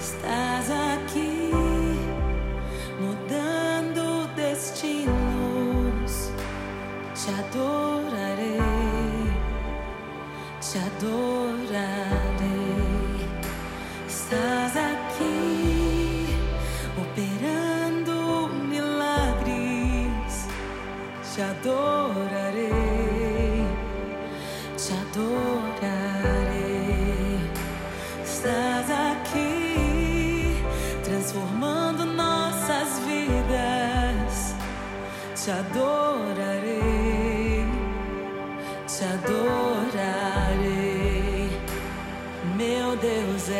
Estás aqui, mudando destinos. Te adorarei, te adorarei. Estás aqui, operando milagres. Te adorarei,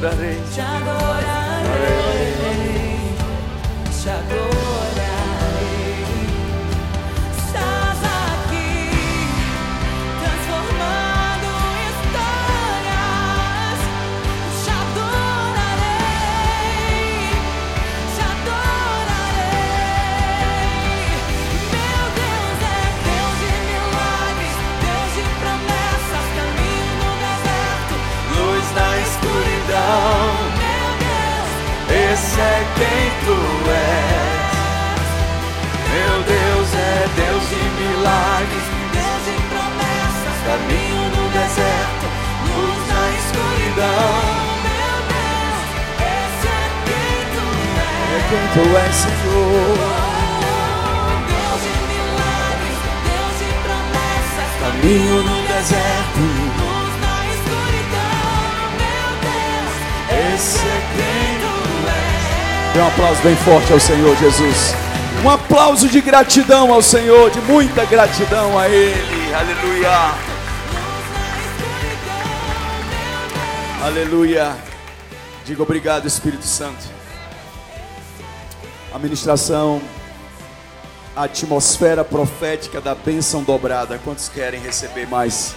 Te adorarei. Milagres. Deus de promessas, Caminho no deserto, luz na escuridão. meu Deus, esse é quem tu É és. quem tu és, Senhor. Deus de milagres, Deus de promessas, Caminho no deserto. luz na escuridão, meu Deus, Esse é quem tu és. Dê um aplauso bem forte ao Senhor Jesus. Um aplauso de gratidão ao Senhor, de muita gratidão a Ele. Aleluia. Aleluia. Diga obrigado, Espírito Santo. A ministração, a atmosfera profética da bênção dobrada. Quantos querem receber mais?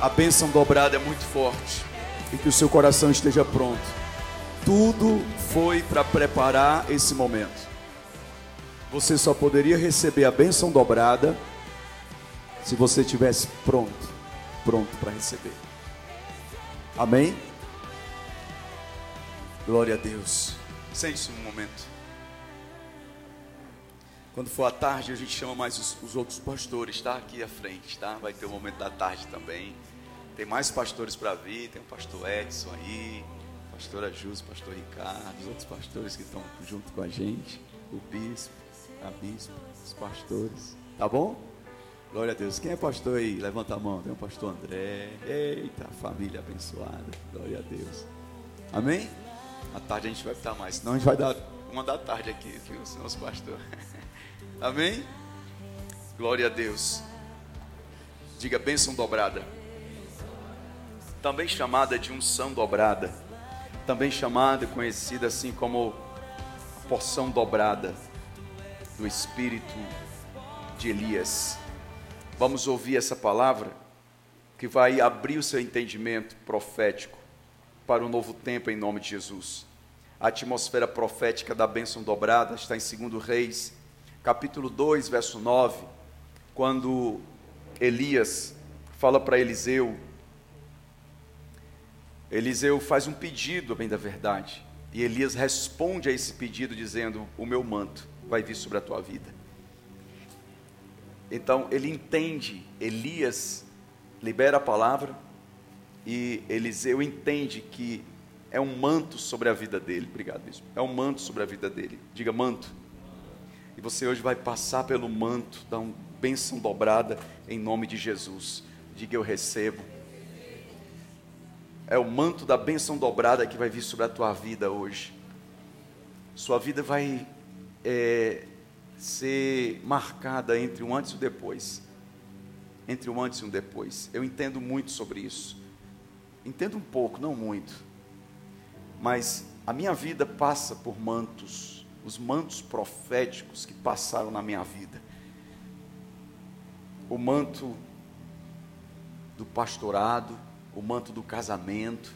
A bênção dobrada é muito forte. E que o seu coração esteja pronto. Tudo foi para preparar esse momento. Você só poderia receber a bênção dobrada se você estivesse pronto, pronto para receber. Amém? Glória a Deus. Sente-se um momento. Quando for à tarde, a gente chama mais os, os outros pastores, tá? Aqui à frente, tá? Vai ter o momento da tarde também. Tem mais pastores para vir. Tem o pastor Edson aí, pastora Jus, pastor Ricardo, os outros pastores que estão junto com a gente. O bispo, a bispo, os pastores. Tá bom? Glória a Deus. Quem é pastor aí? Levanta a mão. Tem o pastor André. Eita, família abençoada. Glória a Deus. Amém? À tarde a gente vai estar mais. Senão a gente vai dar uma da tarde aqui, o nosso pastor. Amém? Glória a Deus. Diga bênção dobrada. Também chamada de unção dobrada. Também chamada, conhecida assim como porção dobrada do Espírito de Elias. Vamos ouvir essa palavra que vai abrir o seu entendimento profético para um novo tempo em nome de Jesus. A atmosfera profética da bênção dobrada está em 2 Reis, capítulo 2, verso 9, quando Elias fala para Eliseu. Eliseu faz um pedido, bem da verdade, e Elias responde a esse pedido dizendo: O meu manto vai vir sobre a tua vida. Então ele entende, Elias libera a palavra, E Eliseu entende que é um manto sobre a vida dele. Obrigado, bispo. É um manto sobre a vida dele. Diga manto. E você hoje vai passar pelo manto, dar uma bênção dobrada em nome de Jesus. Diga eu recebo. É o manto da bênção dobrada que vai vir sobre a tua vida hoje. Sua vida vai é, ser marcada entre um antes e um depois. Entre um antes e um depois. Eu entendo muito sobre isso. Entendo um pouco, não muito. Mas a minha vida passa por mantos, os mantos proféticos que passaram na minha vida. O manto do pastorado, o manto do casamento.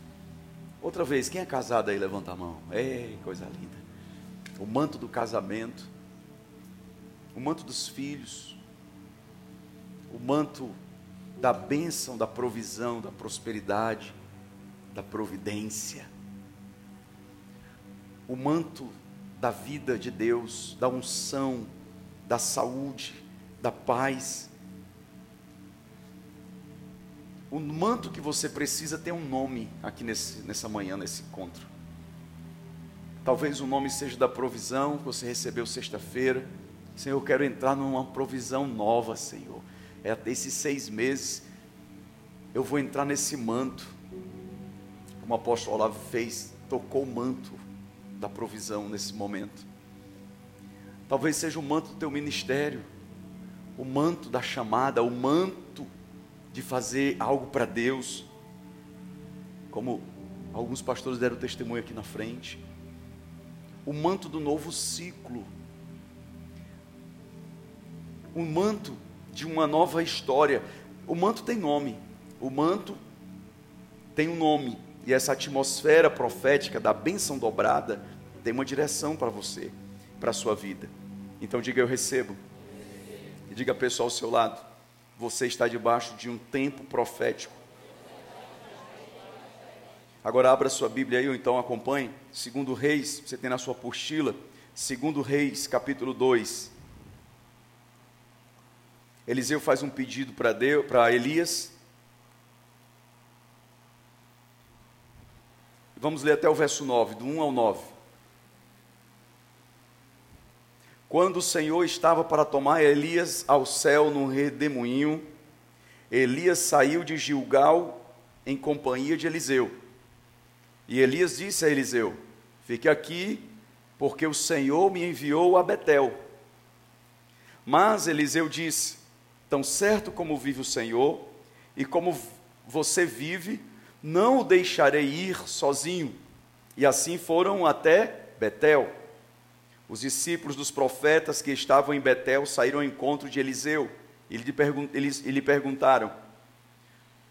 Outra vez, quem é casado aí, levanta a mão. Ei, coisa linda. O manto do casamento, o manto dos filhos, o manto da bênção, da provisão, da prosperidade, da providência, o manto da vida de Deus, da unção, da saúde, da paz. O manto que você precisa tem um nome aqui nesse, nessa manhã, nesse encontro. Talvez o nome seja da provisão que você recebeu sexta-feira. Senhor, eu quero entrar numa provisão nova, Senhor. É esses seis meses, eu vou entrar nesse manto. Como o apóstolo Olavo fez, tocou o manto da provisão nesse momento. Talvez seja o manto do teu ministério, o manto da chamada, o manto de fazer algo para Deus. Como alguns pastores deram testemunho aqui na frente. O manto do novo ciclo. O manto de uma nova história. O manto tem nome. O manto tem um nome. E essa atmosfera profética da bênção dobrada tem uma direção para você, para a sua vida. Então diga eu recebo. E diga a pessoa ao seu lado, você está debaixo de um tempo profético. Agora abra sua Bíblia aí, ou então acompanhe. Segundo Reis, você tem na sua apostila, segundo Reis, capítulo 2. Eliseu faz um pedido para Deus, para Elias. Vamos ler até o verso 9, do 1 ao 9. Quando o Senhor estava para tomar Elias ao céu no redemoinho, Elias saiu de Gilgal em companhia de Eliseu. E Elias disse a Eliseu: Fique aqui, porque o Senhor me enviou a Betel. Mas Eliseu disse: Tão certo como vive o Senhor, e como você vive, não o deixarei ir sozinho. E assim foram até Betel. Os discípulos dos profetas que estavam em Betel saíram ao encontro de Eliseu. E lhe, perguntaram: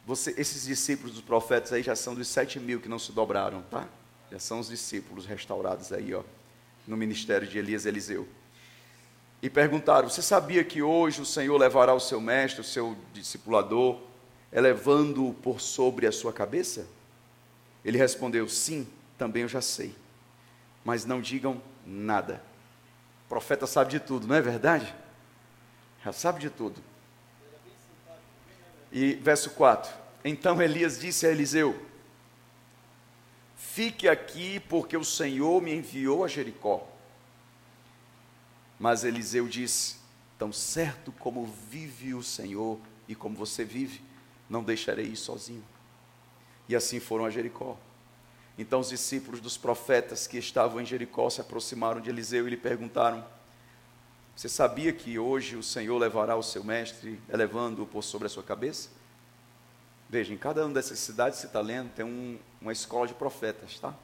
você, esses discípulos dos profetas aí já são dos sete mil que não se dobraram, tá? Já são os discípulos restaurados aí, ó, no ministério de Elias e Eliseu. E perguntaram: Você sabia que hoje o Senhor levará o seu mestre, o seu discipulador, elevando-o por sobre a sua cabeça? Ele respondeu: Sim, também eu já sei. Mas não digam nada. Profeta sabe de tudo, não é verdade? Já sabe de tudo. E verso 4: Então Elias disse a Eliseu: Fique aqui, porque o Senhor me enviou a Jericó. Mas Eliseu disse: Tão certo como vive o Senhor e como você vive, não deixarei ir sozinho. E assim foram a Jericó. Então os discípulos dos profetas que estavam em Jericó se aproximaram de Eliseu e lhe perguntaram: Você sabia que hoje o Senhor levará o seu mestre, elevando-o por sobre a sua cabeça? Veja, em cada uma dessas cidades que você está lendo, tem um, uma escola de profetas, tá?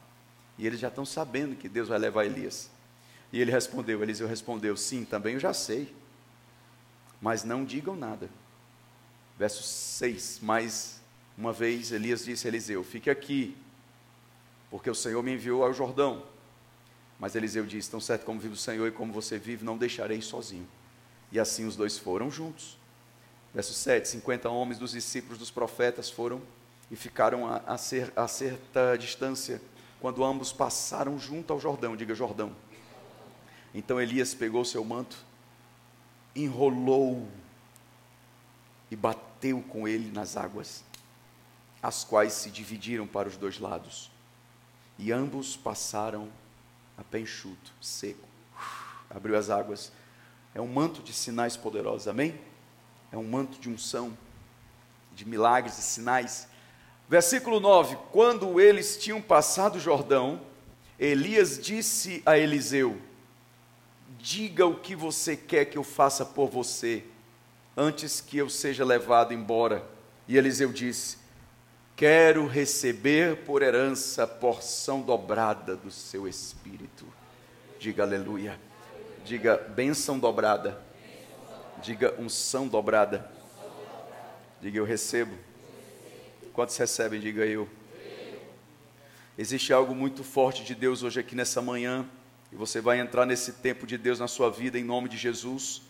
E eles já estão sabendo que Deus vai levar Elias. E ele respondeu, Eliseu respondeu, sim, também eu já sei. Mas não digam nada. Verso 6, mais uma vez Elias disse a Eliseu, fique aqui, porque o Senhor me enviou ao Jordão. Mas Eliseu disse, tão certo como vive o Senhor e como você vive, não deixarei sozinho. E assim os dois foram juntos. Verso 7: 50 homens dos discípulos dos profetas foram e ficaram a, a, cer, a certa distância, quando ambos passaram junto ao Jordão, diga Jordão. Então Elias pegou seu manto, enrolou e bateu com ele nas águas. as quais se dividiram para os dois lados. E ambos passaram a pé enxuto, seco. Abriu as águas. É um manto de sinais poderosos, amém? É um manto de unção, de milagres e sinais. Versículo 9: Quando eles tinham passado o Jordão, Elias disse a Eliseu: Diga o que você quer que eu faça por você, antes que eu seja levado embora. E Eliseu disse: Quero receber por herança porção dobrada do seu espírito. Diga aleluia. Diga bênção dobrada. Diga unção dobrada. Diga eu recebo. Quantos recebem? Diga eu. Existe algo muito forte de Deus hoje aqui nessa manhã, e você vai entrar nesse tempo de Deus na sua vida em nome de Jesus.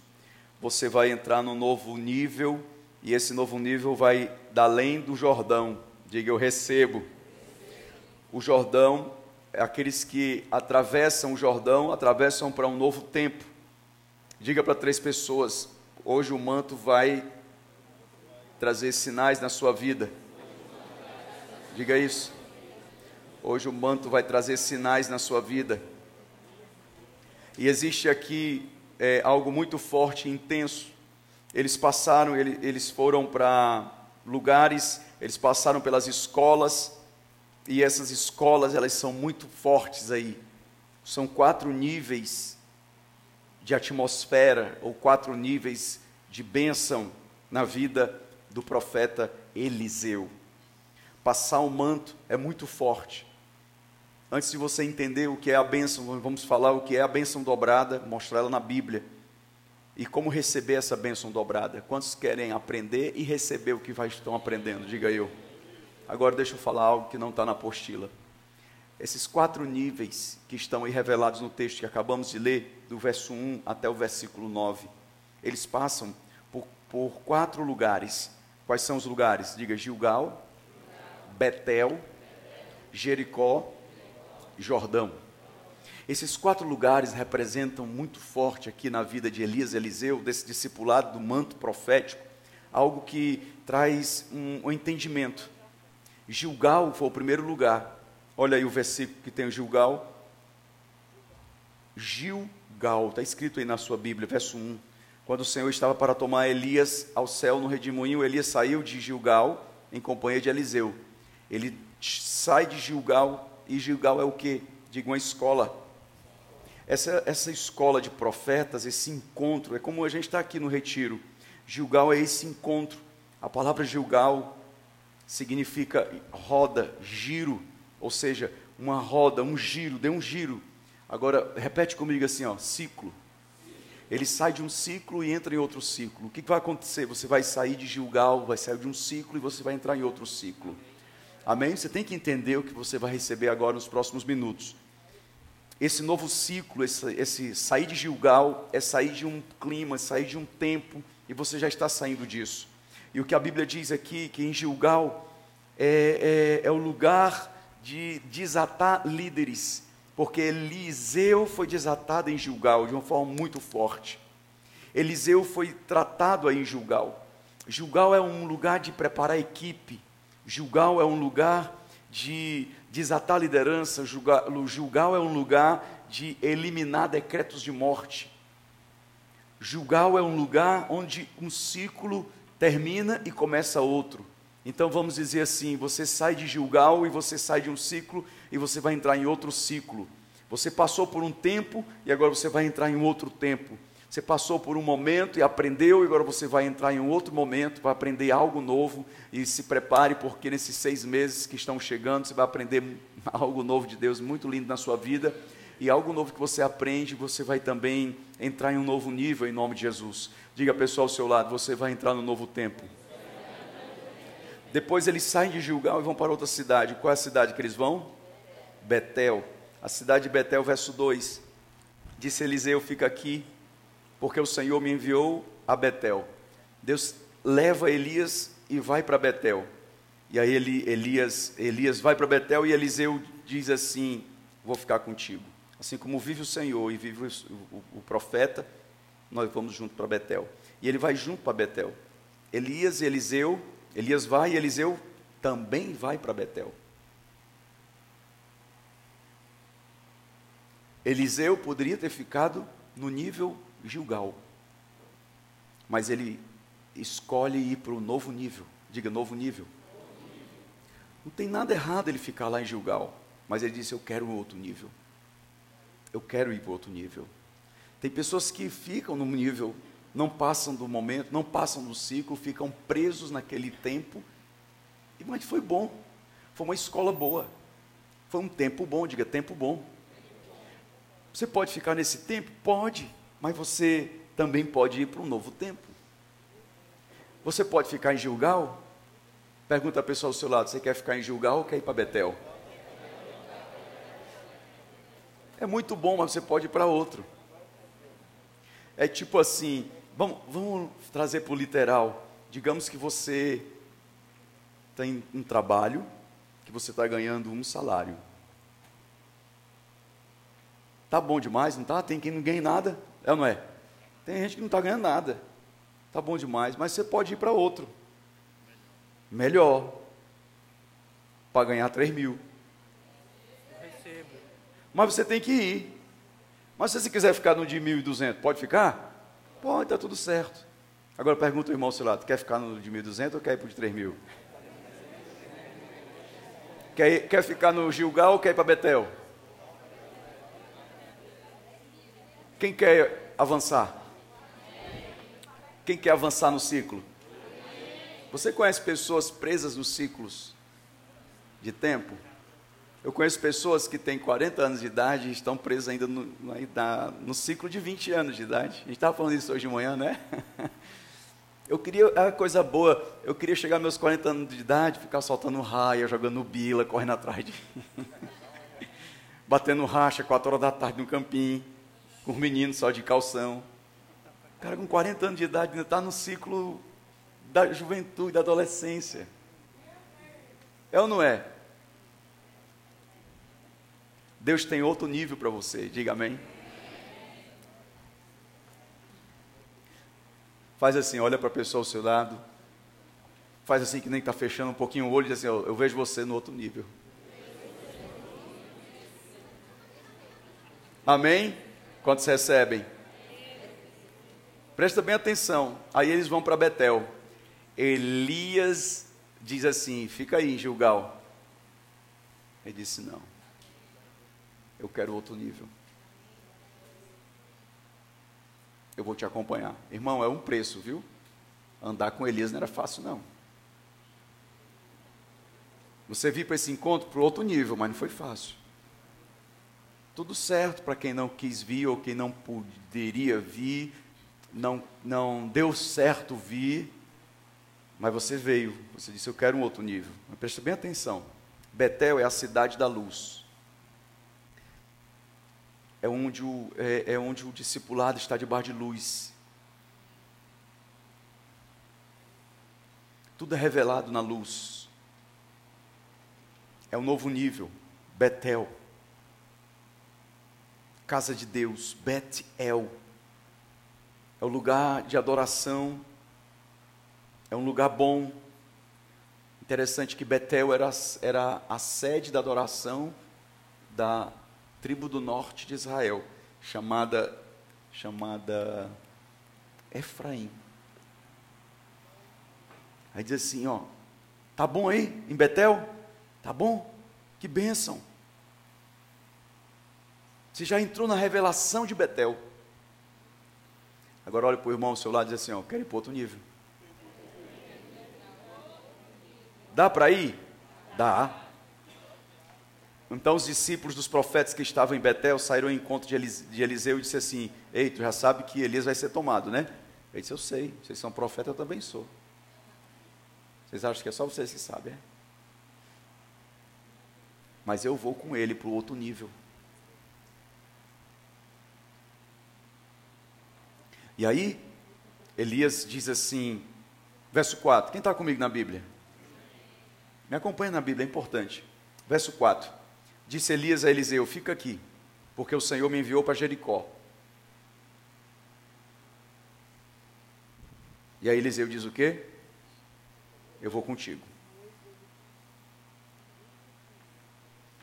Você vai entrar no novo nível, e esse novo nível vai da além do Jordão. Diga eu recebo. O Jordão, aqueles que atravessam o Jordão, atravessam para um novo tempo. Diga para três pessoas: hoje o manto vai trazer sinais na sua vida. Diga isso. Hoje o manto vai trazer sinais na sua vida. E existe aqui é, algo muito forte e intenso. Eles passaram, ele, eles foram para lugares, eles passaram pelas escolas, e essas escolas elas são muito fortes aí. São quatro níveis de atmosfera, ou quatro níveis de bênção na vida do profeta Eliseu. Passar o manto é muito forte. Antes de você entender o que é a bênção, vamos falar o que é a bênção dobrada, mostrar ela na Bíblia. E como receber essa bênção dobrada? Quantos querem aprender e receber o que estão aprendendo? Diga eu. Agora deixa eu falar algo que não está na apostila. Esses quatro níveis que estão aí revelados no texto que acabamos de ler, do verso 1 até o versículo 9, eles passam por, por quatro lugares. Quais são os lugares? Diga Gilgal, Betel, Jericó Jordão. Esses quatro lugares representam muito forte aqui na vida de Elias e Eliseu, desse discipulado do manto profético, algo que traz um, um entendimento. Gilgal foi o primeiro lugar. Olha aí o versículo que tem o Gilgal. Gilgal, está escrito aí na sua Bíblia, verso 1. Quando o Senhor estava para tomar Elias ao céu no redemoinho, Elias saiu de Gilgal em companhia de Eliseu. Ele sai de Gilgal e Gilgal é o que? Diga uma escola. Essa, essa escola de profetas, esse encontro, é como a gente está aqui no retiro. Gilgal é esse encontro. A palavra Gilgal significa roda, giro, ou seja, uma roda, um giro, dê um giro. Agora, repete comigo assim, ó, ciclo. Ele sai de um ciclo e entra em outro ciclo. O que vai acontecer? Você vai sair de Gilgal, vai sair de um ciclo e você vai entrar em outro ciclo. Amém? Você tem que entender o que você vai receber agora nos próximos minutos. Esse novo ciclo, esse, esse sair de Gilgal, é sair de um clima, sair de um tempo, e você já está saindo disso. E o que a Bíblia diz aqui, que em Gilgal é, é, é o lugar de desatar líderes, porque Eliseu foi desatado em Gilgal de uma forma muito forte. Eliseu foi tratado aí em Gilgal. Gilgal é um lugar de preparar equipe, Julgal é um lugar de desatar liderança, julgal é um lugar de eliminar decretos de morte. Julgal é um lugar onde um ciclo termina e começa outro. Então vamos dizer assim: você sai de Gilgal e você sai de um ciclo e você vai entrar em outro ciclo. Você passou por um tempo e agora você vai entrar em outro tempo. Você passou por um momento e aprendeu, e agora você vai entrar em um outro momento para aprender algo novo. E se prepare, porque nesses seis meses que estão chegando, você vai aprender algo novo de Deus, muito lindo na sua vida. E algo novo que você aprende, você vai também entrar em um novo nível em nome de Jesus. Diga pessoal ao seu lado, você vai entrar no novo tempo. Depois eles saem de Gilgal e vão para outra cidade. Qual é a cidade que eles vão? Betel. A cidade de Betel, verso 2. Disse Eliseu: Fica aqui porque o Senhor me enviou a Betel. Deus leva Elias e vai para Betel. E aí ele, Elias, Elias vai para Betel e Eliseu diz assim: Vou ficar contigo. Assim como vive o Senhor e vive o, o, o profeta, nós vamos junto para Betel. E ele vai junto para Betel. Elias e Eliseu, Elias vai e Eliseu também vai para Betel. Eliseu poderia ter ficado no nível Gilgal, mas ele escolhe ir para o novo nível. Diga, novo nível. Não tem nada errado ele ficar lá em Gilgal, mas ele disse: Eu quero um outro nível. Eu quero ir para outro nível. Tem pessoas que ficam no nível, não passam do momento, não passam do ciclo, ficam presos naquele tempo. Mas foi bom, foi uma escola boa, foi um tempo bom, diga tempo bom. Você pode ficar nesse tempo? Pode, mas você também pode ir para um novo tempo. Você pode ficar em Gilgal? Pergunta a pessoa ao seu lado: você quer ficar em Gilgal ou quer ir para Betel? É muito bom, mas você pode ir para outro. É tipo assim, vamos, vamos trazer para o literal. Digamos que você tem um trabalho, que você está ganhando um salário. Tá bom demais, não tá? Tem quem não ganha nada, é ou não é? Tem gente que não está ganhando nada. Tá bom demais, mas você pode ir para outro. Melhor. Para ganhar 3 mil. Mas você tem que ir. Mas se você quiser ficar no de 1.200, pode ficar? Pode, está tudo certo. Agora pergunta o irmão seu lado, quer ficar no de 1.200 ou quer ir para o de 3 mil? Quer, ir, quer ficar no Gilgal ou quer ir para Betel? Quem quer avançar? Quem quer avançar no ciclo? Você conhece pessoas presas nos ciclos de tempo? Eu conheço pessoas que têm 40 anos de idade e estão presas ainda no, no, no ciclo de 20 anos de idade. A gente estava falando isso hoje de manhã, né? Eu queria, a coisa boa, eu queria chegar aos meus 40 anos de idade, ficar soltando raia, jogando bila, correndo atrás de. Batendo racha, 4 horas da tarde no campinho, com os meninos só de calção. O cara com 40 anos de idade ainda está no ciclo da juventude, da adolescência. É ou não é? Deus tem outro nível para você, diga amém. Faz assim, olha para a pessoa ao seu lado. Faz assim que nem está fechando um pouquinho o olho e diz assim, eu vejo você no outro nível. Amém? Quantos recebem? Presta bem atenção. Aí eles vão para Betel. Elias diz assim: Fica aí Gilgal. Ele disse: Não. Eu quero outro nível. Eu vou te acompanhar. Irmão, é um preço, viu? Andar com Elias não era fácil, não. Você vir para esse encontro para outro nível, mas não foi fácil. Tudo certo para quem não quis vir ou quem não poderia vir, não, não deu certo vir, mas você veio, você disse: Eu quero um outro nível. Mas presta bem atenção: Betel é a cidade da luz. É onde o, é, é onde o discipulado está debaixo de luz. Tudo é revelado na luz. É um novo nível. Betel. Casa de Deus. Betel. É o lugar de adoração é um lugar bom. Interessante que Betel era, era a sede da adoração da tribo do norte de Israel, chamada, chamada Efraim. Aí diz assim, ó, tá bom aí em Betel? Tá bom? Que bênção. Você já entrou na revelação de Betel. Agora olha para o irmão ao seu lado e diz assim, ó, quero ir para outro nível. Dá para ir? Dá. Então os discípulos dos profetas que estavam em Betel saíram ao encontro de Eliseu e disse assim: Ei, tu já sabe que Elias vai ser tomado, né? Ele disse: Eu sei, vocês são profetas, eu também sou. Vocês acham que é só vocês que sabem, é? Mas eu vou com ele para o outro nível. E aí, Elias diz assim, verso 4: Quem está comigo na Bíblia? Me acompanha na Bíblia, é importante. Verso 4. Disse Elias a Eliseu: Fica aqui, porque o Senhor me enviou para Jericó. E aí Eliseu diz o quê? Eu vou contigo.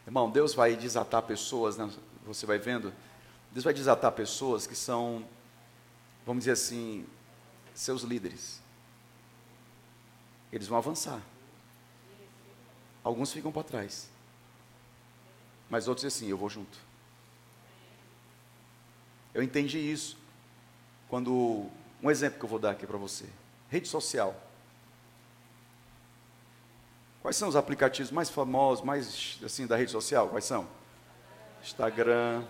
Irmão, Deus vai desatar pessoas, né? você vai vendo? Deus vai desatar pessoas que são, vamos dizer assim, seus líderes. Eles vão avançar. Alguns ficam para trás. Mas outros assim, eu vou junto. Eu entendi isso quando um exemplo que eu vou dar aqui para você. Rede social. Quais são os aplicativos mais famosos, mais assim da rede social? Quais são? Instagram,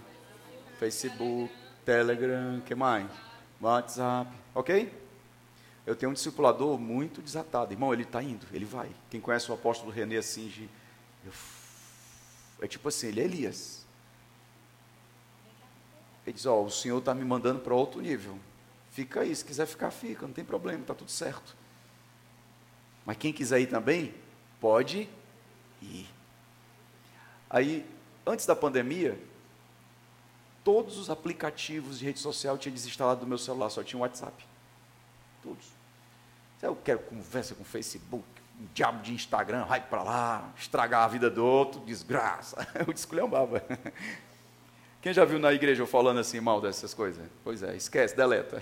Facebook, Telegram, que mais? WhatsApp, ok? Eu tenho um discipulador muito desatado. Irmão, ele está indo, ele vai. Quem conhece o apóstolo René Singe, é tipo assim, ele é Elias. Ele diz, ó, oh, o Senhor está me mandando para outro nível. Fica aí, se quiser ficar, fica, não tem problema, está tudo certo. Mas quem quiser ir também, pode ir. Aí, antes da pandemia, todos os aplicativos de rede social eu tinha desinstalado do meu celular, só tinha o WhatsApp. Todos. Eu quero conversa com Facebook, um diabo de Instagram, vai para lá, estragar a vida do outro, desgraça. Eu desculhambava. Quem já viu na igreja eu falando assim mal dessas coisas? Pois é, esquece, deleta.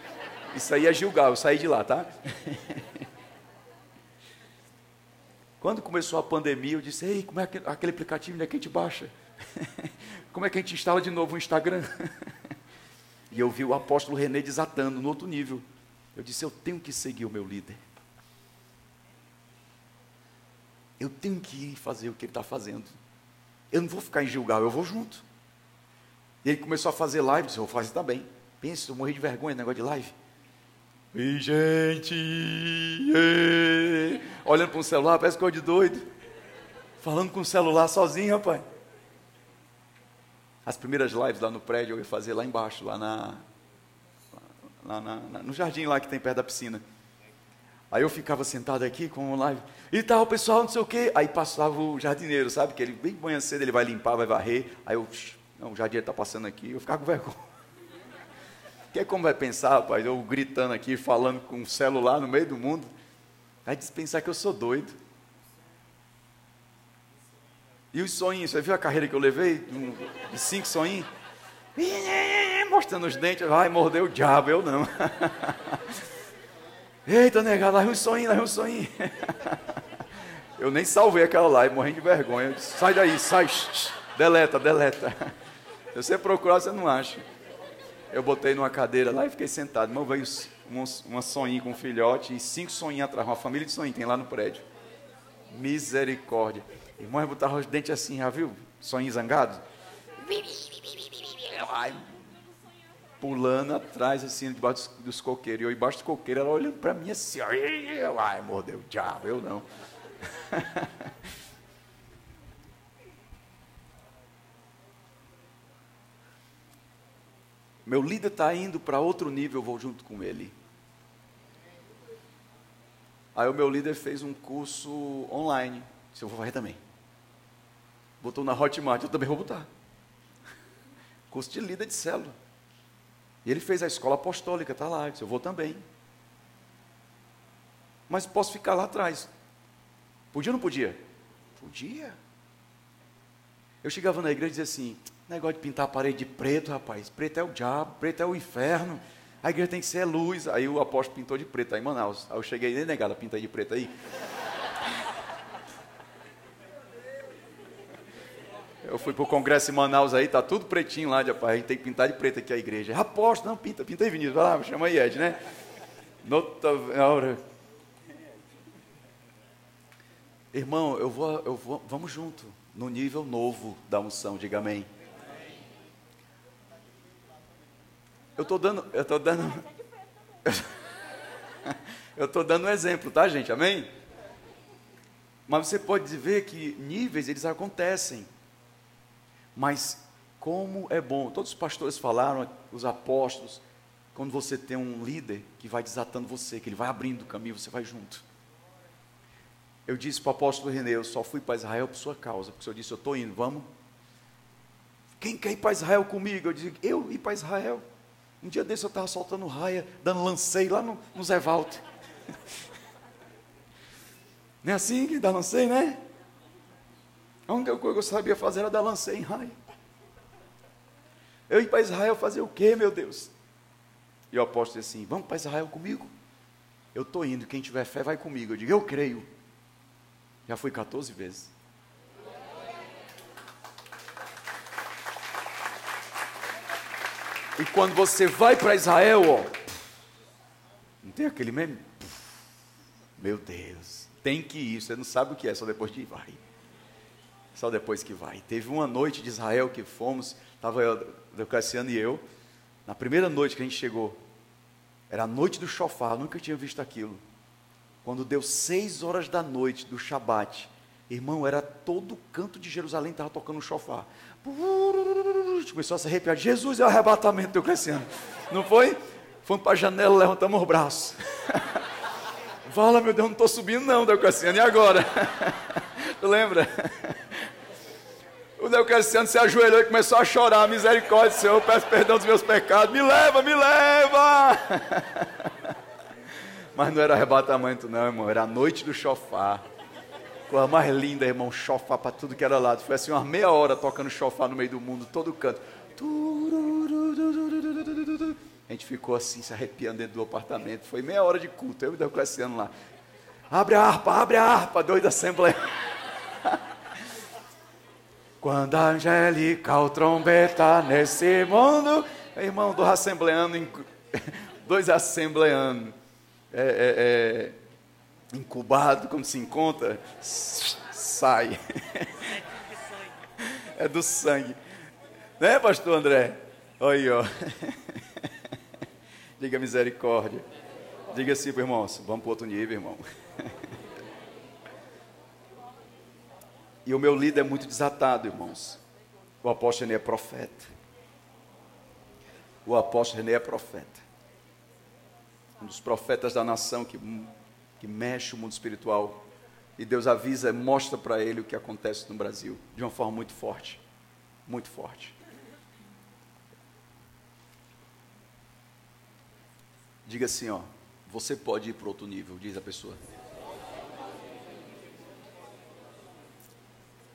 Isso aí é Gilgal, eu saí de lá, tá? Quando começou a pandemia, eu disse: Ei, como é que, aquele aplicativo, onde é que a gente baixa? Como é que a gente instala de novo o Instagram? e eu vi o apóstolo René desatando no outro nível. Eu disse: Eu tenho que seguir o meu líder. Eu tenho que ir fazer o que ele está fazendo. Eu não vou ficar em Gilgal, eu vou junto. E ele começou a fazer live, disse, eu vou fazer também. Pensa, eu morri de vergonha negócio de live. E gente, e... olhando para um celular, parece coisa de doido. Falando com o celular sozinho, rapaz. As primeiras lives lá no prédio eu ia fazer lá embaixo, lá na, lá na, na, no jardim lá que tem perto da piscina. Aí eu ficava sentado aqui com o live. E tal, pessoal, não sei o quê. Aí passava o jardineiro, sabe? Que ele bem manhã cedo ele vai limpar, vai varrer. Aí eu, não, o jardineiro está passando aqui. Eu ficava com vergonha. Que é como vai pensar, rapaz? Eu gritando aqui, falando com um celular no meio do mundo. Vai pensar que eu sou doido. E os sonhinhos, você viu a carreira que eu levei? De cinco sonhinhos? Mostrando os dentes, vai morder o diabo, eu não. Eita, negado, lá um sonhinho, lá um sonhinho. Eu nem salvei aquela live, morrendo de vergonha. Sai daí, sai, deleta, deleta. Se você procurar, você não acha. Eu botei numa cadeira lá e fiquei sentado. Irmão, veio uma, uma soninha com um filhote e cinco soninhos atrás, uma família de soninhos, tem lá no prédio. Misericórdia. Irmão, eu botava os dentes assim, já viu? Soninho zangado. Pulando atrás, assim, debaixo dos, dos coqueiros. E eu embaixo do coqueiro, ela olhando para mim assim, ai, mordeu o diabo, eu não. Meu líder está indo para outro nível, eu vou junto com ele. Aí o meu líder fez um curso online. Se eu vou fazer também. Botou na Hotmart, eu também vou botar. Curso de líder de célula. E ele fez a escola apostólica, está lá. Eu disse, eu vou também. Mas posso ficar lá atrás. Podia ou não podia? Podia. Eu chegava na igreja e dizia assim: negócio de pintar a parede de preto, rapaz. Preto é o diabo, preto é o inferno. A igreja tem que ser luz. Aí o apóstolo pintou de preto aí em Manaus. Aí eu cheguei, nem negada, pinta aí de preto aí. Eu fui para o congresso em Manaus aí, tá tudo pretinho lá, rapaz. A gente tem que pintar de preto aqui a igreja. Apóstolo, não, pinta, pinta aí, Vinícius. Vai lá, chama aí, Ed, né? Nota, hora. Irmão, eu vou, eu vou, vamos junto, no nível novo da unção, diga amém. Eu estou dando, eu estou dando, eu estou dando um exemplo, tá, gente? Amém? Mas você pode ver que níveis eles acontecem. Mas como é bom, todos os pastores falaram, os apóstolos, quando você tem um líder que vai desatando você, que ele vai abrindo o caminho, você vai junto. Eu disse para o apóstolo René, eu só fui para Israel por sua causa, porque o senhor disse, eu estou indo, vamos? Quem quer ir para Israel comigo? Eu disse, eu ir para Israel. Um dia desse eu estava soltando raia, dando lancei lá no, no Zé Walter. Não é assim que dá lancei, né? A única coisa que eu sabia fazer era dar lancei em raio. Eu ir para Israel fazer o quê, meu Deus? E o apóstolo disse assim: Vamos para Israel comigo? Eu estou indo, quem tiver fé vai comigo. Eu digo: Eu creio. Já fui 14 vezes. E quando você vai para Israel, ó, não tem aquele meme? Meu Deus, tem que ir. Você não sabe o que é, só depois que vai. Só depois que vai. Teve uma noite de Israel que fomos, estava o Cassiano e eu. Na primeira noite que a gente chegou, era a noite do chofar, nunca tinha visto aquilo. Quando deu seis horas da noite do Shabat, irmão, era todo o canto de Jerusalém estava tocando um chofar. Começou a se arrepiar. Jesus é o arrebatamento do Cassiano. Não foi? Fomos para a janela, levantamos os braços. Fala, meu Deus, não estou subindo não, Deucassiano, e agora? tu lembra? O Deucassiano se ajoelhou e começou a chorar, misericórdia, Senhor, eu peço perdão dos meus pecados, me leva, me leva! Mas não era arrebatamento não, irmão, era a noite do chofar. Coisa mais linda, irmão, chofar para tudo que era lado. Foi assim uma meia hora tocando chofar no meio do mundo, todo canto. A gente ficou assim, se arrepiando dentro do apartamento. Foi meia hora de culto, eu e o Deocleciano lá. Abre a harpa, abre a harpa, doido da Assembleia. Quando a angelical trombeta nesse mundo, irmão, do assembleano, dois assembleanos, é, é, é, incubado, como se encontra, sai. É do sangue. Né, pastor André? Aí, ó. Diga misericórdia. Diga assim para irmãos, vamos para outro nível, irmão. E o meu líder é muito desatado, irmãos. O apóstolo René é profeta. O apóstolo René é profeta. Um dos profetas da nação que, que mexe o mundo espiritual. E Deus avisa, mostra para ele o que acontece no Brasil. De uma forma muito forte. Muito forte. Diga assim, ó. Você pode ir para outro nível, diz a pessoa.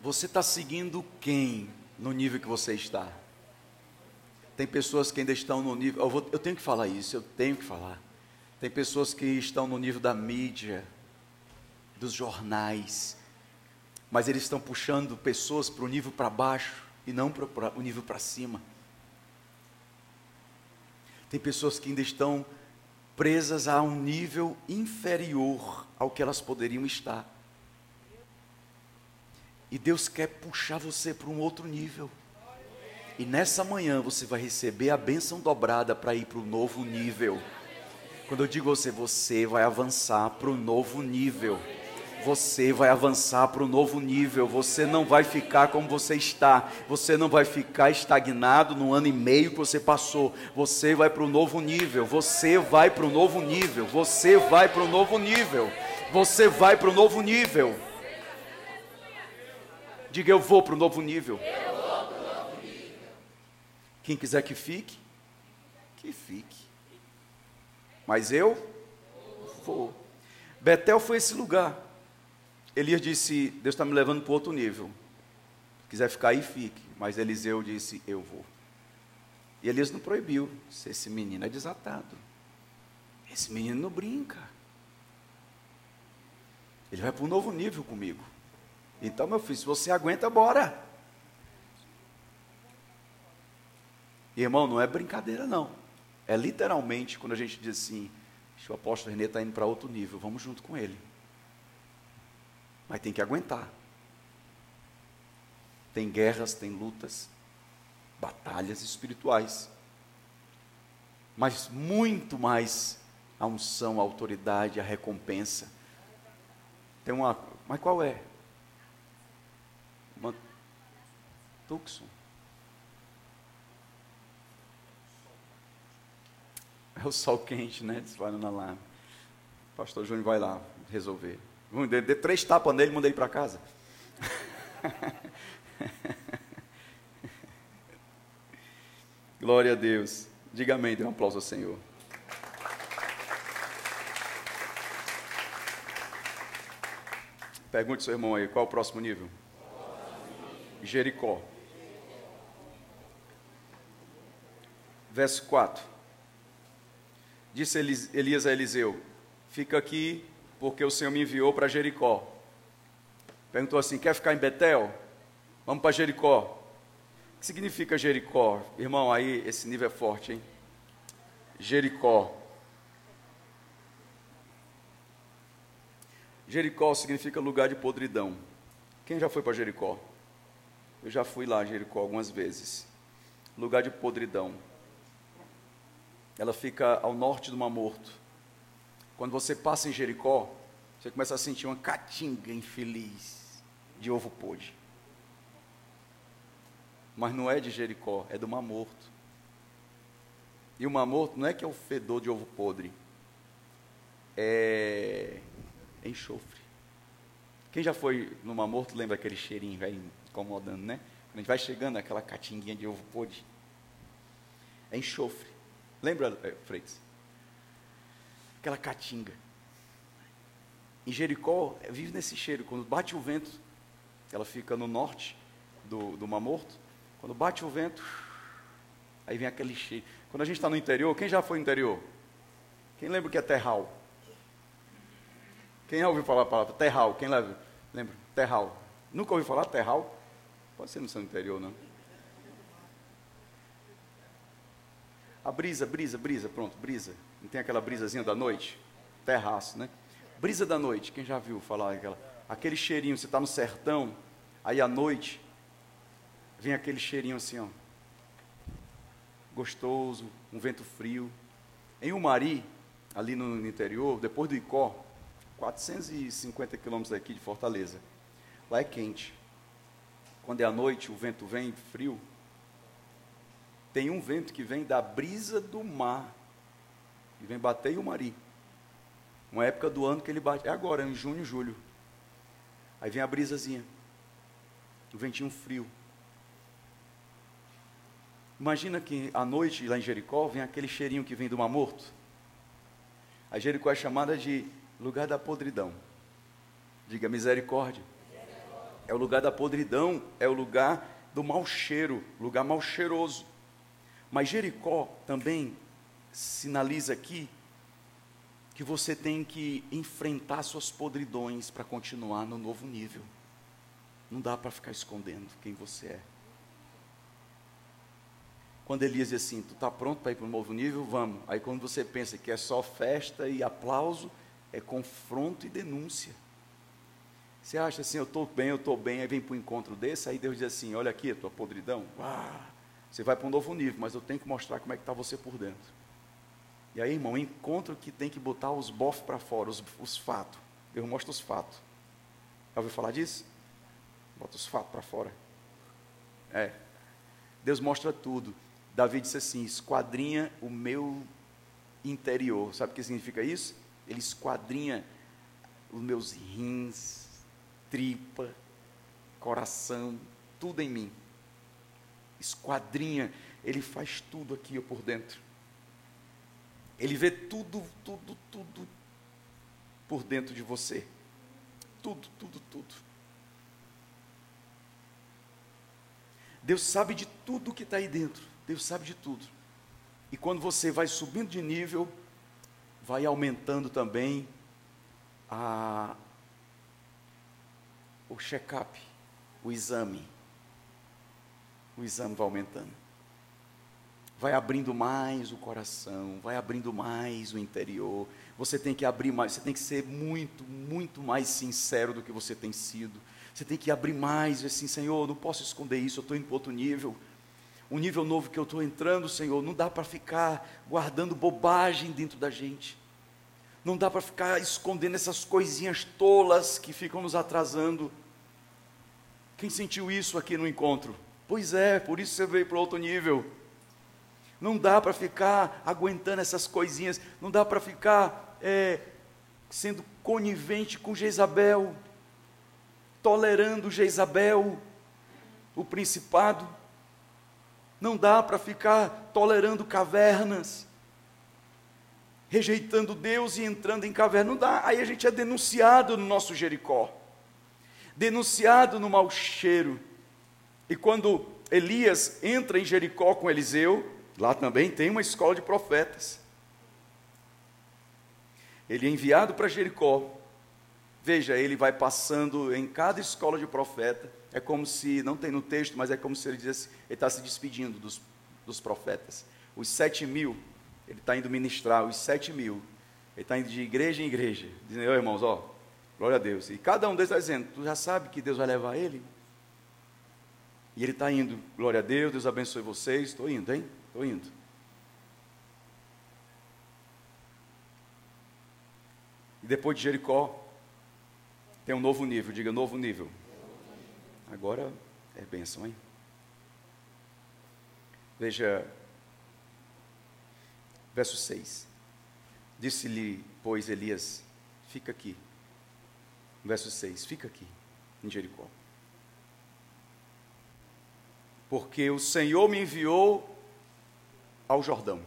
Você está seguindo quem no nível que você está? Tem pessoas que ainda estão no nível. Eu, vou, eu, tenho que falar isso, eu tenho que falar. Tem pessoas que estão no nível da mídia, dos jornais, mas eles estão puxando pessoas para o nível para baixo e não para o nível para cima. Tem pessoas que ainda estão presas a um nível inferior ao que elas poderiam estar. E Deus quer puxar você para um outro nível. E nessa manhã você vai receber a bênção dobrada para ir para o novo nível. Quando eu digo você, você vai avançar para o novo nível. Você vai avançar para o novo nível. Você não vai ficar como você está. Você não vai ficar estagnado no ano e meio que você passou. Você vai para o novo nível. Você vai para o novo nível. Você vai para o novo nível. Você vai para o novo nível. Diga eu vou para o novo nível. Quem quiser que fique, que fique. Mas eu vou. Betel foi esse lugar. Elias disse: Deus está me levando para outro nível. Se quiser ficar aí, fique. Mas Eliseu disse: Eu vou. E Elias não proibiu. Esse menino é desatado. Esse menino não brinca. Ele vai para um novo nível comigo. Então, meu filho, se você aguenta, bora. Irmão, não é brincadeira, não. É literalmente quando a gente diz assim: o apóstolo Renê está indo para outro nível, vamos junto com ele. Mas tem que aguentar. Tem guerras, tem lutas, batalhas espirituais. Mas muito mais a unção, a autoridade, a recompensa. Tem uma. Mas qual é? Uma Tucson. É o sol quente, né? Disparando lá. O pastor Júnior vai lá resolver. Dê, dê três tapas nele e manda ele para casa. Glória a Deus. Diga amém, dê um aplauso ao Senhor. Pergunte ao seu irmão aí, qual é o próximo nível? Jericó. Verso 4. Disse Elias a Eliseu: Fica aqui, porque o Senhor me enviou para Jericó. Perguntou assim: Quer ficar em Betel? Vamos para Jericó. O que significa Jericó? Irmão, aí esse nível é forte, hein? Jericó. Jericó significa lugar de podridão. Quem já foi para Jericó? Eu já fui lá, Jericó, algumas vezes. Lugar de podridão. Ela fica ao norte do Mar Morto. Quando você passa em Jericó, você começa a sentir uma catinga infeliz de ovo podre. Mas não é de Jericó, é do Mar Morto. E o Mar Morto não é que é o fedor de ovo podre, é enxofre. Quem já foi no Mar Morto lembra aquele cheirinho, vai incomodando, né? Quando a gente vai chegando, aquela catinguinha de ovo podre. É enxofre. Lembra, eh, Freitas? Aquela catinga. Em Jericó, eh, vive nesse cheiro. Quando bate o vento, ela fica no norte do, do Mar Morto. Quando bate o vento, aí vem aquele cheiro. Quando a gente está no interior, quem já foi no interior? Quem lembra o que é terral? Quem já ouviu falar a palavra terral? Quem lembra? Lembra? Terral. Nunca ouviu falar terral? Pode ser no seu interior, não. A brisa, brisa, brisa, pronto, brisa. Não tem aquela brisazinha da noite? Terraço, né? Brisa da noite, quem já viu falar aquela? Aquele cheirinho, você está no sertão, aí à noite, vem aquele cheirinho assim, ó. Gostoso, um vento frio. Em Umari, ali no interior, depois do Icó, 450 quilômetros daqui de Fortaleza. Lá é quente. Quando é à noite, o vento vem frio. Tem um vento que vem da brisa do mar. E vem bater em Umari. Uma época do ano que ele bate. É agora, em junho, julho. Aí vem a brisazinha. O ventinho frio. Imagina que à noite, lá em Jericó, vem aquele cheirinho que vem do mar morto. A Jericó é chamada de lugar da podridão. Diga misericórdia. É o lugar da podridão, é o lugar do mau cheiro, lugar mal cheiroso. Mas Jericó também sinaliza aqui que você tem que enfrentar suas podridões para continuar no novo nível. Não dá para ficar escondendo quem você é. Quando Elias diz assim, tu está pronto para ir para um novo nível? Vamos. Aí quando você pensa que é só festa e aplauso, é confronto e denúncia. Você acha assim, eu estou bem, eu estou bem, aí vem para um encontro desse, aí Deus diz assim, olha aqui a tua podridão, ah, você vai para um novo nível, mas eu tenho que mostrar como é que está você por dentro. E aí, irmão, encontro que tem que botar os bofs para fora, os, os fatos. Deus mostra os fatos. Já ouviu falar disso? Bota os fatos para fora. É. Deus mostra tudo. Davi disse assim: esquadrinha o meu interior. Sabe o que significa isso? Ele esquadrinha os meus rins, tripa, coração, tudo em mim. Esquadrinha, ele faz tudo aqui por dentro. Ele vê tudo, tudo, tudo por dentro de você. Tudo, tudo, tudo. Deus sabe de tudo que está aí dentro. Deus sabe de tudo. E quando você vai subindo de nível, vai aumentando também a, o check-up, o exame. O exame vai aumentando. Vai abrindo mais o coração, vai abrindo mais o interior. Você tem que abrir mais, você tem que ser muito, muito mais sincero do que você tem sido. Você tem que abrir mais, assim, Senhor, não posso esconder isso, eu estou para outro nível um nível novo que eu estou entrando, Senhor, não dá para ficar guardando bobagem dentro da gente. Não dá para ficar escondendo essas coisinhas tolas que ficam nos atrasando. Quem sentiu isso aqui no encontro? Pois é, por isso você veio para outro nível. Não dá para ficar aguentando essas coisinhas, não dá para ficar é, sendo conivente com Jezabel, tolerando Jezabel, o principado. Não dá para ficar tolerando cavernas, rejeitando Deus e entrando em caverna. Não dá. Aí a gente é denunciado no nosso Jericó, denunciado no mau cheiro. E quando Elias entra em Jericó com Eliseu, lá também tem uma escola de profetas. Ele é enviado para Jericó. Veja, ele vai passando em cada escola de profeta. É como se, não tem no texto, mas é como se ele dissesse, ele está se despedindo dos, dos profetas. Os sete mil, ele está indo ministrar, os sete mil. Ele está indo de igreja em igreja, dizendo, "Ô, irmãos, ó, glória a Deus. E cada um deles está dizendo, tu já sabe que Deus vai levar ele? E ele está indo, glória a Deus, Deus abençoe vocês, estou indo, hein? Estou indo. E depois de Jericó, tem um novo nível, diga novo nível. Agora é bênção, hein? Veja, verso 6. Disse-lhe, pois, Elias: Fica aqui. Verso 6: Fica aqui, em Jericó. Porque o Senhor me enviou ao Jordão.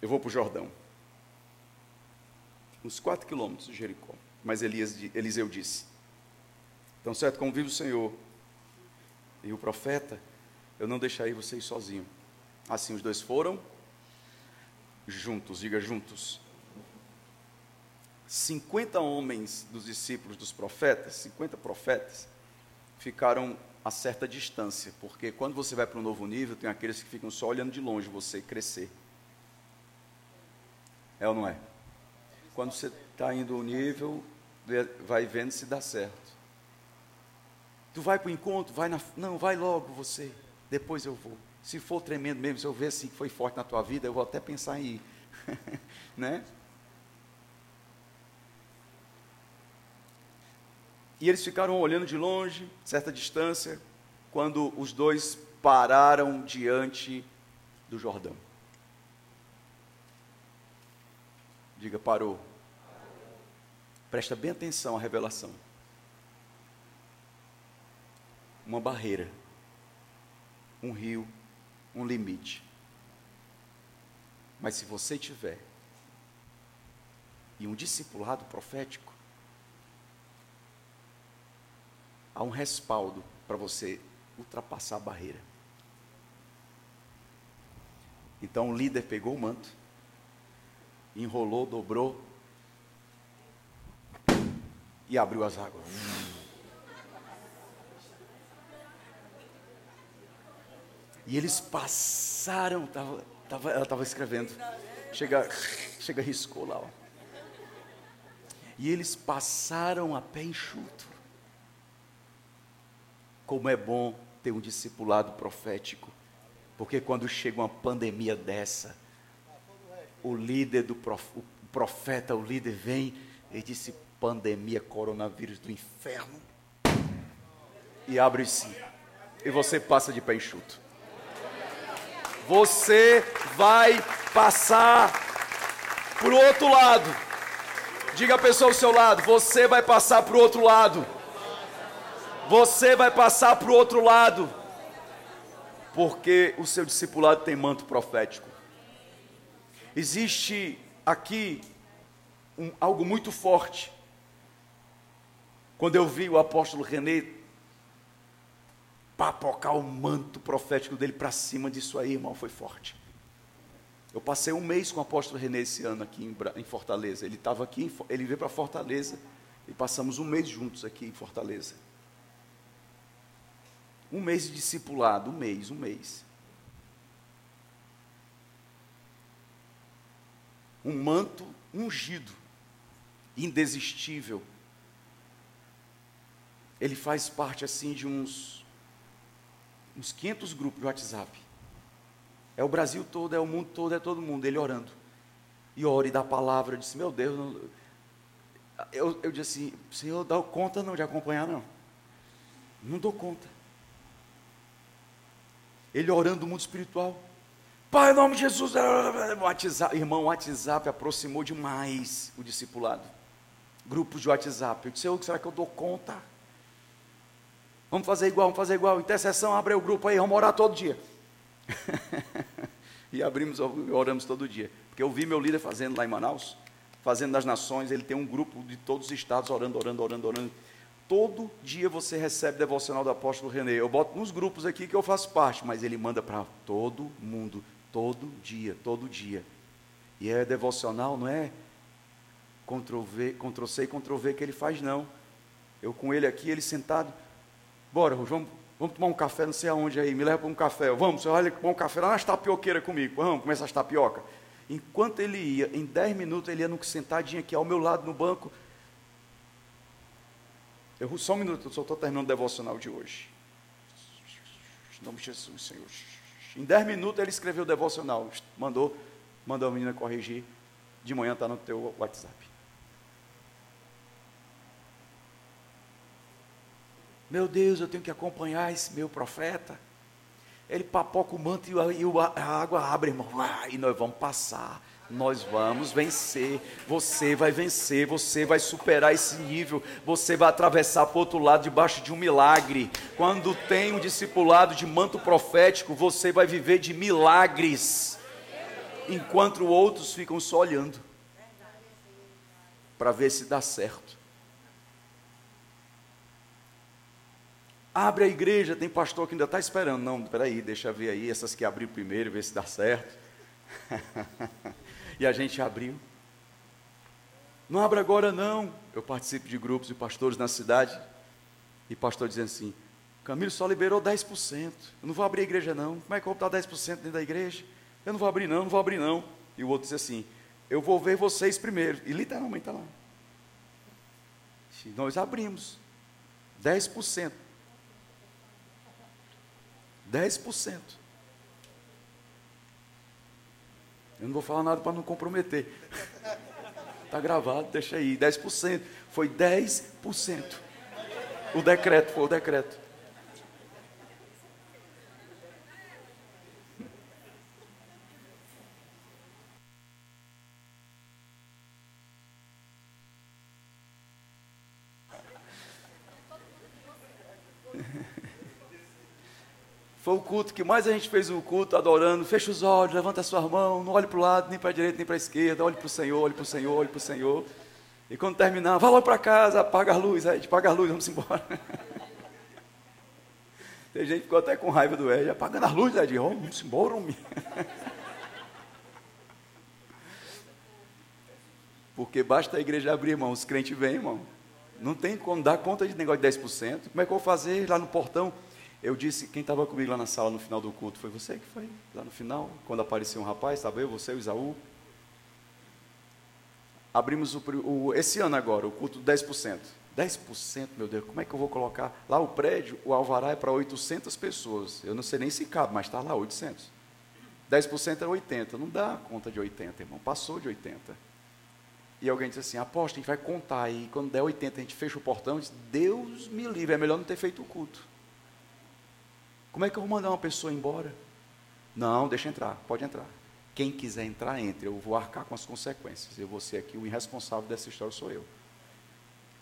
Eu vou para o Jordão. Uns quatro quilômetros de Jericó. Mas Elias, Eliseu disse: Tão certo como vive o Senhor e o profeta, eu não deixarei vocês sozinhos. Assim os dois foram juntos, diga juntos. 50 homens dos discípulos dos profetas, 50 profetas, ficaram a certa distância, porque quando você vai para um novo nível, tem aqueles que ficam só olhando de longe você crescer. É ou não é? Quando você está indo ao nível, vai vendo se dá certo. Tu vai para o encontro, vai na. Não, vai logo você. Depois eu vou. Se for tremendo mesmo, se eu ver assim que foi forte na tua vida, eu vou até pensar em ir. né? E eles ficaram olhando de longe, certa distância, quando os dois pararam diante do Jordão. Diga, parou. Presta bem atenção à revelação. Uma barreira, um rio, um limite. Mas se você tiver e um discipulado profético, há um respaldo para você ultrapassar a barreira. Então o líder pegou o manto, enrolou, dobrou e abriu as águas. E eles passaram, tava, tava, ela estava escrevendo, chega, chega riscou lá. Ó. E eles passaram a pé enxuto. Como é bom ter um discipulado profético, porque quando chega uma pandemia dessa, o líder do prof, o profeta, o líder vem e disse: pandemia, coronavírus do inferno, e abre-se, e você passa de pé enxuto. Você vai passar para o outro lado. Diga a pessoa ao seu lado: você vai passar para o outro lado. Você vai passar para o outro lado, porque o seu discipulado tem manto profético. Existe aqui um, algo muito forte. Quando eu vi o apóstolo René papocar o manto profético dele para cima disso aí, irmão, foi forte. Eu passei um mês com o apóstolo René esse ano aqui em, em Fortaleza. Ele estava aqui, ele veio para Fortaleza e passamos um mês juntos aqui em Fortaleza. Um mês de discipulado, um mês, um mês. Um manto ungido, indesistível. Ele faz parte assim de uns uns 500 grupos de WhatsApp. É o Brasil todo, é o mundo todo, é todo mundo. Ele orando. E ora e dá palavra. Eu disse, meu Deus, não... eu, eu disse assim, Senhor, dá conta não de acompanhar, não. Não dou conta. Ele orando do mundo espiritual. Pai, em nome de Jesus, WhatsApp, irmão, WhatsApp aproximou demais o discipulado. Grupos de WhatsApp. Eu disse, Senhor, será que eu dou conta? Vamos fazer igual, vamos fazer igual. Intercessão, abre o grupo aí, vamos orar todo dia. e abrimos, oramos todo dia. Porque eu vi meu líder fazendo lá em Manaus, fazendo nas nações, ele tem um grupo de todos os estados orando, orando, orando, orando. Todo dia você recebe devocional do apóstolo René. Eu boto nos grupos aqui que eu faço parte, mas ele manda para todo mundo, todo dia, todo dia. E é devocional, não é Ctrl C e Ctrl V que ele faz, não. Eu com ele aqui, ele sentado. Bora, vamos, vamos tomar um café, não sei aonde aí, me leva para um café. Vamos, você olha tomar um café lá nas tapioqueiras comigo. Vamos, começa as tapioca. Enquanto ele ia, em 10 minutos ele ia no, sentadinho aqui ao meu lado no banco. Eu, só um minuto, eu só estou terminando o devocional de hoje. Em nome de Jesus, Senhor. Em 10 minutos ele escreveu o devocional. Mandou, mandou a menina corrigir. De manhã está no teu WhatsApp. Meu Deus, eu tenho que acompanhar esse meu profeta. Ele papoca o manto e a, água abre, irmão. E nós vamos passar. Nós vamos vencer. Você vai vencer. Você vai superar esse nível. Você vai atravessar para o outro lado debaixo de um milagre. Quando tem um discipulado de manto profético, você vai viver de milagres. Enquanto outros ficam só olhando para ver se dá certo. Abre a igreja, tem pastor que ainda está esperando. Não, peraí, deixa ver aí, essas que abriu primeiro, ver se dá certo. e a gente abriu. Não abra agora não. Eu participo de grupos de pastores na cidade. E pastor dizendo assim, Camilo só liberou 10%. Eu não vou abrir a igreja não. Como é que eu vou botar 10% dentro da igreja? Eu não vou abrir não, não vou abrir não. E o outro diz assim, eu vou ver vocês primeiro. E literalmente está lá. Nós abrimos 10%. 10%. Eu não vou falar nada para não comprometer. Está gravado, deixa aí. 10%. Foi 10%. O decreto, foi o decreto. Foi o culto que mais a gente fez o culto, adorando. Fecha os olhos, levanta a sua mão, não olhe para o lado, nem para a direita, nem para a esquerda. Olhe para o Senhor, olhe para o Senhor, olhe para o Senhor. E quando terminar, vá logo para casa, apaga a luz, Ed, apaga a luz, vamos embora. Tem gente que ficou até com raiva do Ed, apagando a luz, Ed, vamos embora, homem. Porque basta a igreja abrir, irmão, os crentes vêm, irmão. Não tem como dar conta de negócio de 10%. Como é que eu vou fazer lá no portão? Eu disse, quem estava comigo lá na sala no final do culto, foi você que foi lá no final, quando apareceu um rapaz, estava eu, você, o Isaú. Abrimos o, o, esse ano agora, o culto 10%. 10%, meu Deus, como é que eu vou colocar? Lá o prédio, o alvará é para 800 pessoas. Eu não sei nem se cabe, mas está lá 800. 10% é 80, não dá conta de 80, irmão, passou de 80. E alguém disse assim, aposta, a gente vai contar aí, quando der 80 a gente fecha o portão, diz, Deus me livre, é melhor não ter feito o culto. Como é que eu vou mandar uma pessoa embora? Não, deixa entrar, pode entrar. Quem quiser entrar, entre. Eu vou arcar com as consequências. Eu vou ser aqui o irresponsável dessa história, sou eu.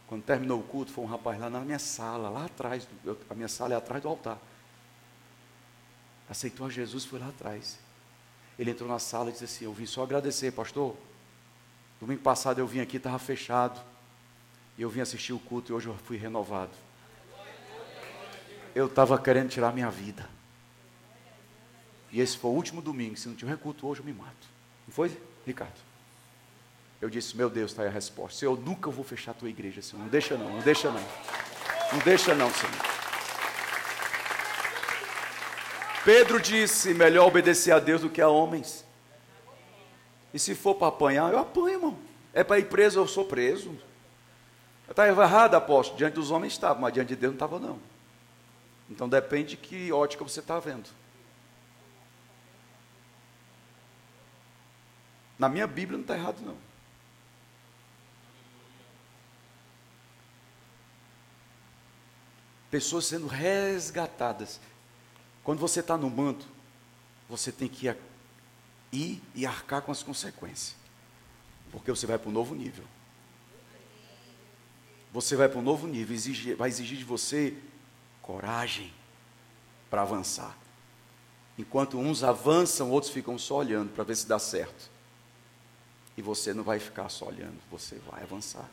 Quando terminou o culto, foi um rapaz lá na minha sala, lá atrás, eu, a minha sala é atrás do altar. Aceitou a Jesus, foi lá atrás. Ele entrou na sala e disse assim: Eu vim só agradecer, pastor. Domingo passado eu vim aqui, estava fechado. E eu vim assistir o culto e hoje eu fui renovado eu estava querendo tirar minha vida. E esse foi o último domingo. Se não tiver culto hoje, eu me mato. Não foi, Ricardo? Eu disse, meu Deus, está aí a resposta. Senhor, eu nunca vou fechar a tua igreja, Senhor. Não deixa não, não deixa não. Não deixa não, Senhor. Pedro disse, melhor obedecer a Deus do que a homens. E se for para apanhar, eu apanho, irmão. É para ir preso, eu sou preso. Está errado, apóstolo. Diante dos homens estava, mas diante de Deus não estava, não. Então depende de que ótica você está vendo. Na minha Bíblia não está errado, não. Pessoas sendo resgatadas. Quando você está no manto, você tem que ir e arcar com as consequências. Porque você vai para um novo nível. Você vai para um novo nível, exige, vai exigir de você coragem para avançar. Enquanto uns avançam, outros ficam só olhando para ver se dá certo. E você não vai ficar só olhando, você vai avançar.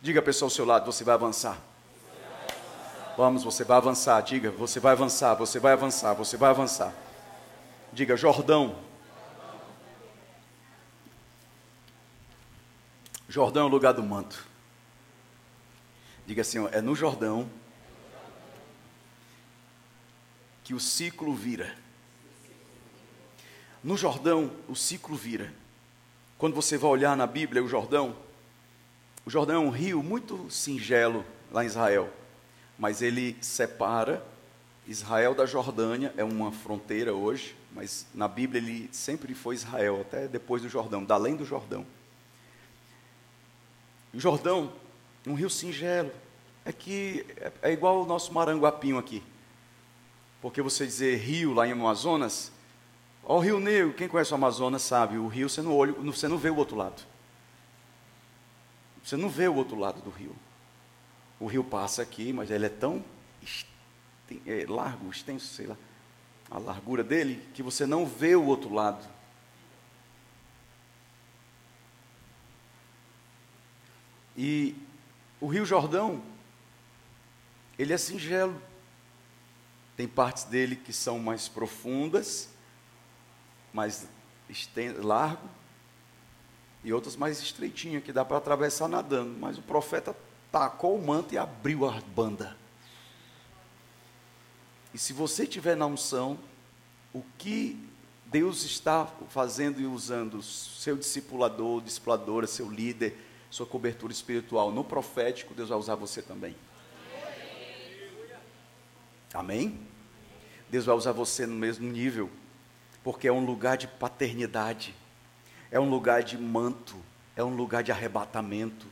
Diga a pessoa ao seu lado, você vai avançar. Vamos, você vai avançar. Diga, você vai avançar, você vai avançar, você vai avançar. Diga, Jordão. Jordão é o lugar do manto. Diga assim, ó, é no Jordão que o ciclo vira. No Jordão, o ciclo vira. Quando você vai olhar na Bíblia o Jordão, o Jordão é um rio muito singelo lá em Israel, mas ele separa Israel da Jordânia, é uma fronteira hoje, mas na Bíblia ele sempre foi Israel, até depois do Jordão, da além do Jordão. O Jordão, um rio singelo, é que é, é igual o nosso Maranguapinho aqui. Porque você dizer rio lá em Amazonas, ó o Rio Negro, quem conhece o Amazonas sabe, o rio você não, olha, você não vê o outro lado. Você não vê o outro lado do rio. O rio passa aqui, mas ele é tão é, largo, extenso, sei lá, a largura dele, que você não vê o outro lado. E o Rio Jordão, ele é singelo. Tem partes dele que são mais profundas, mais largo, e outras mais estreitinhas, que dá para atravessar nadando. Mas o profeta tacou o manto e abriu a banda. E se você tiver na unção, o que Deus está fazendo e usando, seu discipulador, discipuladora, seu líder, sua cobertura espiritual no profético, Deus vai usar você também. Amém? Deus vai usar você no mesmo nível, porque é um lugar de paternidade, é um lugar de manto, é um lugar de arrebatamento.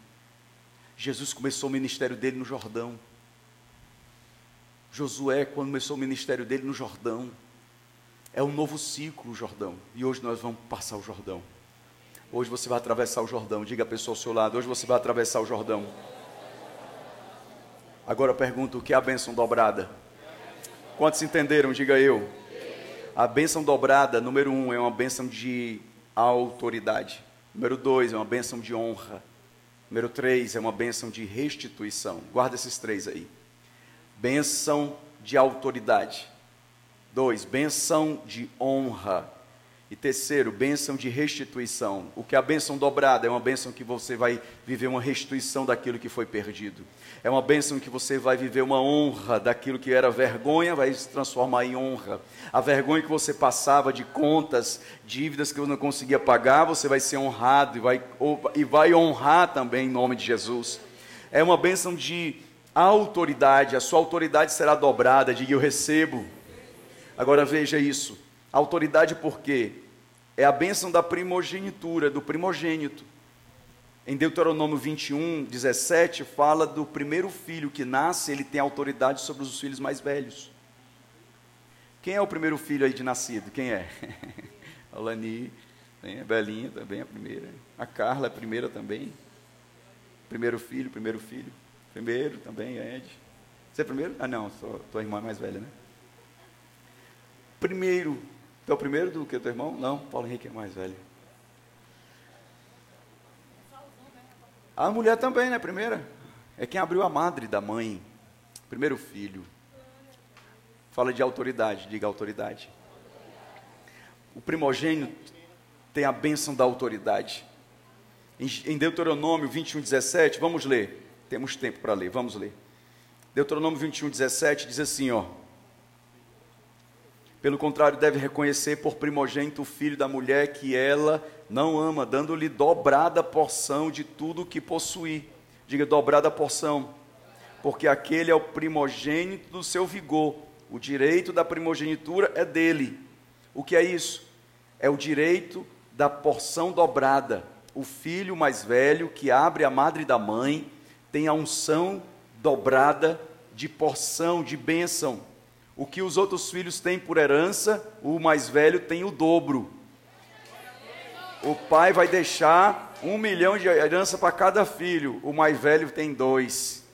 Jesus começou o ministério dele no Jordão. Josué, quando começou o ministério dele no Jordão, é um novo ciclo Jordão, e hoje nós vamos passar o Jordão. Hoje você vai atravessar o Jordão. Diga a pessoa ao seu lado: hoje você vai atravessar o Jordão. Agora eu pergunto: o que é a bênção dobrada? Quantos entenderam? Diga eu. A bênção dobrada, número um, é uma bênção de autoridade. Número dois, é uma bênção de honra. Número três, é uma bênção de restituição. Guarda esses três aí. Bênção de autoridade. Dois, bênção de honra. E terceiro, bênção de restituição. O que é a bênção dobrada? É uma bênção que você vai viver uma restituição daquilo que foi perdido. É uma bênção que você vai viver uma honra daquilo que era vergonha, vai se transformar em honra. A vergonha que você passava de contas, dívidas que você não conseguia pagar, você vai ser honrado e vai, e vai honrar também em nome de Jesus. É uma bênção de autoridade, a sua autoridade será dobrada, diga eu recebo. Agora veja isso. Autoridade por quê? É a bênção da primogenitura, do primogênito. Em Deuteronômio 21, 17, fala do primeiro filho que nasce, ele tem autoridade sobre os filhos mais velhos. Quem é o primeiro filho aí de nascido? Quem é? a Lani, a Belinha também é a primeira. A Carla é a primeira também. Primeiro filho, primeiro filho. Primeiro também, Ed. Você é primeiro? Ah, não, sou, tua irmã é mais velha, né? Primeiro Tu é o primeiro do que teu irmão? Não, Paulo Henrique é mais velho. A mulher também, né? Primeira. É quem abriu a madre da mãe. Primeiro filho. Fala de autoridade, diga autoridade. O primogênito tem a bênção da autoridade. Em Deuteronômio 21, 17, vamos ler. Temos tempo para ler, vamos ler. Deuteronômio 21, 17 diz assim: ó. Pelo contrário, deve reconhecer por primogênito o filho da mulher que ela não ama, dando-lhe dobrada porção de tudo que possuir. Diga dobrada porção, porque aquele é o primogênito do seu vigor. O direito da primogenitura é dele. O que é isso? É o direito da porção dobrada. O filho mais velho que abre a madre da mãe tem a unção dobrada de porção, de bênção. O que os outros filhos têm por herança, o mais velho tem o dobro. O pai vai deixar um milhão de herança para cada filho, o mais velho tem dois.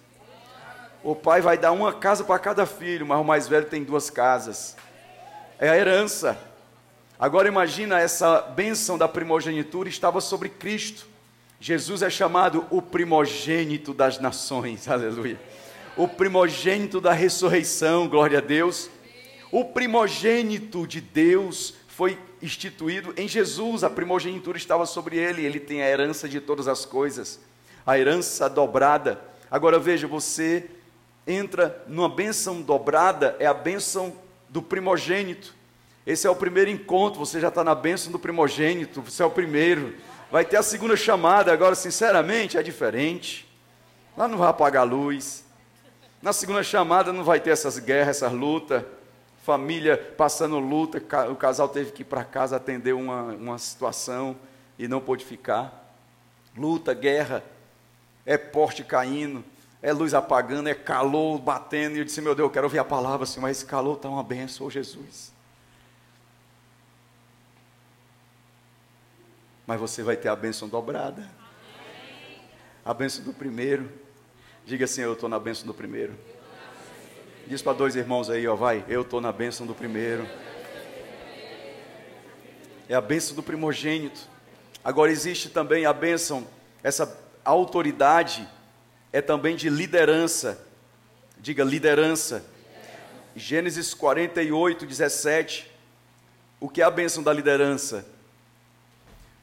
O pai vai dar uma casa para cada filho, mas o mais velho tem duas casas. É a herança. Agora imagina essa bênção da primogenitura estava sobre Cristo. Jesus é chamado o primogênito das nações, aleluia. O primogênito da ressurreição, glória a Deus. O primogênito de Deus foi instituído em Jesus, a primogenitura estava sobre ele, ele tem a herança de todas as coisas, a herança dobrada. Agora veja, você entra numa bênção dobrada, é a bênção do primogênito. Esse é o primeiro encontro, você já está na bênção do primogênito, você é o primeiro. Vai ter a segunda chamada, agora, sinceramente, é diferente. Lá não vai apagar a luz. Na segunda chamada não vai ter essas guerras, essas lutas. Família passando luta, o casal teve que ir para casa atender uma, uma situação e não pôde ficar. Luta, guerra, é porte caindo, é luz apagando, é calor batendo. E eu disse, meu Deus, eu quero ouvir a palavra, assim, mas esse calor está uma benção, oh Jesus. mas você vai ter a bênção dobrada. A bênção do primeiro. Diga assim: Eu estou na bênção do primeiro. Diz para dois irmãos aí, ó, vai. Eu estou na bênção do primeiro. É a bênção do primogênito. Agora existe também a bênção, essa autoridade é também de liderança. Diga liderança. Gênesis 48, 17. O que é a bênção da liderança?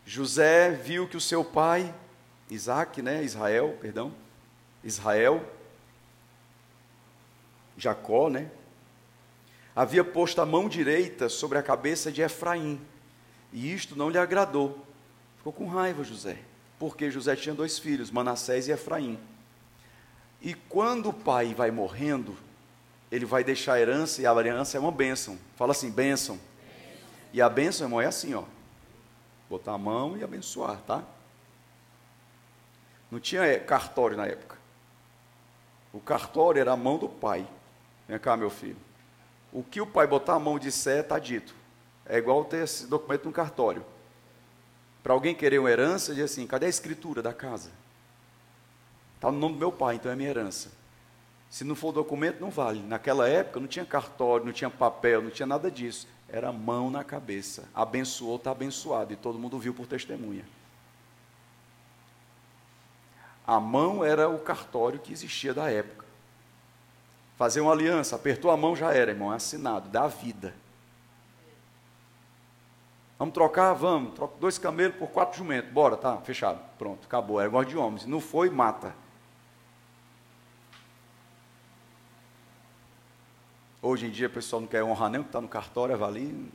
José viu que o seu pai, Isaac, né, Israel, perdão, Israel, Jacó, né, havia posto a mão direita sobre a cabeça de Efraim, e isto não lhe agradou. Ficou com raiva José, porque José tinha dois filhos, Manassés e Efraim. E quando o pai vai morrendo, ele vai deixar a herança, e a herança é uma bênção. Fala assim, bênção. E a bênção, irmão, é assim, ó. Botar a mão e abençoar, tá? Não tinha é, cartório na época. O cartório era a mão do pai. Vem cá, meu filho. O que o pai botar a mão disser, está dito. É igual ter esse documento no cartório. Para alguém querer uma herança, diz assim: cadê a escritura da casa? Está no nome do meu pai, então é minha herança. Se não for documento, não vale. Naquela época não tinha cartório, não tinha papel, não tinha nada disso era mão na cabeça. Abençoou, está abençoado. E todo mundo viu por testemunha. A mão era o cartório que existia da época. Fazer uma aliança, apertou a mão, já era, irmão, é assinado, dá vida. Vamos trocar? Vamos. Troca dois camelos por quatro jumentos. Bora, tá, fechado. Pronto, acabou. Era igual de homens. Não foi, mata. Hoje em dia o pessoal não quer honrar nem o que está no cartório, avalie,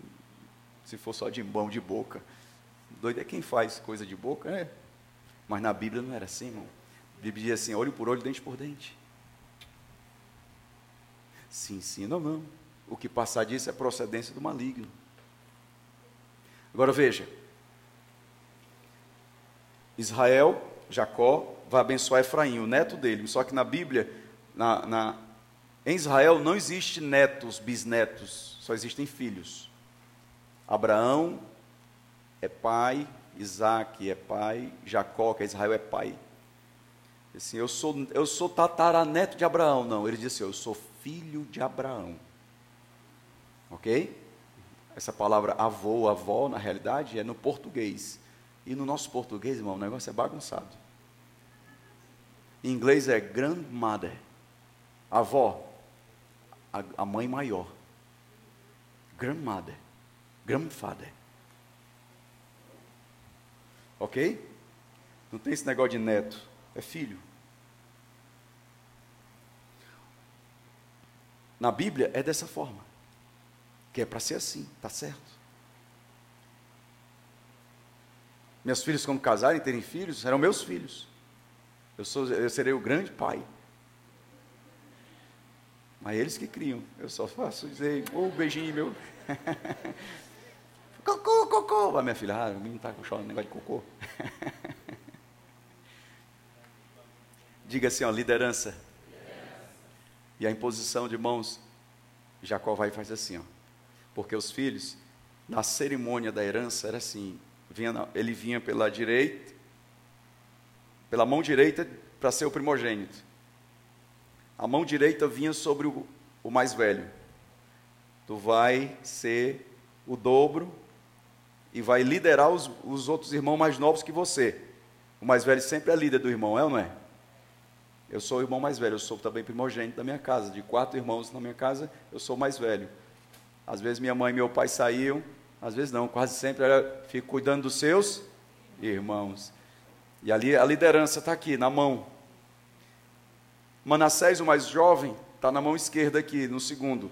se for só de mão de boca. Doido é quem faz coisa de boca, é. Mas na Bíblia não era assim, irmão. Bíblia dizia assim, olho por olho, dente por dente. Sim, sim, não, não. O que passar disso é procedência do maligno. Agora veja. Israel, Jacó, vai abençoar Efraim, o neto dele. Só que na Bíblia, na, na em Israel não existe netos, bisnetos, só existem filhos. Abraão é pai, Isaac é pai, Jacó, que é Israel, é pai. Assim, eu sou, eu sou tataraneto de Abraão. Não, ele disse assim, eu sou filho de Abraão. Ok? Essa palavra avô, avó, na realidade, é no português. E no nosso português, irmão, o negócio é bagunçado. Em inglês é grandmother, avó a, a mãe maior. Grandmother. Grandfather. Ok? Não tem esse negócio de neto. É filho. Na Bíblia é dessa forma. Que é para ser assim, tá certo. Meus filhos, quando casarem e terem filhos, serão meus filhos. Eu, sou, eu serei o grande pai. Mas eles que criam. Eu só faço dizer, ô oh, beijinho meu. cocô, cocô. A minha filha, ah, o menino está com negócio de cocô. Diga assim, ó, liderança. E a imposição de mãos, Jacó vai e faz assim, ó. Porque os filhos, na cerimônia da herança, era assim: vinha, ele vinha pela direita, pela mão direita, para ser o primogênito a mão direita vinha sobre o, o mais velho. Tu vai ser o dobro e vai liderar os, os outros irmãos mais novos que você. O mais velho sempre é líder do irmão, é ou não é? Eu sou o irmão mais velho, eu sou também primogênito da minha casa. De quatro irmãos na minha casa, eu sou o mais velho. Às vezes minha mãe e meu pai saíam, às vezes não, quase sempre eu fico cuidando dos seus irmãos. E ali a liderança está aqui, na mão. Manassés, o mais jovem, está na mão esquerda aqui, no segundo.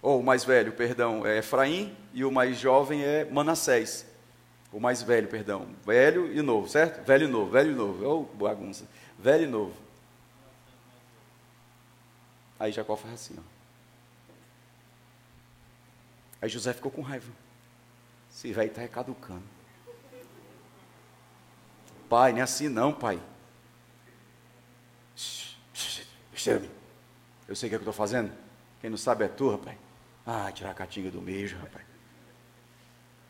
Ou o mais velho, perdão, é Efraim, e o mais jovem é Manassés. O mais velho, perdão. Velho e novo, certo? Velho e novo, velho e novo. Ô, oh, bagunça. Velho e novo. Aí Jacó faz assim, ó. Aí José ficou com raiva. Esse velho está caducando. Pai, não é assim não, pai. Eu sei o que, é que eu estou fazendo. Quem não sabe é tu, rapaz. Ah, tirar a catinga do mijo, rapaz.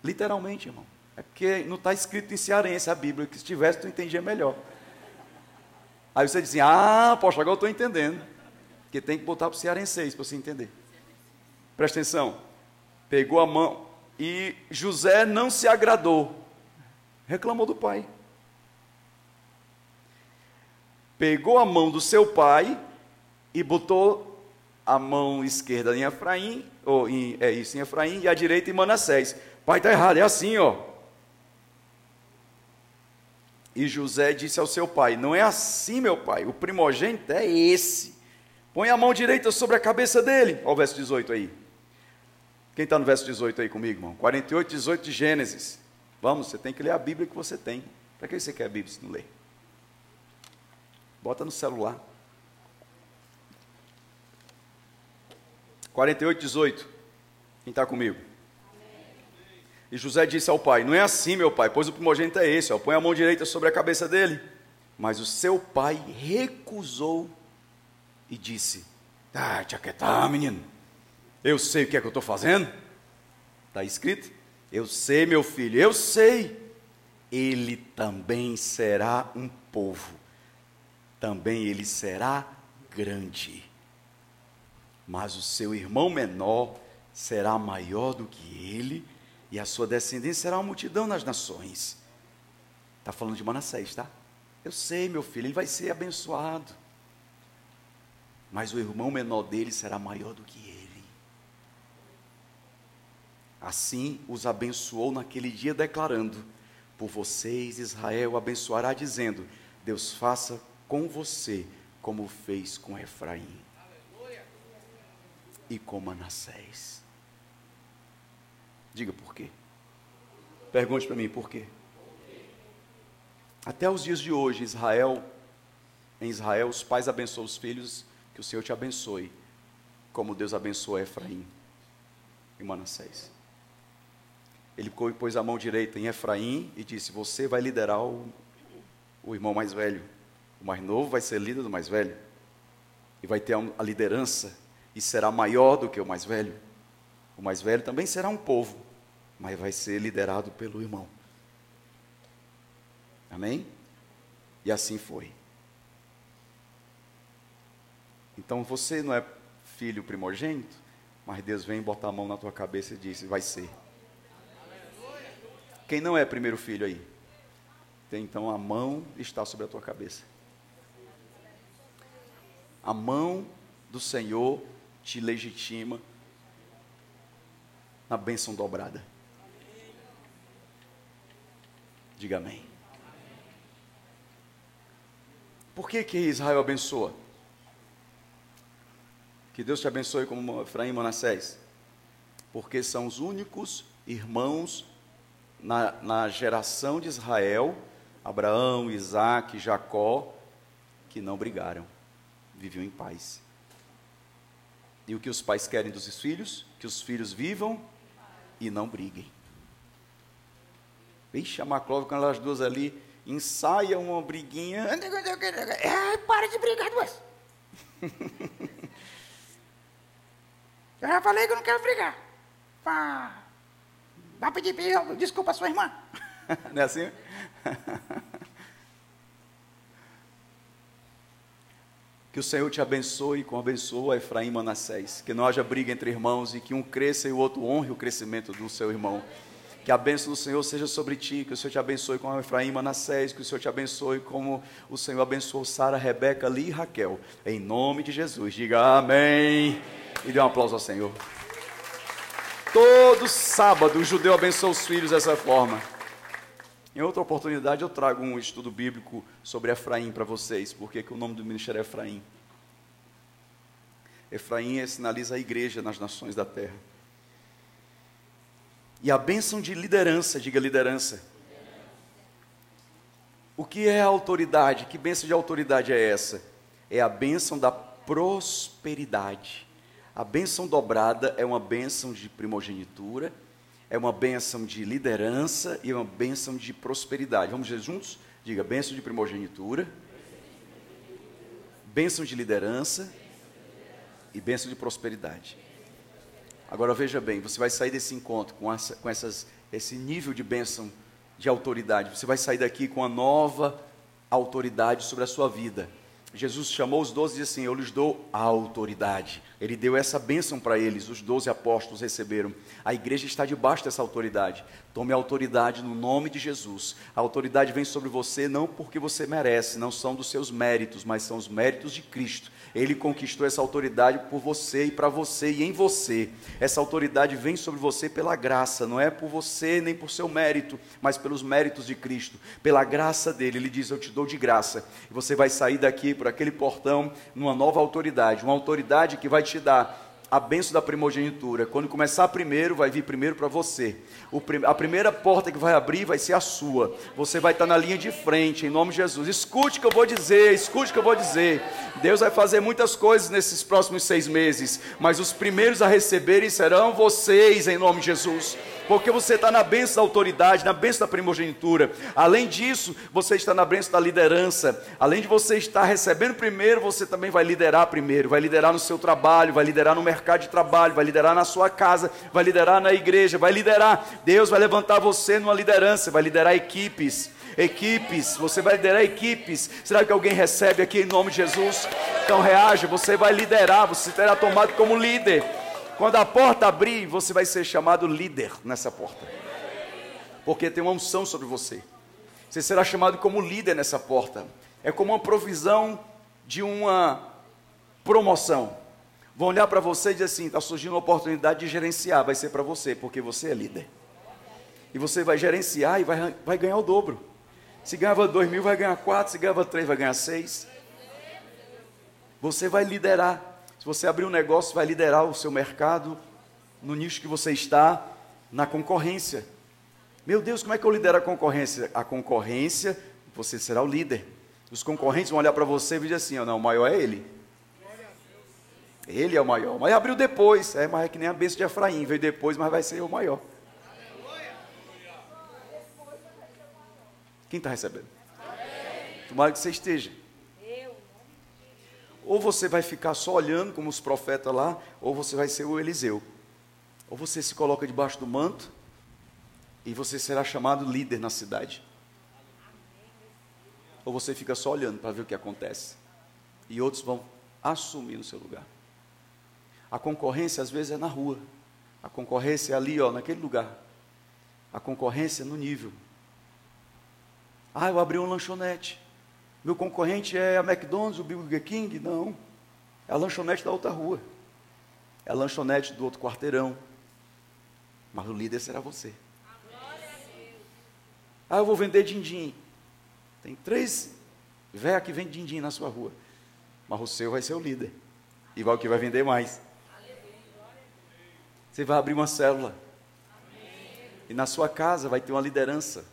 Literalmente, irmão. É porque não está escrito em cearense a Bíblia, que se tivesse tu entendia melhor. Aí você diz assim, ah, poxa, agora eu estou entendendo. Porque tem que botar para o cearense para você entender. Presta atenção. Pegou a mão e José não se agradou. Reclamou do pai. Pegou a mão do seu pai e botou a mão esquerda em Efraim, ou em, é isso, em Efraim, e a direita em Manassés. Pai, está errado, é assim, ó. E José disse ao seu pai: Não é assim, meu pai, o primogênito é esse. Põe a mão direita sobre a cabeça dele. Olha o verso 18 aí. Quem está no verso 18 aí comigo, irmão? 48, 18 de Gênesis. Vamos, você tem que ler a Bíblia que você tem. Para que você quer a Bíblia se não ler? Bota no celular. 48, 18. Quem está comigo? E José disse ao pai: Não é assim, meu pai, pois o primogênito é esse, ó, põe a mão direita sobre a cabeça dele. Mas o seu pai recusou e disse: Ah, te aquietar, menino. Eu sei o que é que eu estou fazendo. Está escrito? Eu sei, meu filho, eu sei. Ele também será um povo, também ele será grande. Mas o seu irmão menor será maior do que ele e a sua descendência será uma multidão nas nações. Está falando de Manassés, tá? Eu sei, meu filho, ele vai ser abençoado. Mas o irmão menor dele será maior do que ele. Assim os abençoou naquele dia, declarando: Por vocês Israel abençoará, dizendo: Deus faça com você como fez com Efraim e com Manassés. Diga por quê. Pergunte para mim por quê. Até os dias de hoje, Israel, em Israel, os pais abençoam os filhos, que o Senhor te abençoe, como Deus abençoou Efraim e Manassés. Ele pôs a mão direita em Efraim e disse: Você vai liderar o, o irmão mais velho. O mais novo vai ser líder do mais velho. E vai ter a liderança e será maior do que o mais velho. O mais velho também será um povo, mas vai ser liderado pelo irmão. Amém? E assim foi. Então você não é filho primogênito, mas Deus vem botar a mão na tua cabeça e diz: vai ser. Quem não é primeiro filho aí? Tem, então a mão está sobre a tua cabeça. A mão do Senhor te legitima na bênção dobrada. Diga amém. Por que, que Israel abençoa? Que Deus te abençoe como Efraim e Manassés. Porque são os únicos irmãos na, na geração de Israel, Abraão, Isaac, Jacó, que não brigaram, viviam em paz. E o que os pais querem dos filhos? Que os filhos vivam e não briguem. Vixe, a Maclove, quando elas duas ali ensaiam uma briguinha. É, para de brigar duas. Eu já falei que eu não quero brigar. Vá, vá pedir desculpa à sua irmã. Não é assim? Que o Senhor te abençoe como abençoou a Efraim e Manassés. Que não haja briga entre irmãos e que um cresça e o outro honre o crescimento do seu irmão. Que a bênção do Senhor seja sobre ti, que o Senhor te abençoe como Efraim Manassés, que o Senhor te abençoe como o Senhor abençoou Sara, Rebeca, Li e Raquel. Em nome de Jesus. Diga amém. E dê um aplauso ao Senhor. Todo sábado o judeu abençoa os filhos dessa forma. Em outra oportunidade eu trago um estudo bíblico sobre Efraim para vocês, porque que o nome do ministério é Efraim. Efraim sinaliza a igreja nas nações da terra. E a bênção de liderança, diga liderança. O que é autoridade? Que bênção de autoridade é essa? É a bênção da prosperidade. A bênção dobrada é uma bênção de primogenitura, é uma bênção de liderança e uma bênção de prosperidade. Vamos dizer juntos? Diga bênção de primogenitura, bênção de liderança e bênção de prosperidade. Agora veja bem, você vai sair desse encontro com, essa, com essas, esse nível de bênção de autoridade. Você vai sair daqui com a nova autoridade sobre a sua vida. Jesus chamou os doze e disse assim: Eu lhes dou a autoridade. Ele deu essa bênção para eles, os doze apóstolos receberam. A igreja está debaixo dessa autoridade. Tome a autoridade no nome de Jesus. A autoridade vem sobre você não porque você merece, não são dos seus méritos, mas são os méritos de Cristo. Ele conquistou essa autoridade por você e para você e em você. Essa autoridade vem sobre você pela graça, não é por você nem por seu mérito, mas pelos méritos de Cristo, pela graça dele. Ele diz: Eu te dou de graça. E você vai sair daqui por aquele portão numa nova autoridade, uma autoridade que vai te dar a benção da primogenitura. Quando começar primeiro, vai vir primeiro para você. Prim a primeira porta que vai abrir vai ser a sua. Você vai estar na linha de frente, em nome de Jesus. Escute o que eu vou dizer, escute o que eu vou dizer. Deus vai fazer muitas coisas nesses próximos seis meses, mas os primeiros a receberem serão vocês, em nome de Jesus porque você está na benção da autoridade, na benção da primogenitura. Além disso, você está na benção da liderança. Além de você estar recebendo primeiro, você também vai liderar primeiro. Vai liderar no seu trabalho, vai liderar no mercado de trabalho, vai liderar na sua casa, vai liderar na igreja, vai liderar. Deus vai levantar você numa liderança, vai liderar equipes equipes, você vai liderar equipes. Será que alguém recebe aqui em nome de Jesus? Então reaja, você vai liderar, você será tomado como líder. Quando a porta abrir, você vai ser chamado líder nessa porta. Porque tem uma unção sobre você. Você será chamado como líder nessa porta. É como uma provisão de uma promoção. Vão olhar para você e dizer assim: está surgindo uma oportunidade de gerenciar. Vai ser para você, porque você é líder. E você vai gerenciar e vai, vai ganhar o dobro. Se ganhava dois mil, vai ganhar quatro. Se ganhava três, vai ganhar seis. Você vai liderar. Se você abrir um negócio, vai liderar o seu mercado no nicho que você está, na concorrência. Meu Deus, como é que eu lidero a concorrência? A concorrência, você será o líder. Os concorrentes vão olhar para você e dizer assim: oh, não, o maior é ele. Ele é o maior. Mas abriu depois. É, mas é que nem a bênção de Efraim. Veio depois, mas vai ser o maior. Quem está recebendo? Tomara que você esteja. Ou você vai ficar só olhando como os profetas lá, ou você vai ser o Eliseu. Ou você se coloca debaixo do manto e você será chamado líder na cidade. Ou você fica só olhando para ver o que acontece. E outros vão assumir no seu lugar. A concorrência às vezes é na rua. A concorrência é ali, ó, naquele lugar. A concorrência é no nível. Ah, eu abri uma lanchonete. Meu concorrente é a McDonald's, o Burger King? Não. É a lanchonete da outra rua. É a lanchonete do outro quarteirão. Mas o líder será você. Ah, eu vou vender din-din. Tem três véia que vende din-din na sua rua. Mas o seu vai ser o líder. Igual que vai vender mais. Você vai abrir uma célula. E na sua casa vai ter uma liderança.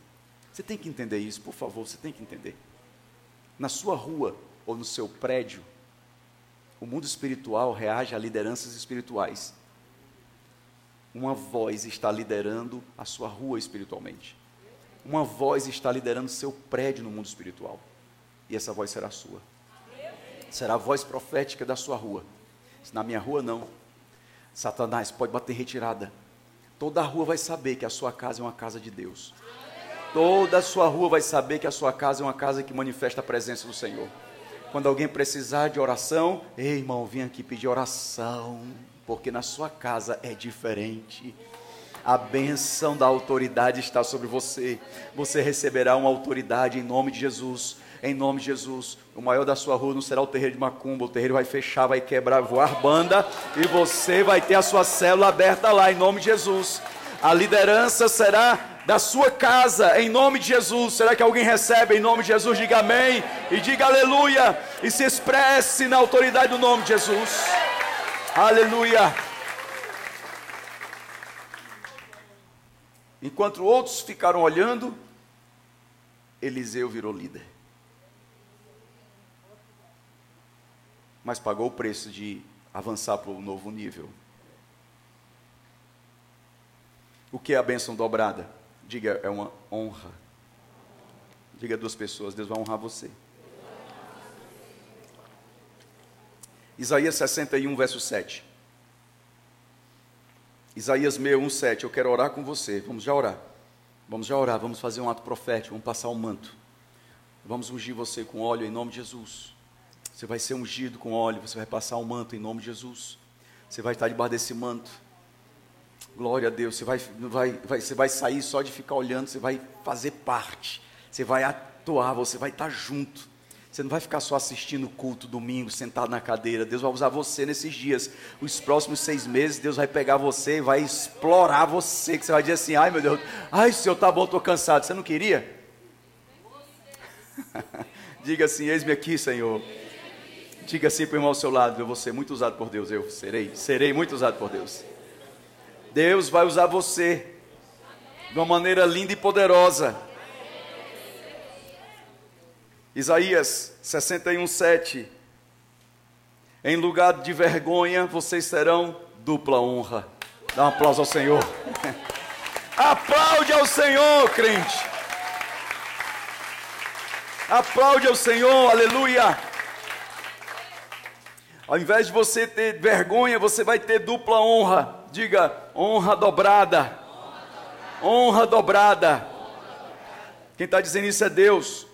Você tem que entender isso, por favor, você tem que entender na sua rua ou no seu prédio, o mundo espiritual reage a lideranças espirituais. Uma voz está liderando a sua rua espiritualmente. Uma voz está liderando seu prédio no mundo espiritual. E essa voz será sua. Será a voz profética da sua rua. Na minha rua, não. Satanás pode bater retirada. Toda a rua vai saber que a sua casa é uma casa de Deus. Toda a sua rua vai saber que a sua casa é uma casa que manifesta a presença do Senhor. Quando alguém precisar de oração, ei irmão, vim aqui pedir oração, porque na sua casa é diferente. A bênção da autoridade está sobre você. Você receberá uma autoridade em nome de Jesus. Em nome de Jesus. O maior da sua rua não será o terreiro de Macumba. O terreiro vai fechar, vai quebrar, voar banda. E você vai ter a sua célula aberta lá, em nome de Jesus. A liderança será da sua casa, em nome de Jesus. Será que alguém recebe em nome de Jesus? Diga amém e diga aleluia. E se expresse na autoridade do nome de Jesus. Aleluia. Enquanto outros ficaram olhando, Eliseu virou líder. Mas pagou o preço de avançar para o novo nível. O que é a bênção dobrada? Diga, é uma honra. Diga a duas pessoas, Deus vai honrar você. Isaías 61, verso 7. Isaías 61, 7. Eu quero orar com você. Vamos já orar. Vamos já orar. Vamos fazer um ato profético. Vamos passar o um manto. Vamos ungir você com óleo em nome de Jesus. Você vai ser ungido com óleo. Você vai passar o um manto em nome de Jesus. Você vai estar debaixo desse manto. Glória a Deus. Você vai, vai, vai, você vai sair só de ficar olhando. Você vai fazer parte. Você vai atuar. Você vai estar junto. Você não vai ficar só assistindo o culto domingo, sentado na cadeira. Deus vai usar você nesses dias. Os próximos seis meses, Deus vai pegar você e vai explorar você. Que você vai dizer assim: ai meu Deus, ai Senhor, tá bom, estou cansado. Você não queria? Diga assim: eis-me aqui, Senhor. Diga assim para o irmão ao seu lado: eu vou ser muito usado por Deus. Eu serei, serei muito usado por Deus. Deus vai usar você de uma maneira linda e poderosa. Isaías 61, 7. Em lugar de vergonha, vocês serão dupla honra. Dá um aplauso ao Senhor. Aplaude ao Senhor, crente. Aplaude ao Senhor, aleluia. Ao invés de você ter vergonha, você vai ter dupla honra. Diga, honra dobrada. Honra dobrada. Quem está dizendo isso é Deus.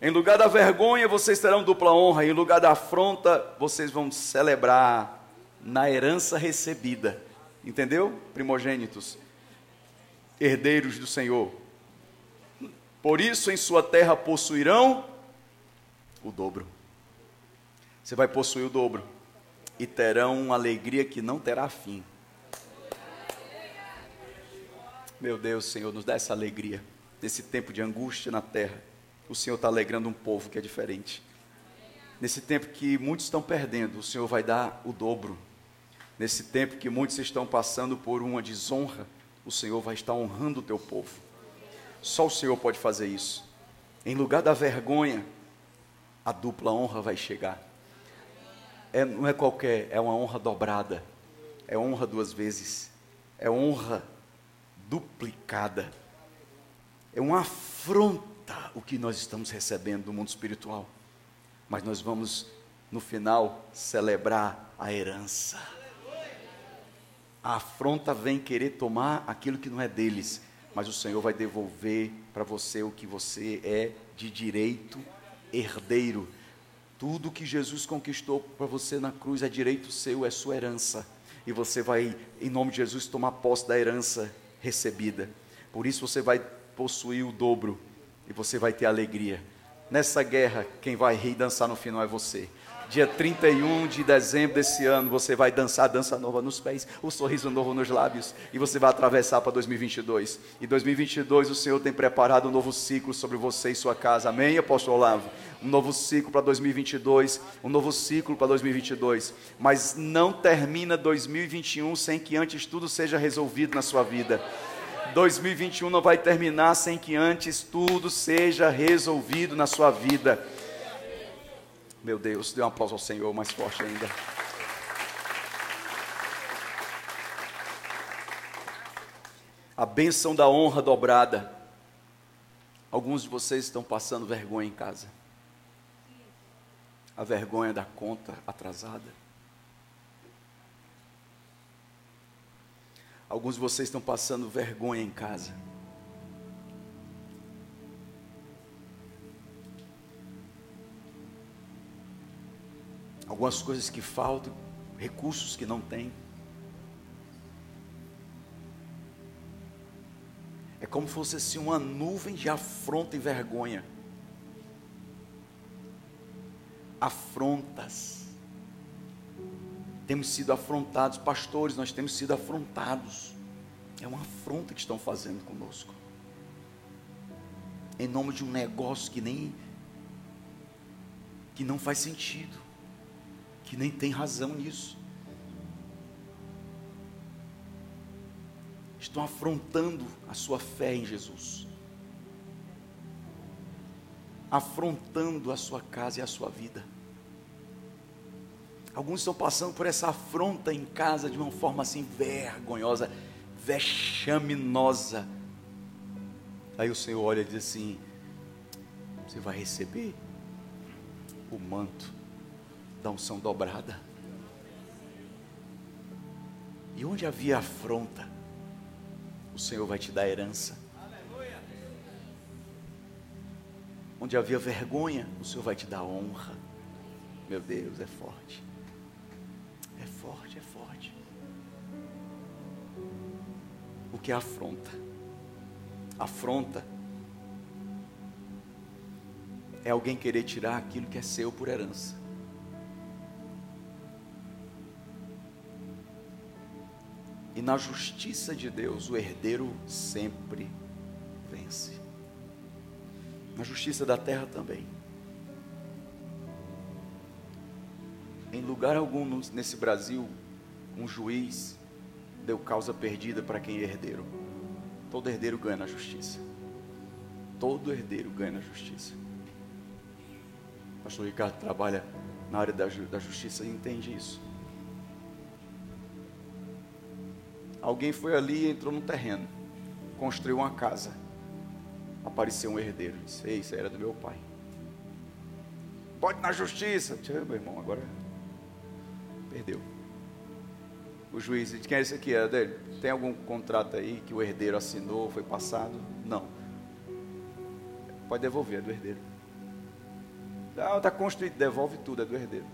Em lugar da vergonha, vocês terão dupla honra. Em lugar da afronta, vocês vão celebrar na herança recebida. Entendeu? Primogênitos, herdeiros do Senhor. Por isso, em sua terra possuirão o dobro. Você vai possuir o dobro. E terão uma alegria que não terá fim. Meu Deus, Senhor, nos dá essa alegria. Nesse tempo de angústia na terra o Senhor está alegrando um povo que é diferente. Nesse tempo que muitos estão perdendo, o Senhor vai dar o dobro. Nesse tempo que muitos estão passando por uma desonra, o Senhor vai estar honrando o teu povo. Só o Senhor pode fazer isso. Em lugar da vergonha, a dupla honra vai chegar. É, não é qualquer, é uma honra dobrada. É honra duas vezes. É honra duplicada. É uma afronta o que nós estamos recebendo do mundo espiritual. Mas nós vamos, no final, celebrar a herança. A afronta vem querer tomar aquilo que não é deles, mas o Senhor vai devolver para você o que você é de direito herdeiro. Tudo que Jesus conquistou para você na cruz é direito seu, é sua herança. E você vai, em nome de Jesus, tomar posse da herança recebida. Por isso você vai possuir o dobro e você vai ter alegria. Nessa guerra, quem vai rir e dançar no final é você. Dia 31 de dezembro desse ano, você vai dançar a dança nova nos pés, o sorriso novo nos lábios, e você vai atravessar para 2022. E 2022 o Senhor tem preparado um novo ciclo sobre você e sua casa. Amém, apóstolo Olavo? Um novo ciclo para 2022, um novo ciclo para 2022. Mas não termina 2021 sem que antes tudo seja resolvido na sua vida. 2021 não vai terminar sem que antes tudo seja resolvido na sua vida. Meu Deus, dê um aplauso ao Senhor mais forte ainda. A bênção da honra dobrada. Alguns de vocês estão passando vergonha em casa. A vergonha da conta atrasada Alguns de vocês estão passando vergonha em casa. Algumas coisas que faltam, recursos que não tem. É como se fosse assim uma nuvem de afronta e vergonha. Afrontas. Temos sido afrontados, pastores, nós temos sido afrontados. É uma afronta que estão fazendo conosco. Em nome de um negócio que nem que não faz sentido, que nem tem razão nisso. Estão afrontando a sua fé em Jesus, afrontando a sua casa e a sua vida. Alguns estão passando por essa afronta em casa de uma forma assim vergonhosa, vexaminosa. Aí o Senhor olha e diz assim: Você vai receber o manto da unção dobrada. E onde havia afronta, o Senhor vai te dar herança. Onde havia vergonha, o Senhor vai te dar honra. Meu Deus, é forte. É forte, é forte. O que é afronta? Afronta é alguém querer tirar aquilo que é seu por herança. E na justiça de Deus, o herdeiro sempre vence. Na justiça da terra também. Em lugar algum nesse Brasil, um juiz deu causa perdida para quem é herdeiro. Todo herdeiro ganha na justiça. Todo herdeiro ganha na justiça. O pastor Ricardo trabalha na área da, da justiça e entende isso. Alguém foi ali e entrou no terreno, construiu uma casa. Apareceu um herdeiro, disse: Ei, isso era do meu pai. Pode na justiça. Eu, meu irmão, agora perdeu. O juiz disse: Quem é esse aqui? Era dele? Tem algum contrato aí que o herdeiro assinou, foi passado? Não. Pode devolver, é do herdeiro. Não, está construído, devolve tudo, é do herdeiro.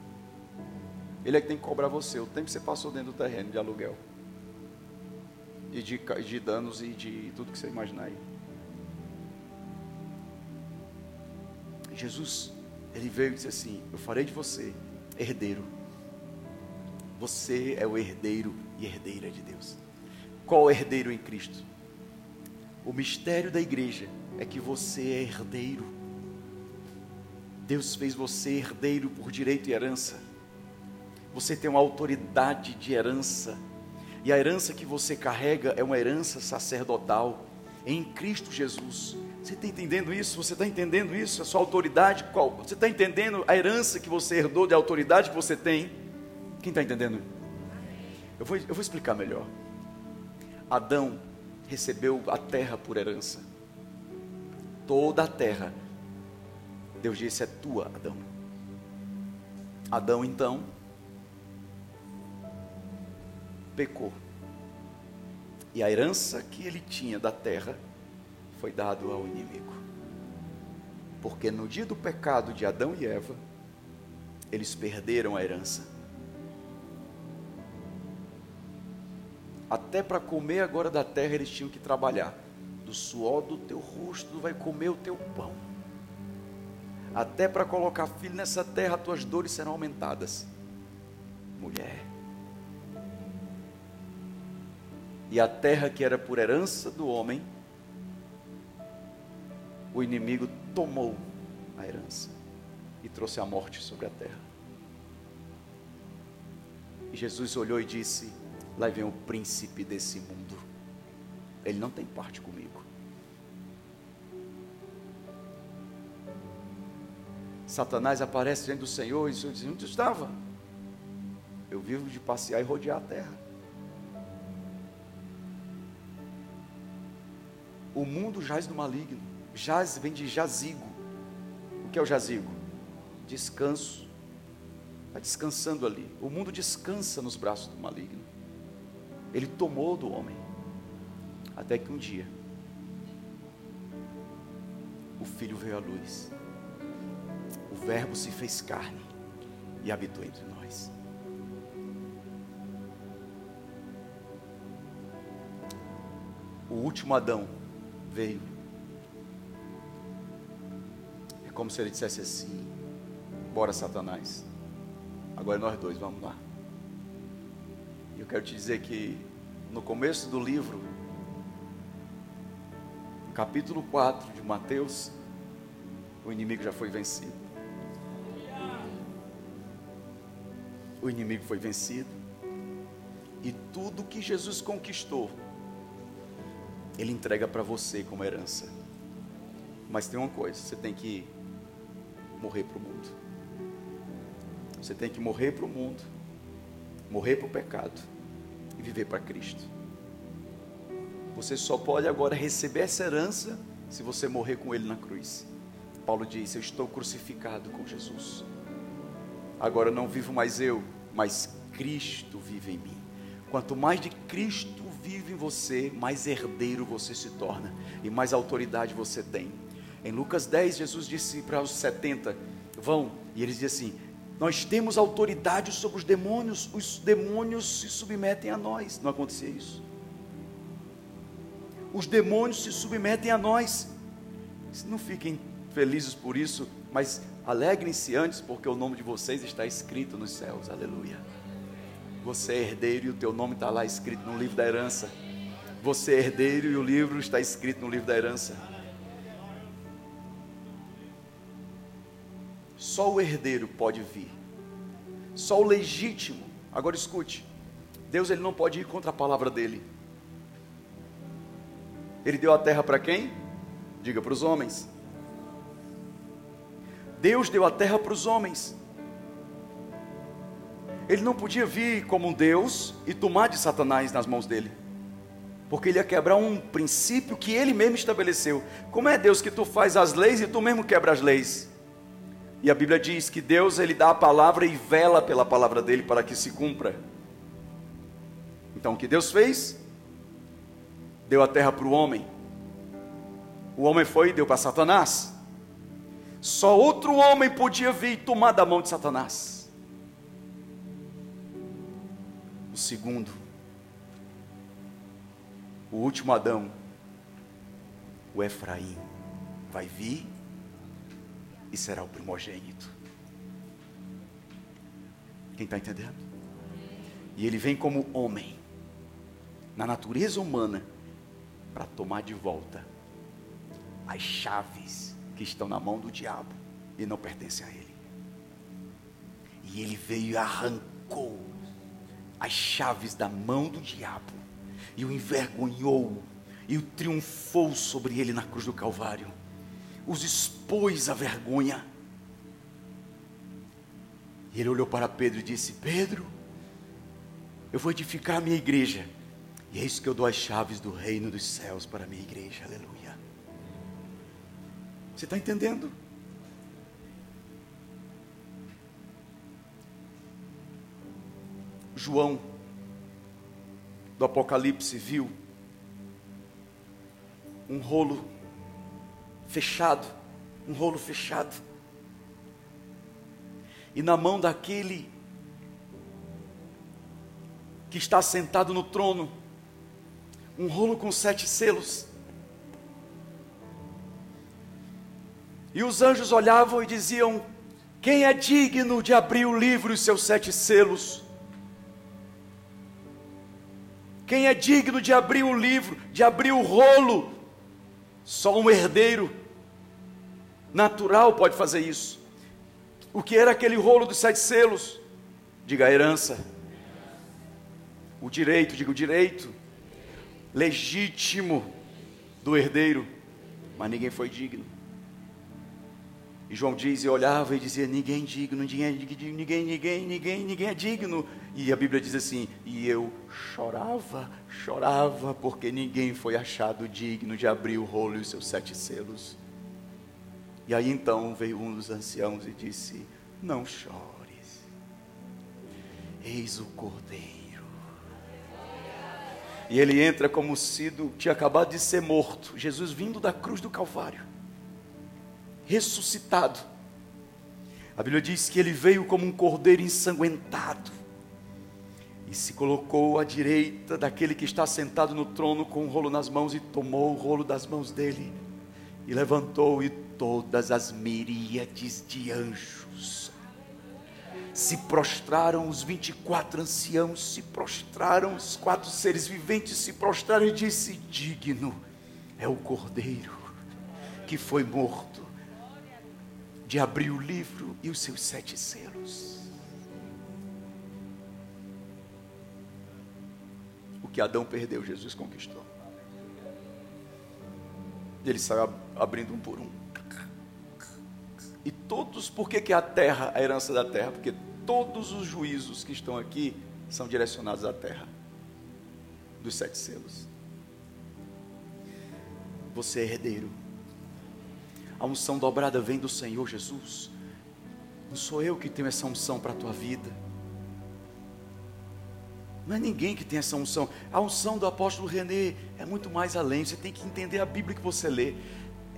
Ele é que tem que cobrar você o tempo que você passou dentro do terreno de aluguel e de, de danos e de tudo que você imaginar aí. Jesus, ele veio e disse assim: Eu farei de você herdeiro. Você é o herdeiro e herdeira de Deus. Qual o herdeiro em Cristo? O mistério da igreja é que você é herdeiro. Deus fez você herdeiro por direito e herança. Você tem uma autoridade de herança e a herança que você carrega é uma herança sacerdotal em Cristo Jesus. Você está entendendo isso? Você está entendendo isso? A sua autoridade, qual? Você está entendendo a herança que você herdou de autoridade que você tem? Quem está entendendo? Eu vou, eu vou explicar melhor. Adão recebeu a terra por herança. Toda a terra. Deus disse: é tua, Adão. Adão então pecou. E a herança que ele tinha da terra foi dado ao inimigo. Porque no dia do pecado de Adão e Eva, eles perderam a herança. Até para comer agora da terra eles tinham que trabalhar. Do suor do teu rosto vai comer o teu pão. Até para colocar filho nessa terra, tuas dores serão aumentadas. Mulher, e a terra que era por herança do homem, o inimigo tomou a herança e trouxe a morte sobre a terra. E Jesus olhou e disse: Lá vem o príncipe desse mundo, ele não tem parte comigo. Satanás aparece diante do Senhor e o Senhor diz: Onde estava? Eu vivo de passear e rodear a terra. O mundo jaz no maligno. Jaz vem de jazigo. O que é o jazigo? Descanso. Está descansando ali. O mundo descansa nos braços do maligno. Ele tomou do homem. Até que um dia, o Filho veio à luz. O Verbo se fez carne e habitou entre nós. O último Adão veio. É como se ele dissesse assim: Bora, Satanás. Agora é nós dois, vamos lá. Eu quero te dizer que no começo do livro, no capítulo 4 de Mateus, o inimigo já foi vencido. O inimigo foi vencido. E tudo que Jesus conquistou, Ele entrega para você como herança. Mas tem uma coisa: você tem que morrer para o mundo. Você tem que morrer para o mundo, morrer para o pecado e viver para Cristo. Você só pode agora receber essa herança se você morrer com Ele na cruz. Paulo diz: Eu estou crucificado com Jesus. Agora não vivo mais eu, mas Cristo vive em mim. Quanto mais de Cristo vive em você, mais herdeiro você se torna e mais autoridade você tem. Em Lucas 10, Jesus disse para os 70: Vão, e eles dizem assim: Nós temos autoridade sobre os demônios, os demônios se submetem a nós. Não acontecia isso. Os demônios se submetem a nós. Não fiquem felizes por isso, mas alegrem-se antes, porque o nome de vocês está escrito nos céus. Aleluia. Você é herdeiro e o teu nome está lá escrito no livro da herança. Você é herdeiro e o livro está escrito no livro da herança. Só o herdeiro pode vir. Só o legítimo. Agora escute. Deus ele não pode ir contra a palavra dele. Ele deu a terra para quem? Diga para os homens. Deus deu a terra para os homens. Ele não podia vir como um Deus e tomar de Satanás nas mãos dele. Porque ele ia quebrar um princípio que ele mesmo estabeleceu. Como é Deus que tu faz as leis e tu mesmo quebra as leis? E a Bíblia diz que Deus ele dá a palavra e vela pela palavra dele para que se cumpra. Então o que Deus fez? Deu a terra para o homem. O homem foi e deu para Satanás. Só outro homem podia vir e tomar da mão de Satanás. Segundo, o último Adão, o Efraim, vai vir e será o primogênito. Quem está entendendo? E ele vem como homem, na natureza humana, para tomar de volta as chaves que estão na mão do diabo e não pertencem a ele. E ele veio e arrancou as chaves da mão do diabo e o envergonhou e o triunfou sobre ele na cruz do Calvário. Os expôs a vergonha. E ele olhou para Pedro e disse: Pedro, eu vou edificar a minha igreja. E é isso que eu dou as chaves do reino dos céus para a minha igreja. Aleluia. Você está entendendo? João, do Apocalipse, viu um rolo fechado, um rolo fechado. E na mão daquele que está sentado no trono, um rolo com sete selos. E os anjos olhavam e diziam: Quem é digno de abrir o livro e seus sete selos? Quem é digno de abrir o livro, de abrir o rolo? Só um herdeiro natural pode fazer isso. O que era aquele rolo dos sete selos? Diga a herança. O direito, diga o direito legítimo do herdeiro, mas ninguém foi digno. E João diz, e olhava e dizia: ninguém é digno, ninguém, é digno, ninguém, ninguém, ninguém, ninguém é digno. E a Bíblia diz assim: e eu chorava, chorava, porque ninguém foi achado digno de abrir o rolo e os seus sete selos. E aí então veio um dos anciãos e disse: Não chores, eis o cordeiro. E ele entra como se tinha acabado de ser morto. Jesus vindo da cruz do Calvário ressuscitado. A Bíblia diz que ele veio como um cordeiro ensanguentado. e se colocou à direita daquele que está sentado no trono com o rolo nas mãos e tomou o rolo das mãos dele e levantou e todas as miríades de anjos se prostraram os 24 anciãos se prostraram os quatro seres viventes se prostraram e disse digno é o cordeiro que foi morto de abrir o livro e os seus sete selos O que Adão perdeu, Jesus conquistou. Ele saiu ab- abrindo um por um. E todos, por que, que a terra, a herança da terra? Porque todos os juízos que estão aqui são direcionados à terra, dos sete selos. Você é herdeiro. A unção dobrada vem do Senhor Jesus. Não sou eu que tenho essa unção para a tua vida. Não é ninguém que tem essa unção. A unção do apóstolo René é muito mais além. Você tem que entender a Bíblia que você lê.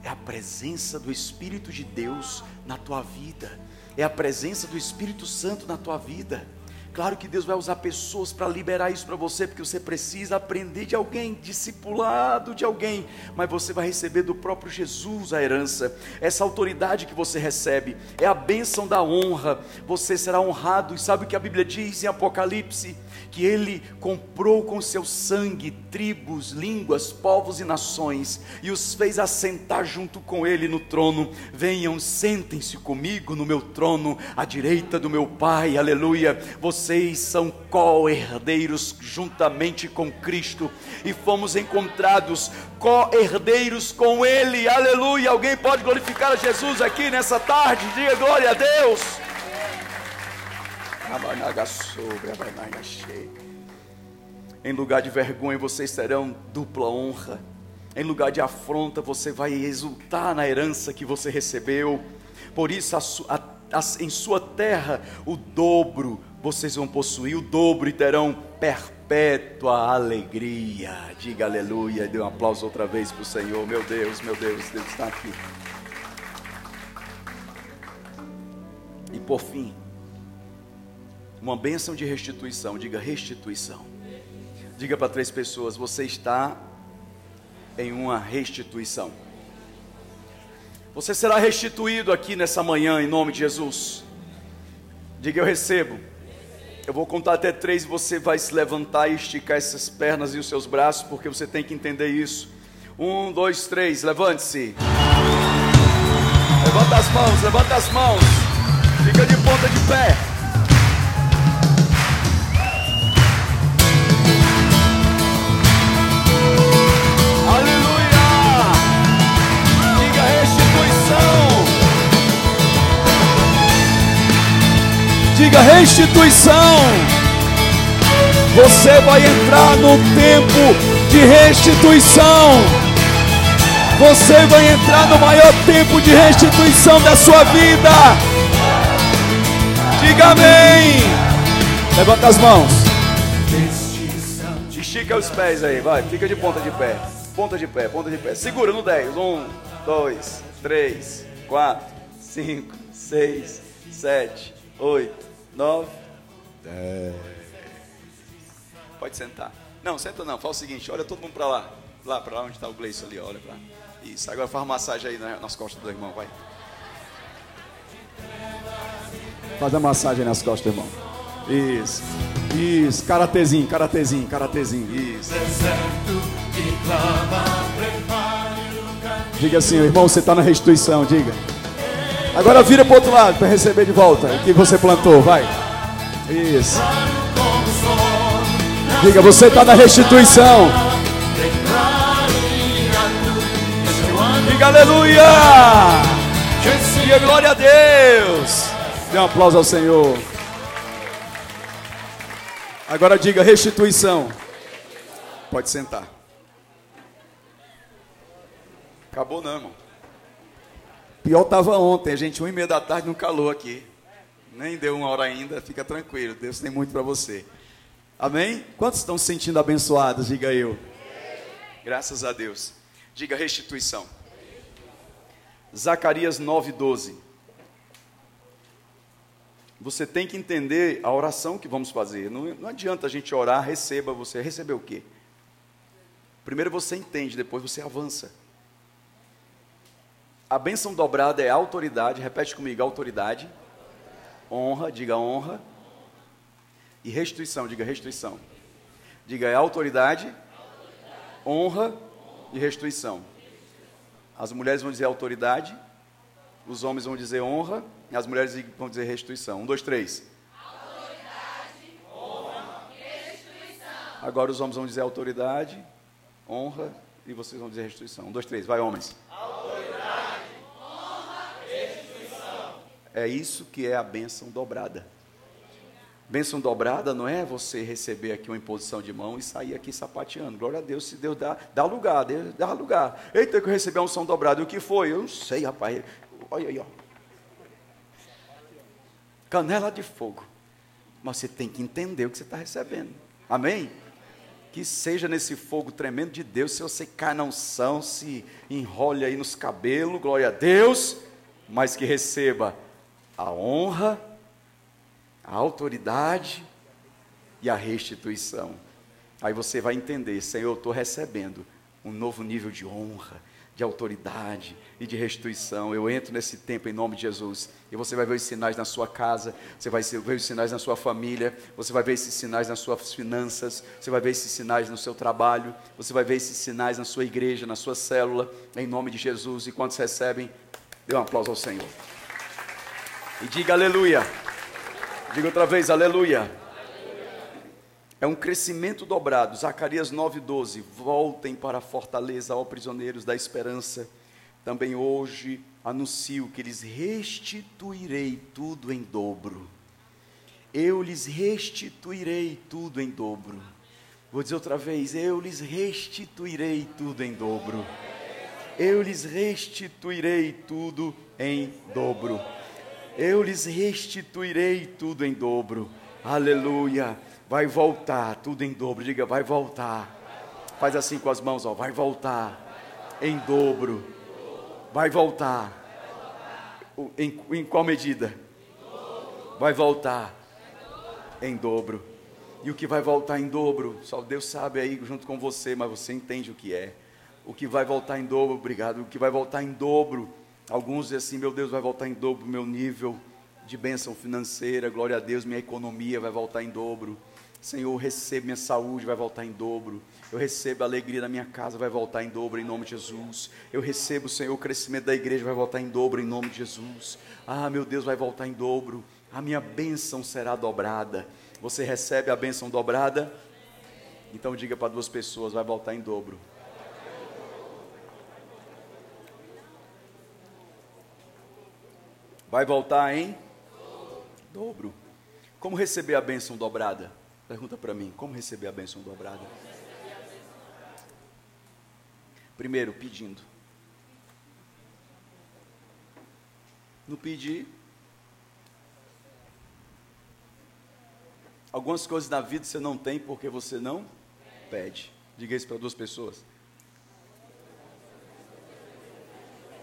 É a presença do Espírito de Deus na tua vida. É a presença do Espírito Santo na tua vida. Claro que Deus vai usar pessoas para liberar isso para você, porque você precisa aprender de alguém, discipulado de alguém, mas você vai receber do próprio Jesus a herança. Essa autoridade que você recebe é a bênção da honra. Você será honrado. E sabe o que a Bíblia diz em Apocalipse? Que ele comprou com seu sangue tribos, línguas, povos e nações e os fez assentar junto com ele no trono. Venham, sentem-se comigo no meu trono, à direita do meu Pai. Aleluia. Vocês são co-herdeiros juntamente com Cristo e fomos encontrados co-herdeiros com ele. Aleluia. Alguém pode glorificar a Jesus aqui nessa tarde? Diga glória a Deus. Em lugar de vergonha, vocês terão dupla honra. Em lugar de afronta, você vai exultar na herança que você recebeu. Por isso, a a- a- em sua terra, o dobro vocês vão possuir, o dobro e terão perpétua alegria. Diga aleluia. Dê um aplauso outra vez para o Senhor. Meu Deus, meu Deus, Deus está aqui. E por fim, uma bênção de restituição. Diga restituição. Diga para três pessoas: você está em uma restituição. Você será restituído aqui nessa manhã, em nome de Jesus. Diga eu recebo. Eu vou contar até três e você vai se levantar e esticar essas pernas e os seus braços, porque você tem que entender isso. Um, dois, três, levante-se. Levanta as mãos, levanta as mãos. Fica de ponta de pé. Diga restituição. Você vai entrar no tempo de restituição. Você vai entrar no maior tempo de restituição da sua vida. Diga amém. Levanta as mãos. Estica os pés aí, vai. Fica de ponta de pé. Ponta de pé, ponta de pé. Segura no 10. 1, 2, 3, 4, 5, 6, 7, 8, 9, 10. Pode sentar. Não, senta não. Fala o seguinte: olha todo mundo pra lá. Lá, pra lá onde está o Gleison ali, olha pra lá. Isso, agora faz uma massagem aí na- nas costas do irmão, vai. Faz a massagem nas costas do irmão. Isso. Isso, karatezinho, karatezinho, karatezinho. Isso. Diga assim, irmão, você está na restituição, diga. Agora vira para outro lado para receber de volta o que você plantou, vai. Isso. Diga, você está na restituição. Diga aleluia. Diga glória a Deus. Dê um aplauso ao Senhor. Agora diga restituição. Pode sentar. Acabou não, irmão. Pior estava ontem, a gente, uma e meia da tarde no calor aqui. Nem deu uma hora ainda, fica tranquilo. Deus tem muito para você. Amém? Quantos estão se sentindo abençoados? Diga eu. Graças a Deus. Diga restituição. Zacarias 9:12. você tem que entender a oração que vamos fazer. Não, não adianta a gente orar, receba você. Receber o quê? Primeiro você entende, depois você avança. A bênção dobrada é autoridade, repete comigo, autoridade, honra, diga honra, e restituição, diga restituição. Diga é autoridade, honra e restituição. As mulheres vão dizer autoridade, os homens vão dizer honra, e as mulheres vão dizer restituição. Um, dois, três. Autoridade, honra restituição. Agora os homens vão dizer autoridade, honra e vocês vão dizer restituição. Um, dois, três. Vai, homens. Autoridade, honra, restituição. É isso que é a bênção dobrada. Bênção dobrada não é você receber aqui uma imposição de mão e sair aqui sapateando. Glória a Deus, se Deus dá, dá lugar, Deus dá lugar. Eita, que eu recebi a unção dobrada. O que foi? Eu não sei, rapaz. Olha aí, ó. Canela de fogo. Mas você tem que entender o que você está recebendo. Amém? Que seja nesse fogo tremendo de Deus, se você cai na unção, se enrole aí nos cabelos, glória a Deus, mas que receba a honra, a autoridade e a restituição. Aí você vai entender, Senhor, eu estou recebendo um novo nível de honra, de autoridade e de restituição. Eu entro nesse tempo em nome de Jesus. E você vai ver os sinais na sua casa, você vai ver os sinais na sua família, você vai ver esses sinais nas suas finanças, você vai ver esses sinais no seu trabalho, você vai ver esses sinais na sua igreja, na sua célula, em nome de Jesus. E quantos recebem, dê um aplauso ao Senhor. E diga aleluia. Diga outra vez, aleluia. É um crescimento dobrado. Zacarias 9,12. Voltem para a fortaleza, ó prisioneiros da esperança. Também hoje anuncio que lhes restituirei tudo em dobro. Eu lhes restituirei tudo em dobro. Vou dizer outra vez: eu lhes restituirei tudo em dobro. Eu lhes restituirei tudo em dobro eu lhes restituirei tudo em dobro. Aleluia. Vai voltar tudo em dobro. Diga, vai voltar. Faz assim com as mãos, ó. Vai voltar em dobro. Vai voltar. Em, em qual medida? Vai voltar em dobro. E o que vai voltar em dobro, só Deus sabe aí junto com você, mas você entende o que é. O que vai voltar em dobro, obrigado. O que vai voltar em dobro Alguns dizem assim: meu Deus, vai voltar em dobro o meu nível de bênção financeira, glória a Deus, minha economia vai voltar em dobro. Senhor, recebo minha saúde, vai voltar em dobro. Eu recebo a alegria da minha casa, vai voltar em dobro em nome de Jesus. Eu recebo, Senhor, o crescimento da igreja vai voltar em dobro em nome de Jesus. Ah, meu Deus, vai voltar em dobro. A minha bênção será dobrada. Você recebe a bênção dobrada? Então diga para duas pessoas, vai voltar em dobro. Vai voltar em dobro. Como receber a bênção dobrada? Pergunta para mim, como receber a bênção dobrada? Primeiro, pedindo. No pedir. Algumas coisas na vida você não tem porque você não pede. Diga isso para duas pessoas.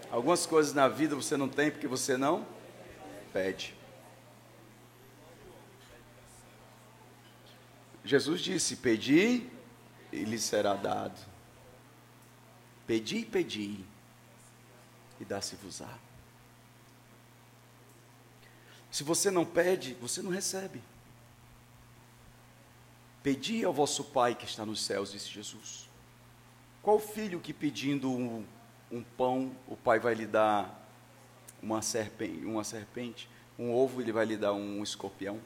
Algumas coisas na vida você não tem porque você não pede. Jesus disse: Pedi e lhe será dado. Pedi, pedi, e dá-se-vos-á. Se você não pede, você não recebe. Pedi ao vosso Pai que está nos céus, disse Jesus. Qual filho que pedindo um, um pão, o pai vai lhe dar uma serpente, uma serpente, um ovo ele vai lhe dar um escorpião.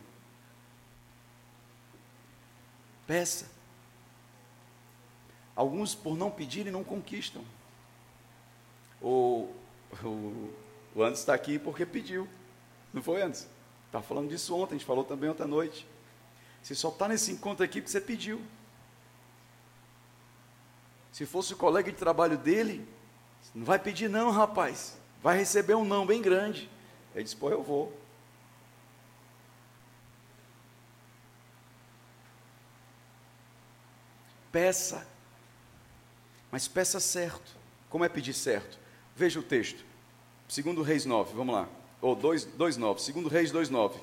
Peça. Alguns, por não pedirem, não conquistam. O, o, o Anderson está aqui porque pediu. Não foi antes? Estava falando disso ontem, a gente falou também ontem à noite. Você só está nesse encontro aqui porque você pediu. Se fosse o colega de trabalho dele, não vai pedir não, rapaz vai receber um não bem grande. Ele disse: Pô, eu vou. Peça, mas peça certo. Como é pedir certo? Veja o texto. Segundo Reis 9, vamos lá. Ou 2, 2 9. Segundo Reis 2, 9.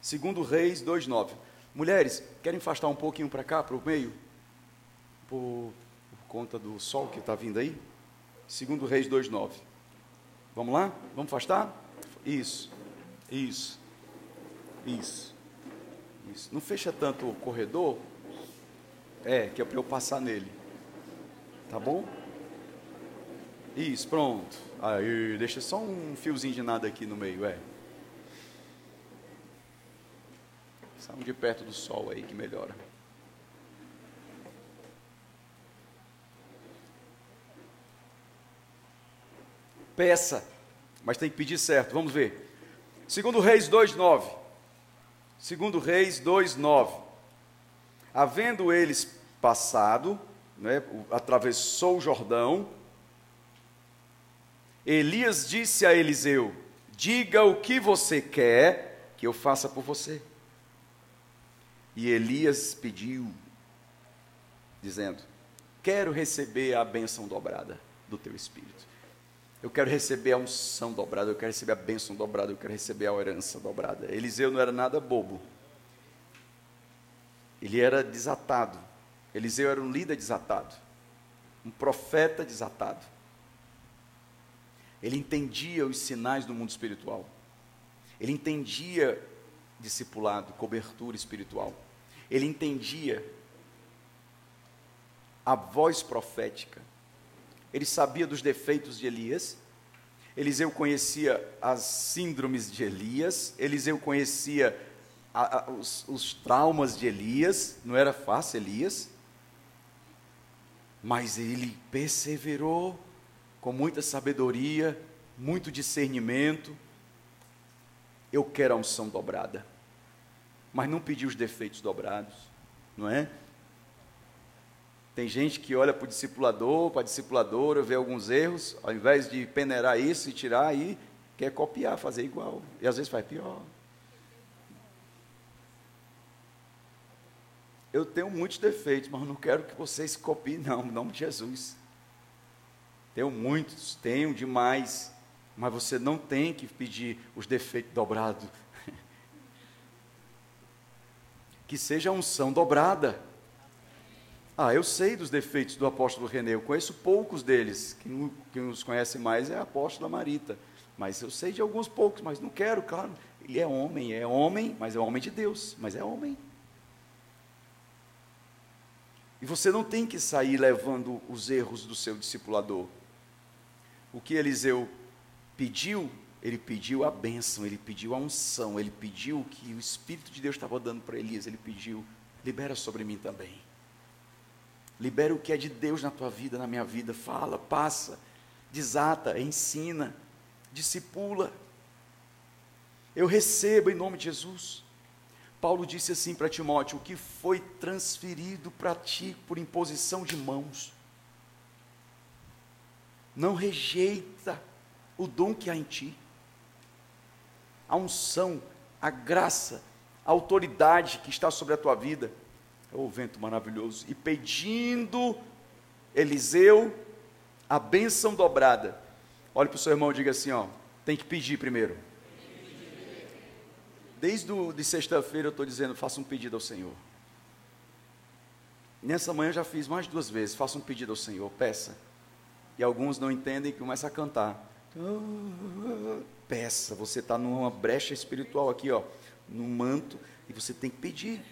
Segundo Reis 2,9. Mulheres, querem afastar um pouquinho para cá, para o meio? Por, por conta do sol que está vindo aí? Segundo Reis 2,9. Vamos lá? Vamos afastar? Isso, isso, isso, isso. Não fecha tanto o corredor, é, que é para eu passar nele. Tá bom? Isso, pronto. Aí, deixa só um fiozinho de nada aqui no meio, é. Saiam de perto do sol aí que melhora. Peça, mas tem que pedir certo. Vamos ver. Segundo Reis 2:9. Segundo Reis 2:9. Havendo eles passado, né, atravessou o Jordão, Elias disse a Eliseu: Diga o que você quer que eu faça por você. E Elias pediu, dizendo: Quero receber a bênção dobrada do teu espírito. Eu quero receber a unção dobrada, eu quero receber a bênção dobrada, eu quero receber a herança dobrada. Eliseu não era nada bobo. Ele era desatado. Eliseu era um líder desatado, um profeta desatado. Ele entendia os sinais do mundo espiritual. Ele entendia discipulado, cobertura espiritual. Ele entendia a voz profética. Ele sabia dos defeitos de Elias. Eliseu conhecia as síndromes de Elias. Eliseu conhecia a, a, os, os traumas de Elias. Não era fácil, Elias. Mas ele perseverou com muita sabedoria, muito discernimento. Eu quero a unção dobrada mas não pediu os defeitos dobrados, não é? Tem gente que olha para o discipulador, para a discipuladora, vê alguns erros, ao invés de peneirar isso e tirar aí, quer copiar, fazer igual. E às vezes faz pior. Eu tenho muitos defeitos, mas não quero que vocês copiem, não, em nome de Jesus. Tenho muitos, tenho demais, mas você não tem que pedir os defeitos dobrados que seja a unção dobrada. Ah, eu sei dos defeitos do apóstolo René, eu conheço poucos deles. Quem, quem os conhece mais é a apóstola Marita. Mas eu sei de alguns poucos, mas não quero, claro. Ele é homem, é homem, mas é homem de Deus, mas é homem. E você não tem que sair levando os erros do seu discipulador. O que Eliseu pediu ele pediu a bênção, ele pediu a unção, ele pediu o que o Espírito de Deus estava dando para Elias, ele pediu, libera sobre mim também. Libera o que é de Deus na tua vida, na minha vida. Fala, passa, desata, ensina, discipula. Eu recebo em nome de Jesus. Paulo disse assim para Timóteo: o que foi transferido para ti por imposição de mãos. Não rejeita o dom que há em ti a unção, a graça, a autoridade que está sobre a tua vida. É o vento maravilhoso. E pedindo Eliseu a bênção dobrada. Olhe para o seu irmão e diga assim: ó, tem que pedir primeiro. Desde de sexta-feira eu estou dizendo, faça um pedido ao Senhor. Nessa manhã eu já fiz mais duas vezes, faça um pedido ao Senhor, peça. E alguns não entendem e começam a cantar. Peça, você está numa brecha espiritual aqui, ó, no manto, e você tem que pedir.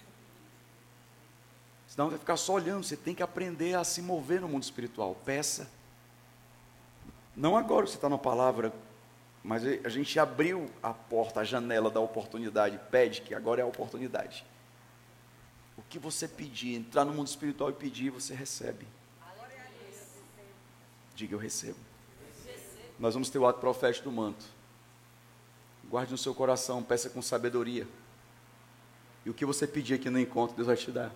Senão vai ficar só olhando, você tem que aprender a se mover no mundo espiritual. Peça. Não agora você está na palavra, mas a gente abriu a porta, a janela da oportunidade. Pede, que agora é a oportunidade. O que você pedir, entrar no mundo espiritual e pedir, você recebe. Diga, eu recebo. Nós vamos ter o ato profético do manto. Guarde no seu coração, peça com sabedoria. E o que você pedir aqui no encontro, Deus vai te dar.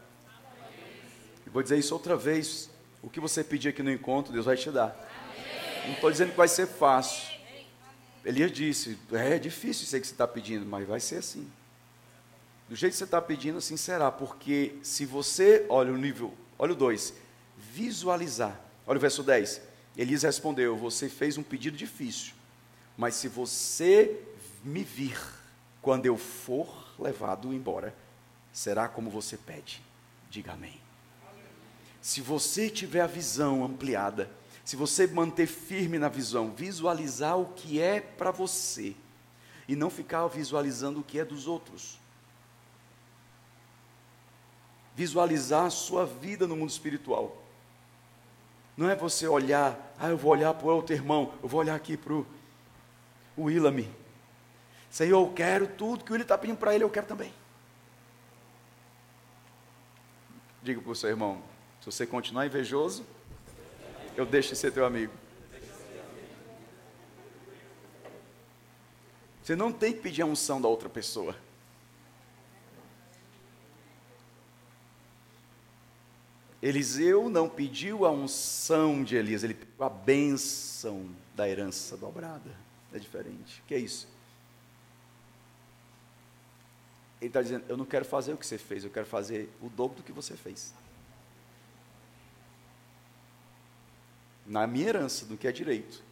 Vou dizer isso outra vez. O que você pedir aqui no encontro, Deus vai te dar. Não estou dizendo que vai ser fácil. Elias disse: é difícil isso que você está pedindo, mas vai ser assim. Do jeito que você está pedindo, assim será. Porque se você, olha o nível, olha o 2, visualizar. Olha o verso 10. Elias respondeu: Você fez um pedido difícil, mas se você me vir quando eu for levado embora, será como você pede. Diga amém. Se você tiver a visão ampliada, se você manter firme na visão, visualizar o que é para você e não ficar visualizando o que é dos outros. Visualizar a sua vida no mundo espiritual. Não é você olhar, ah, eu vou olhar para o outro irmão, eu vou olhar aqui para o Willamy. Senhor, eu quero tudo que o William está pedindo para ele, eu quero também. Diga para o seu irmão, se você continuar invejoso, eu deixo de ser teu amigo. Você não tem que pedir a unção da outra pessoa. Eliseu não pediu a unção de Elias, ele pediu a bênção da herança dobrada. É diferente. O que é isso? Ele está dizendo: Eu não quero fazer o que você fez, eu quero fazer o dobro do que você fez. Na minha herança, no que é direito,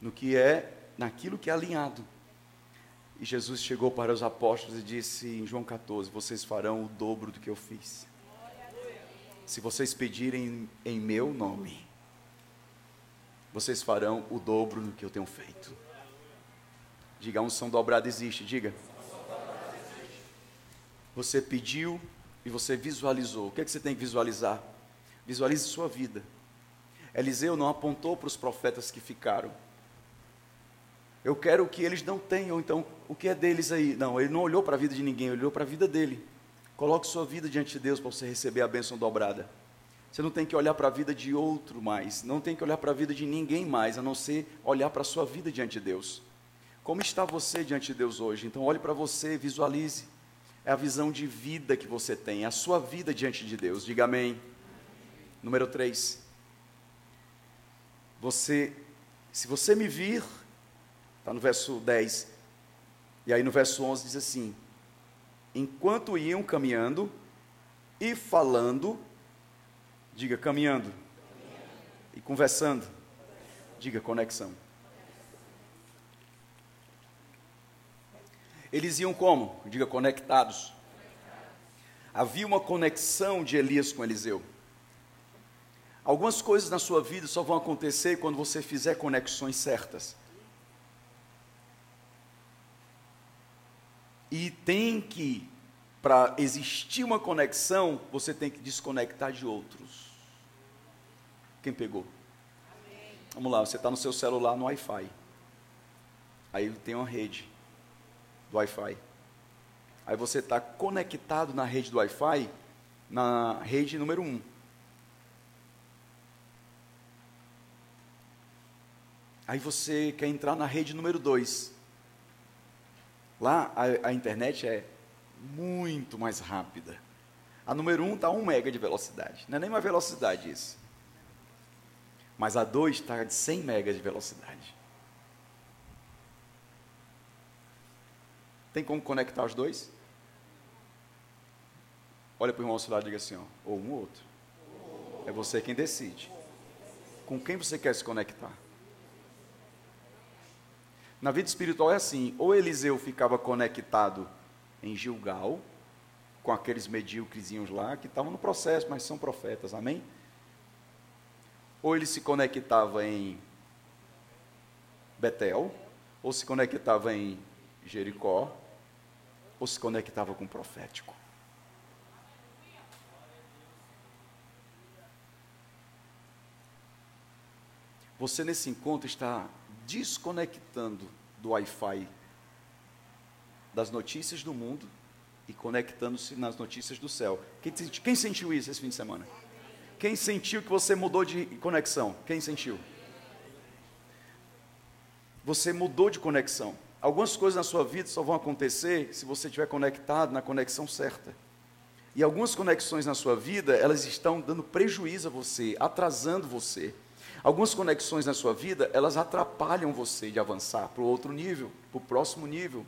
no que é, naquilo que é alinhado. E Jesus chegou para os apóstolos e disse em João 14: Vocês farão o dobro do que eu fiz. Se vocês pedirem em meu nome, vocês farão o dobro do que eu tenho feito. Diga, a unção dobrada existe, diga. Você pediu e você visualizou. O que, é que você tem que visualizar? Visualize sua vida. Eliseu não apontou para os profetas que ficaram. Eu quero o que eles não tenham, então o que é deles aí? Não, ele não olhou para a vida de ninguém, ele olhou para a vida dele. Coloque sua vida diante de Deus para você receber a bênção dobrada. Você não tem que olhar para a vida de outro mais, não tem que olhar para a vida de ninguém mais, a não ser olhar para a sua vida diante de Deus. Como está você diante de Deus hoje? Então olhe para você, visualize. É a visão de vida que você tem, é a sua vida diante de Deus. Diga amém. Número 3. Você, se você me vir, está no verso 10, e aí no verso 11 diz assim: enquanto iam caminhando e falando, diga caminhando, e conversando, diga conexão. Eles iam como? Diga conectados. Havia uma conexão de Elias com Eliseu. Algumas coisas na sua vida só vão acontecer quando você fizer conexões certas. E tem que, para existir uma conexão, você tem que desconectar de outros. Quem pegou? Amém. Vamos lá, você está no seu celular no Wi-Fi. Aí tem uma rede do Wi-Fi. Aí você está conectado na rede do Wi-Fi, na rede número 1. Um. Aí você quer entrar na rede número 2. Lá a, a, internet é muito mais rápida. A número 1 um está 1 mega de velocidade. Não é nem uma velocidade isso. Mas a 2 está de 100 megas de velocidade. Tem como conectar os dois? Olha para o irmão ao e diga assim, ó, ou um ou outro. É você quem decide. Com quem você quer se conectar? Na vida espiritual é assim: ou Eliseu ficava conectado em Gilgal, com aqueles medíocrezinhos lá, que estavam no processo, mas são profetas, amém? Ou ele se conectava em Betel, ou se conectava em Jericó, ou se conectava com o profético. Você nesse encontro está desconectando do Wi-Fi das notícias do mundo e conectando-se nas notícias do céu. Quem, quem, sentiu isso esse fim de semana? Quem sentiu que você mudou de conexão? Quem sentiu? Você mudou de conexão. Algumas coisas na sua vida só vão acontecer se você estiver conectado na conexão certa. E algumas conexões na sua vida, elas estão dando prejuízo a você, atrasando você. Algumas conexões na sua vida, elas atrapalham você de avançar para o outro nível, para o próximo nível.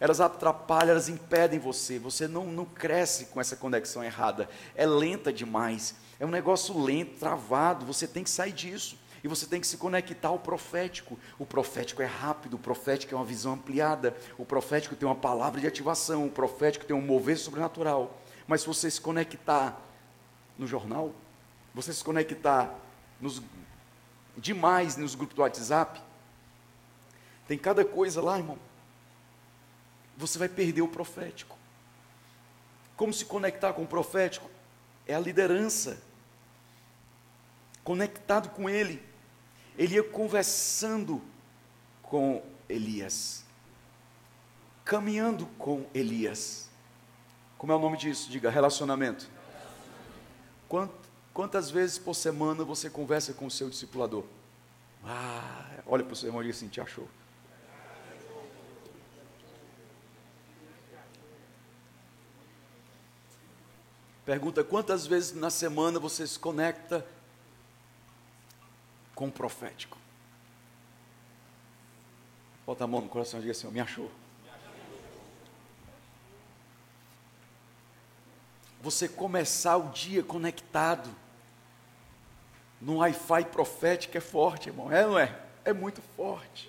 Elas atrapalham, elas impedem você. Você não, não cresce com essa conexão errada. É lenta demais. É um negócio lento, travado. Você tem que sair disso. E você tem que se conectar ao profético. O profético é rápido, o profético é uma visão ampliada, o profético tem uma palavra de ativação, o profético tem um mover sobrenatural. Mas se você se conectar no jornal, você se conectar nos, demais nos grupos do WhatsApp, tem cada coisa lá, irmão. Você vai perder o profético. Como se conectar com o profético? É a liderança. Conectado com ele. Ele ia conversando com Elias. Caminhando com Elias. Como é o nome disso? Diga, relacionamento. Quantas vezes por semana você conversa com o seu discipulador? Ah, olha para o seu irmão e diz assim: te achou. Pergunta quantas vezes na semana você se conecta com o profético? Bota a mão no coração e diga assim: me achou. Você começar o dia conectado no Wi-Fi profético é forte, irmão. É, não é? É muito forte.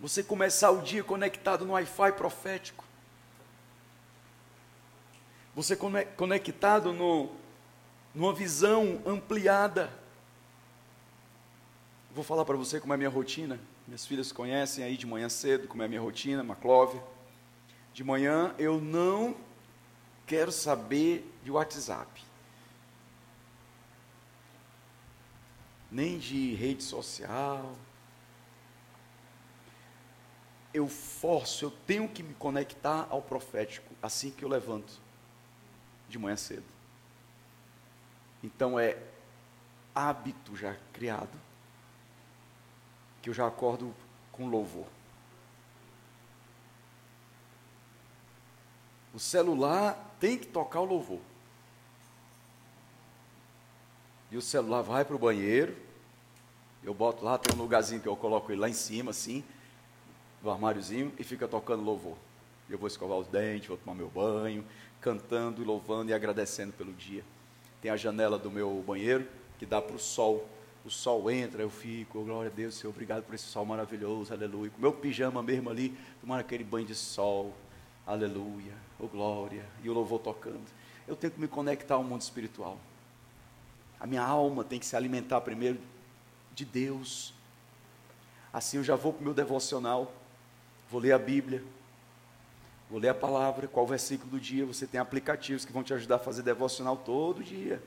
Você começar o dia conectado no Wi-Fi profético. Você conectado no, numa visão ampliada. Vou falar para você como é a minha rotina. Minhas filhas conhecem aí de manhã cedo como é a minha rotina, Maclove. De manhã eu não quero saber de WhatsApp. Nem de rede social. Eu forço, eu tenho que me conectar ao profético assim que eu levanto de manhã cedo. Então é hábito já criado que eu já acordo com louvor. O celular tem que tocar o louvor. E o celular vai para o banheiro. Eu boto lá, tem um lugarzinho que eu coloco ele lá em cima, assim, do armáriozinho, e fica tocando louvor. Eu vou escovar os dentes, vou tomar meu banho, cantando, louvando e agradecendo pelo dia. Tem a janela do meu banheiro que dá para o sol. O sol entra, eu fico, oh, glória a Deus, Senhor, obrigado por esse sol maravilhoso, aleluia. Com meu pijama mesmo ali, tomando aquele banho de sol, aleluia, oh glória, e o louvor tocando. Eu tenho que me conectar ao mundo espiritual. A minha alma tem que se alimentar primeiro de Deus. Assim eu já vou para o meu devocional, vou ler a Bíblia, Vou ler a palavra, qual versículo do dia. Você tem aplicativos que vão te ajudar a fazer devocional todo dia.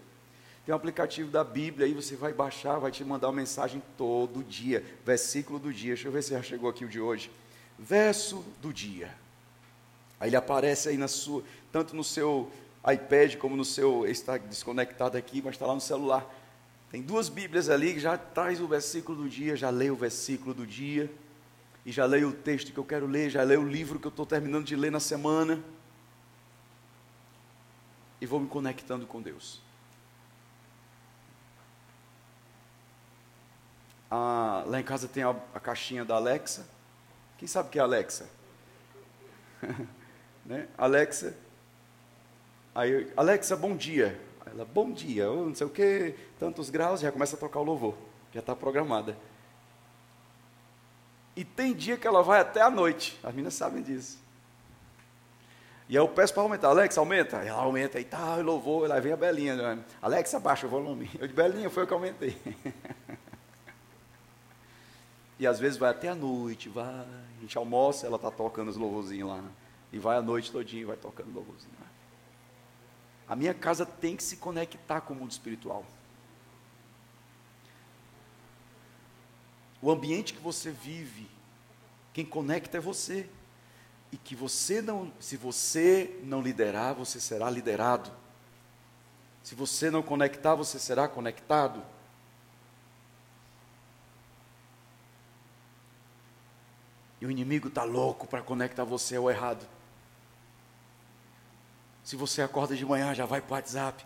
Tem um aplicativo da Bíblia aí, você vai baixar, vai te mandar uma mensagem todo dia. Versículo do dia. Deixa eu ver se já chegou aqui o de hoje. Verso do dia. Aí ele aparece aí na sua, tanto no seu iPad como no seu, está desconectado aqui, mas está lá no celular. Tem duas Bíblias ali que já traz o versículo do dia, já lê o versículo do dia e já leio o texto que eu quero ler, já leio o livro que eu estou terminando de ler na semana. E vou me conectando com Deus. Ah, lá em casa tem a, a, caixinha da Alexa. Quem sabe o que é Alexa? né? Alexa. Aí, Alexa, bom dia. Ela, bom dia, não sei o que, tantos graus, já começa a tocar o louvor. Já está programada. E tem dia que ela vai até a noite. As meninas sabem disso. E aí eu peço para aumentar. Alex, aumenta. Ela aumenta e tal, tá, louvor. Lá vem a Belinha. Né? Alex, abaixa o volume. Eu de Belinha, foi o que eu aumentei. e às vezes vai até a noite, vai. A gente almoça, ela está tocando os louvorzinhos lá. E vai a noite todinha, vai tocando louvorzinho. A minha casa tem que se conectar com o mundo espiritual. O ambiente que você vive, quem conecta é você. E que você não, se você não liderar, você será liderado. Se você não conectar, você será conectado. E o inimigo está louco para conectar você ao errado. Se você acorda de manhã, já vai para o WhatsApp,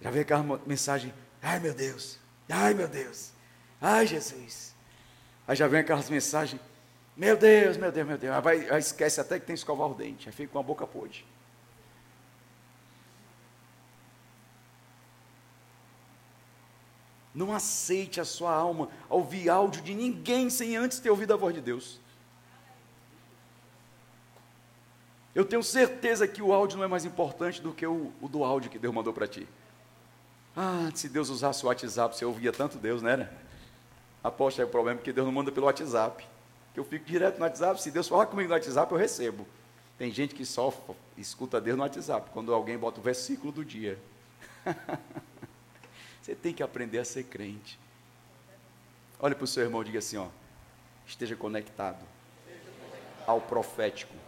já vê aquela mensagem: ai meu Deus, ai meu Deus, ai Jesus. Aí já vem aquelas mensagens, meu Deus, meu Deus, meu Deus. Aí, vai, aí esquece até que tem que escovar o dente. Aí fica com a boca podre. Não aceite a sua alma ouvir áudio de ninguém sem antes ter ouvido a voz de Deus. Eu tenho certeza que o áudio não é mais importante do que o, o do áudio que Deus mandou para ti. Ah, se Deus usasse o WhatsApp, você ouvia tanto Deus, né? né? Aposto é o problema que Deus não manda pelo WhatsApp. Que eu fico direto no WhatsApp, se Deus falar comigo no WhatsApp, eu recebo. Tem gente que só escuta Deus no WhatsApp, quando alguém bota o versículo do dia. você tem que aprender a ser crente. Olha para o seu irmão e diga assim: ó, esteja conectado ao profético.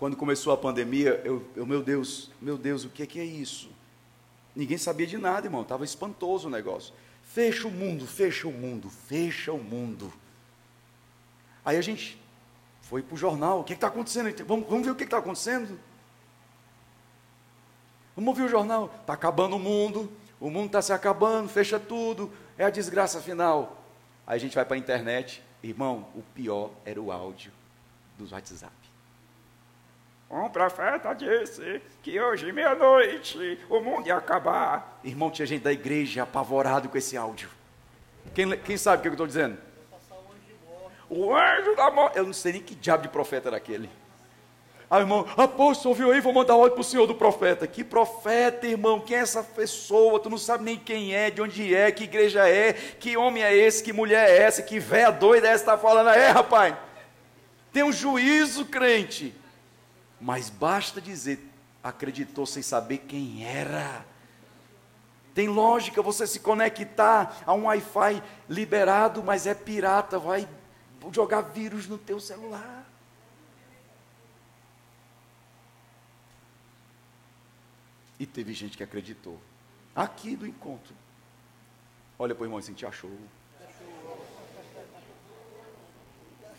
Quando começou a pandemia, eu, eu meu Deus, meu Deus, o que é, que é isso? Ninguém sabia de nada, irmão, estava espantoso o negócio. Fecha o mundo, fecha o mundo, fecha o mundo. Aí a gente foi para o jornal, o que está acontecendo? Vamos, vamos ver o que está acontecendo? Vamos ouvir o jornal, está acabando o mundo, o mundo está se acabando, fecha tudo, é a desgraça final. Aí a gente vai para a internet, irmão, o pior era o áudio dos WhatsApp. Um profeta disse que hoje, meia-noite, o mundo ia acabar. Irmão, tinha gente da igreja apavorado com esse áudio. Quem, quem sabe o que eu estou dizendo? O anjo da morte. Eu não sei nem que diabo de profeta era aquele. Ah, irmão, apóstolo, ouviu aí? Vou mandar ordem para o senhor do profeta. Que profeta, irmão? Quem é essa pessoa? Tu não sabe nem quem é, de onde é, que igreja é, que homem é esse, que mulher é essa, que véia doida é essa está falando. É, rapaz. Tem um juízo, crente. Mas basta dizer, acreditou sem saber quem era. Tem lógica você se conectar a um Wi-Fi liberado, mas é pirata, vai jogar vírus no teu celular. E teve gente que acreditou. Aqui do encontro. Olha para o irmão assim, te achou.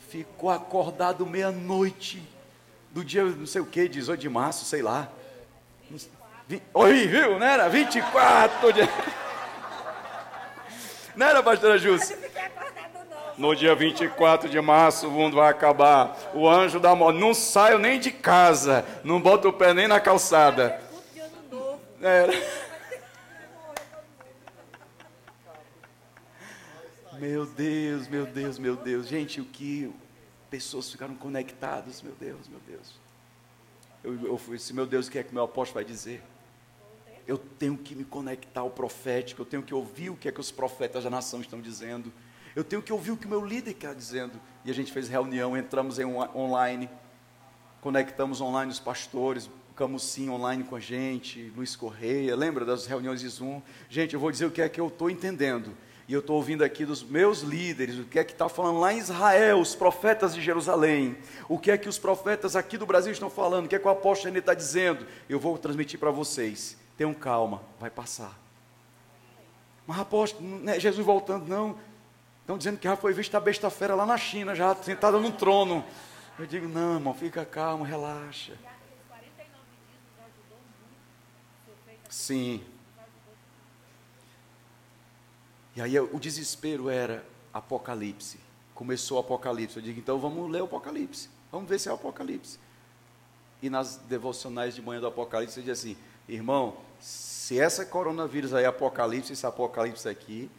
Ficou acordado meia-noite do dia não sei o que, 18 de março, sei lá. Oi, viu? Não era? 24 de... Não era, pastora Júcia? No dia 24 de março o mundo vai acabar. O anjo da morte. Não saio nem de casa. Não boto o pé nem na calçada. Era. Meu Deus, meu Deus, meu Deus. Gente, o que pessoas ficaram conectadas, meu Deus, meu Deus. Eu, eu fui assim, meu Deus, o que é que meu apóstolo vai dizer? Eu tenho que me conectar ao profético, eu tenho que ouvir o que é que os profetas da nação estão dizendo. Eu tenho que ouvir o que o meu líder está dizendo. E a gente fez reunião, entramos em online, conectamos online os pastores, Camusim online com a gente, Luiz Correia, lembra das reuniões de Zoom? Gente, eu vou dizer o que é que eu estou entendendo. E eu estou ouvindo aqui dos meus líderes, o que é que está falando lá em Israel, os profetas de Jerusalém, o que é que os profetas aqui do Brasil estão falando, o que é que o apóstolo está dizendo. Eu vou transmitir para vocês. Tenham calma, vai passar. Mas apóstolo, não é Jesus voltando, não. Estão dizendo que já foi visto a besta-feira lá na China, já sentada num trono. Eu digo, não, irmão, fica calmo, relaxa. Sim, e aí o desespero era Apocalipse. Começou o Apocalipse. Eu digo, então vamos ler o Apocalipse. Vamos ver se é o Apocalipse. E nas devocionais de manhã do Apocalipse, eu diz assim: irmão, se essa coronavírus aí é Apocalipse, esse Apocalipse aqui,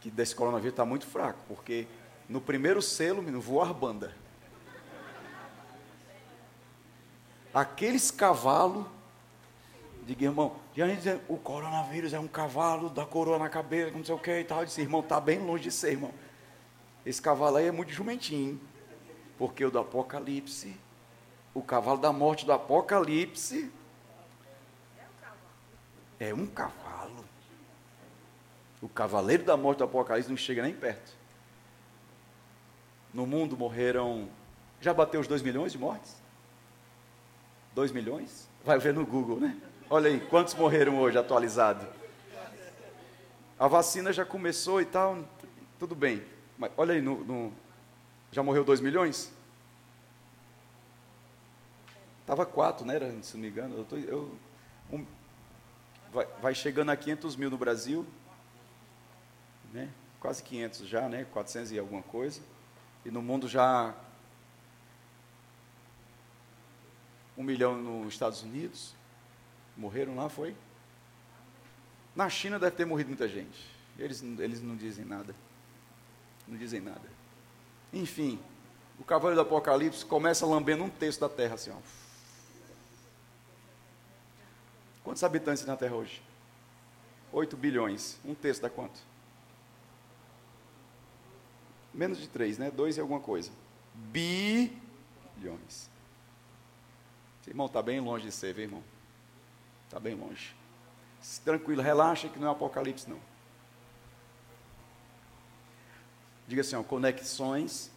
que desse coronavírus está muito fraco, porque no primeiro selo, voou a banda. Aqueles cavalos Diga, irmão, diante o coronavírus é um cavalo da coroa na cabeça, não sei o que e tal. Eu disse, irmão, está bem longe de ser, irmão. Esse cavalo aí é muito jumentinho. Porque o do Apocalipse, o cavalo da morte do Apocalipse, é um cavalo. O cavaleiro da morte do Apocalipse não chega nem perto. No mundo morreram. Já bateu os 2 milhões de mortes? 2 milhões? Vai ver no Google, né? Olha aí, quantos morreram hoje atualizado? A vacina já começou e tal, tudo bem. Mas olha aí, no, no já morreu 2 milhões? Estava 4, né? Era, se não me engano. Eu tô, eu, um, vai, vai, chegando a 500 mil no Brasil, né? quase 500 já, né? 400 e alguma coisa. E no mundo já um milhão nos Estados Unidos. Morreram lá, foi? Na China deve ter morrido muita gente. Eles, eles não dizem nada. Não dizem nada. Enfim, o cavaleiro do Apocalipse começa lambendo um terço da terra, assim, ó. Quantos habitantes na terra hoje? 8 bilhões. Um terço dá quanto? Menos de 3, né? 2 e alguma coisa. Bilhões. Esse irmão está bem longe de ser, viu, irmão? Está bem longe. Tranquilo, relaxa que não é Apocalipse, não. Diga assim, ó, conexões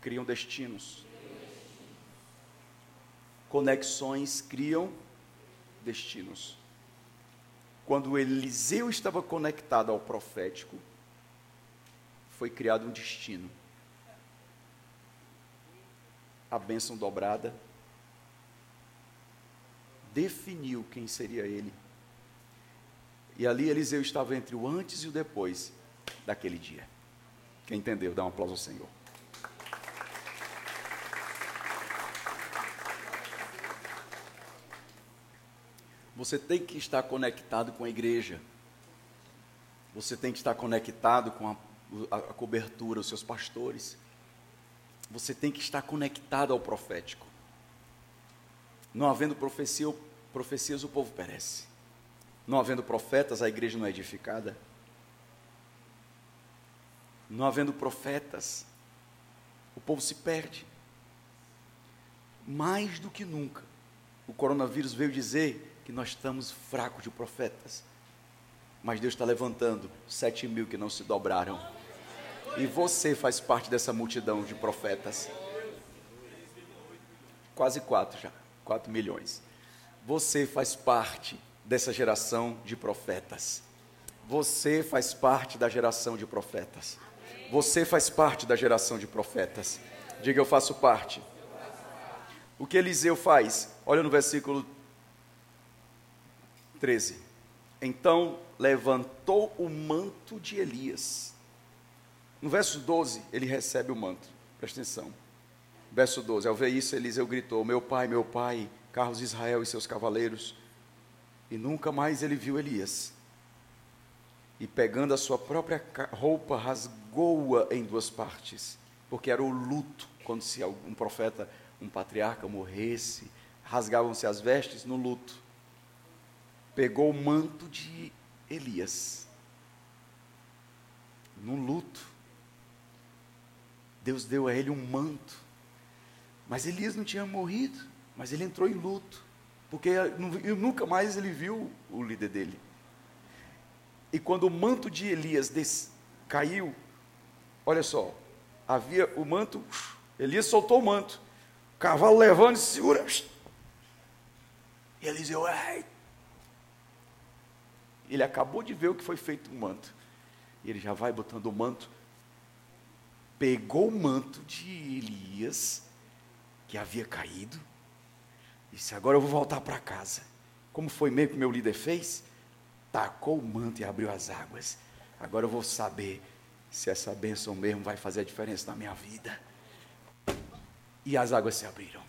criam destinos. Conexões criam destinos. Quando Eliseu estava conectado ao profético, foi criado um destino. A bênção dobrada definiu quem seria ele. E ali Eliseu estava entre o antes e o depois daquele dia. Quem entendeu, dá um aplauso ao Senhor. Você tem que estar conectado com a igreja. Você tem que estar conectado com a, a, a cobertura, os seus pastores. Você tem que estar conectado ao profético. Não havendo profecia, profecias, o povo perece. Não havendo profetas, a igreja não é edificada. Não havendo profetas, o povo se perde. Mais do que nunca, o coronavírus veio dizer que nós estamos fracos de profetas. Mas Deus está levantando sete mil que não se dobraram. E você faz parte dessa multidão de profetas. Quase quatro já, quatro milhões. Você faz parte dessa geração de profetas. Você faz parte da geração de profetas. Você faz parte da geração de profetas. Diga, eu faço parte. O que Eliseu faz? Olha no versículo 13. Então levantou o manto de Elias. No verso 12, ele recebe o manto. Presta atenção. Verso 12: Ao ver isso, Eliseu gritou: Meu pai, meu pai, Carlos de Israel e seus cavaleiros. E nunca mais ele viu Elias. E pegando a sua própria roupa, rasgou-a em duas partes, porque era o luto quando se um profeta, um patriarca morresse, rasgavam-se as vestes no luto. Pegou o manto de Elias, no luto. Deus deu a ele um manto, mas Elias não tinha morrido, mas ele entrou em luto, porque nunca mais ele viu o líder dele. E quando o manto de Elias des... caiu, olha só, havia o manto, Elias soltou o manto, o cavalo levando e segura. E Eliseu, ai. Ele acabou de ver o que foi feito com o manto. E ele já vai botando o manto. Pegou o manto de Elias, que havia caído, disse: Agora eu vou voltar para casa. Como foi mesmo que meu líder fez? tacou o manto e abriu as águas. Agora eu vou saber se essa bênção mesmo vai fazer a diferença na minha vida. E as águas se abriram.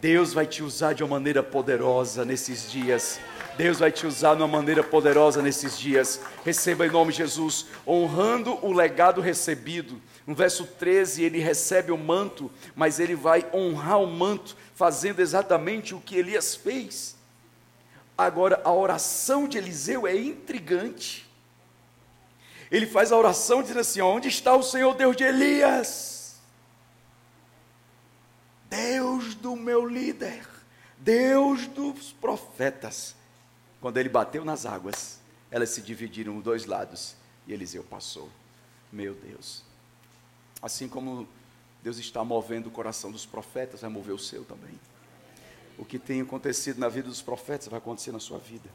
Deus vai te usar de uma maneira poderosa nesses dias. Deus vai te usar de uma maneira poderosa nesses dias. Receba em nome de Jesus, honrando o legado recebido. No verso 13, ele recebe o manto, mas ele vai honrar o manto, fazendo exatamente o que Elias fez. Agora, a oração de Eliseu é intrigante. Ele faz a oração dizendo assim: Onde está o Senhor Deus de Elias? Deus do meu líder, Deus dos profetas. Quando ele bateu nas águas, elas se dividiram em dois lados e Eliseu passou. Meu Deus. Assim como Deus está movendo o coração dos profetas, vai mover o seu também o que tem acontecido na vida dos profetas vai acontecer na sua vida.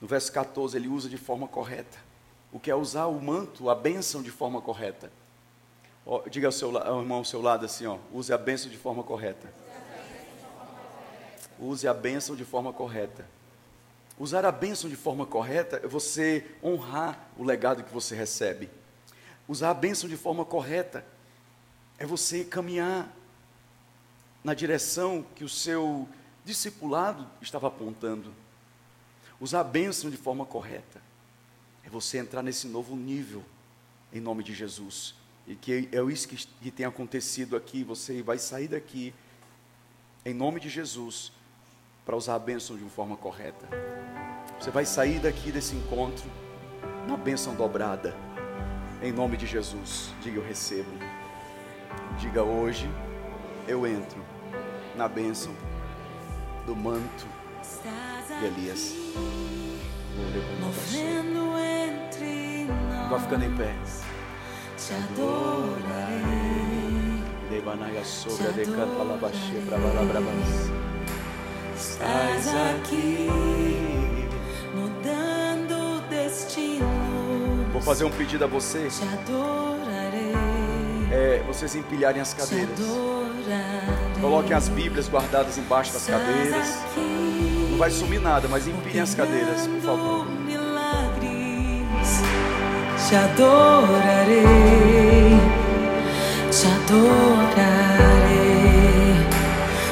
No verso 14, ele usa de forma correta. O que é usar o manto, a bênção de forma correta. diga ao, seu, ao irmão ao seu lado assim: ó, use a bênção de forma correta. Use a bênção de forma correta. Usar a bênção de forma correta é você honrar o legado que você recebe. Usar a bênção de forma correta é você caminhar na direção que o seu discipulado estava apontando. Usar a bênção de forma correta é você entrar nesse novo nível em nome de Jesus. E que é isso que, que tem acontecido aqui. Você vai sair daqui em nome de Jesus para usar a bênção de uma forma correta. Você vai sair daqui desse encontro na bênção dobrada. Em nome de Jesus. Diga eu recebo. Diga hoje eu entro na bênção do manto de Elias. Movendo entre nós, Vai ficando em pé. te adorarei. Debanaia sobre a decanta labaxê pra balabrabas. Estás aqui, mudando. Vou fazer um pedido a você. Te adorarei. É, vocês empilharem as cadeiras. Coloquem as Bíblias guardadas embaixo das cadeiras. Não vai sumir nada, mas empilhem as cadeiras, por favor. Milagres, te adorarei, te adorarei.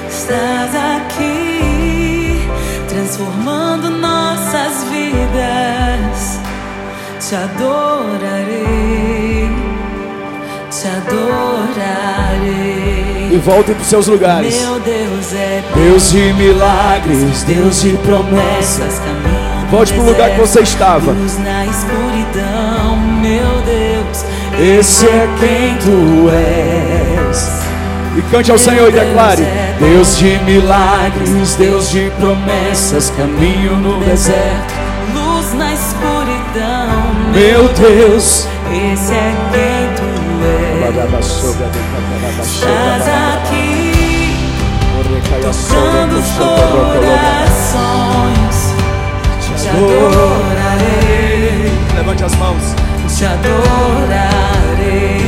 Estás aqui, transformando nossas vidas. Te adorarei, te adorarei. E voltem para os seus lugares. Meu Deus é Deus de milagres, Deus de promessas. Volte pro lugar que você estava. Na escuridão, meu Deus. Esse é quem tu és. E cante ao Senhor e declare: Deus de milagres, Deus de promessas, caminho no deserto. Meu Deus, Esse é quem tu és. Estás aqui, tocando os corações. Te adorarei. Levante as mãos. te adorarei.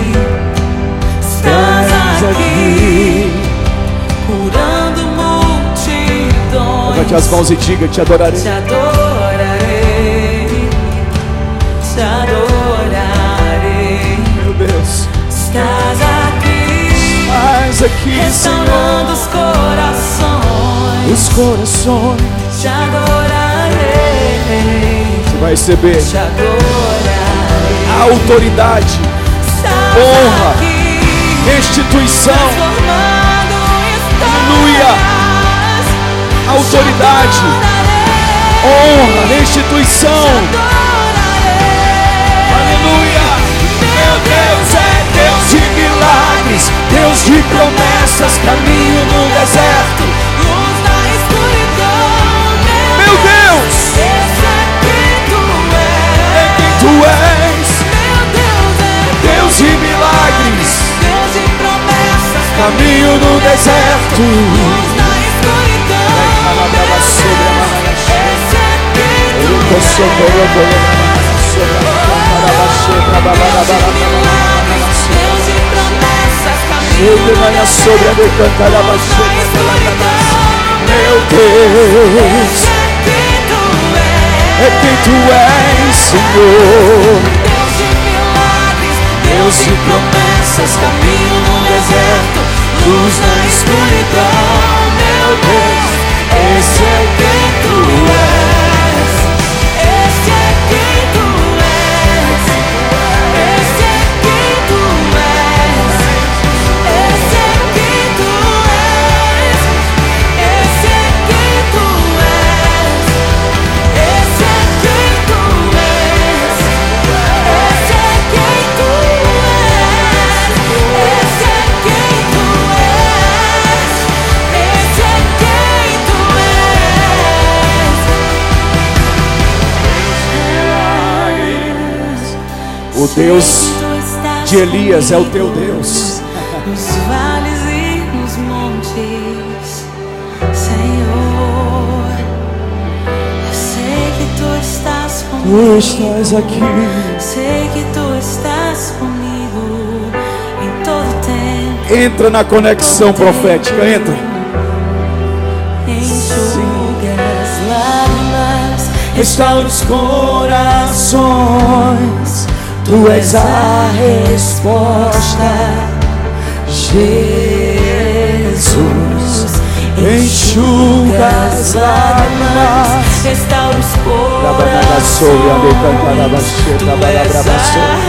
Estás aqui, curando multidões. Levante as mãos e diga: Te adorarei. Te adorarei, faz aqui, restaurando os Senhor, corações. os corações. Te adorarei, Você vai receber te adorarei. autoridade, Estás honra, aqui, restituição, Aleluia. autoridade, honra, restituição. Deus de promessas, caminho no deserto. Luz na escuridão, Meu Deus, Esse é quem tu é és. quem tu és, Meu Deus é Deus de milagres, Deus de promessas. caminho no deserto. Luz na escuridão, Esse é quem tu és. Caminho Sobre manhã sobre a decantar a na baixura. escuridão. Meu Deus, é quem tu és, Senhor. Deus de milagres, Deus de promessas, caminho no deserto, luz na escuridão, meu Deus, esse é O Deus de Elias é o teu Deus. Nos vales e nos montes, Senhor, eu sei que tu estás Tu comigo. estás aqui. Sei que tu estás comigo em todo tempo. Entra na conexão profética, entra. Enxuga as lágrimas, Restaura os corações, tu és a resposta, Jesus. Enxuga as lágrimas, restaura os baixeta, Tu és a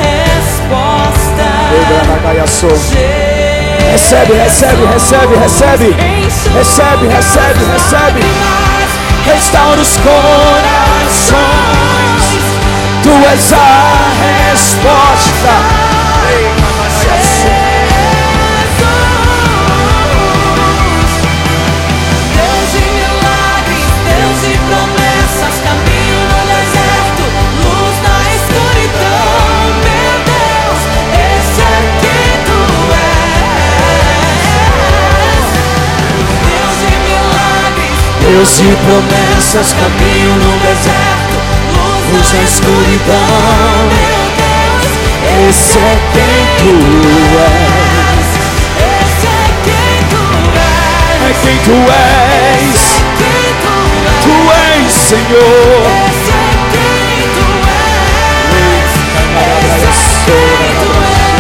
resposta. Degranagaiaço. Recebe, recebe, recebe, recebe. Recebe, recebe, recebe. Restaura os corações. Tu és a resposta. Deus de milagres, Deus de promessas, caminho no deserto, luz na escuridão. Meu Deus, esse é quem tu és. Deus de milagres, Deus de promessas, caminho no deserto. Luz na escuridão. Meu Deus, Esse é quem tu és. esse é quem tu és. É quem tu és. Quem tu és. Tu és, Senhor. Esse é quem tu és. Esse é quem tu és.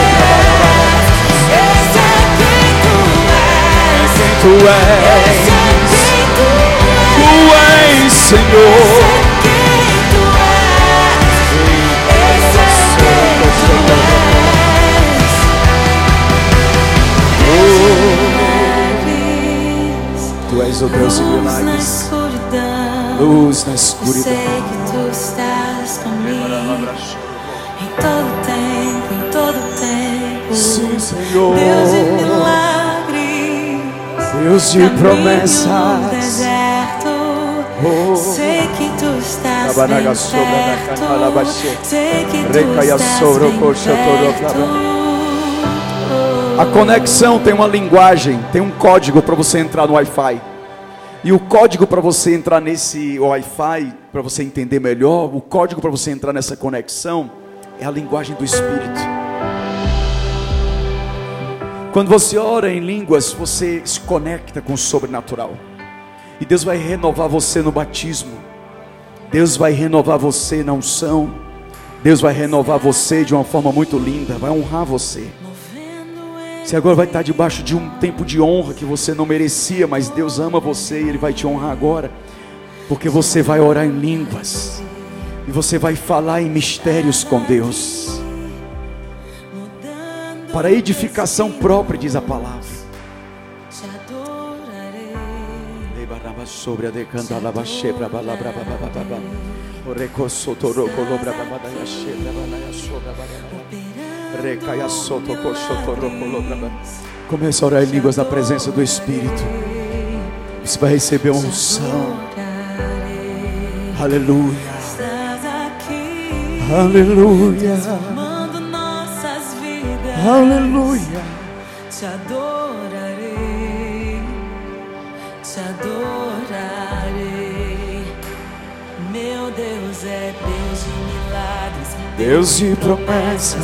Esse é quem tu és. Quem tu és. Esse é quem tu és. Tu és, Senhor. És. Tu és o Deus de Luz na milagres. escuridão. Luz na Eu sei que tu estás comigo em todo tempo, em todo tempo. Sim, Senhor. Deus de milagres, Deus de promessas. deserto. Oh. Sei que tu estás bem canala perto. Sei que tu estás sobre o bem coxa, toro, perto. A conexão tem uma linguagem, tem um código para você entrar no Wi-Fi. E o código para você entrar nesse Wi-Fi, para você entender melhor, o código para você entrar nessa conexão é a linguagem do Espírito. Quando você ora em línguas, você se conecta com o sobrenatural. E Deus vai renovar você no batismo. Deus vai renovar você na unção. Deus vai renovar você de uma forma muito linda, vai honrar você. Você agora vai estar debaixo de um tempo de honra que você não merecia, mas Deus ama você e Ele vai te honrar agora, porque você vai orar em línguas e você vai falar em mistérios com Deus, para edificação própria, diz a palavra. Sobre a decanta lava shebra balabra. O recosso toro colobra sobra. Comece a orar em línguas na presença do Espírito. Você vai receber uma unção. Aleluia. Aleluia. nossas vidas. Aleluia. Te adorarei, te adorarei. Meu Deus é Deus de milagres, Deus de promessas.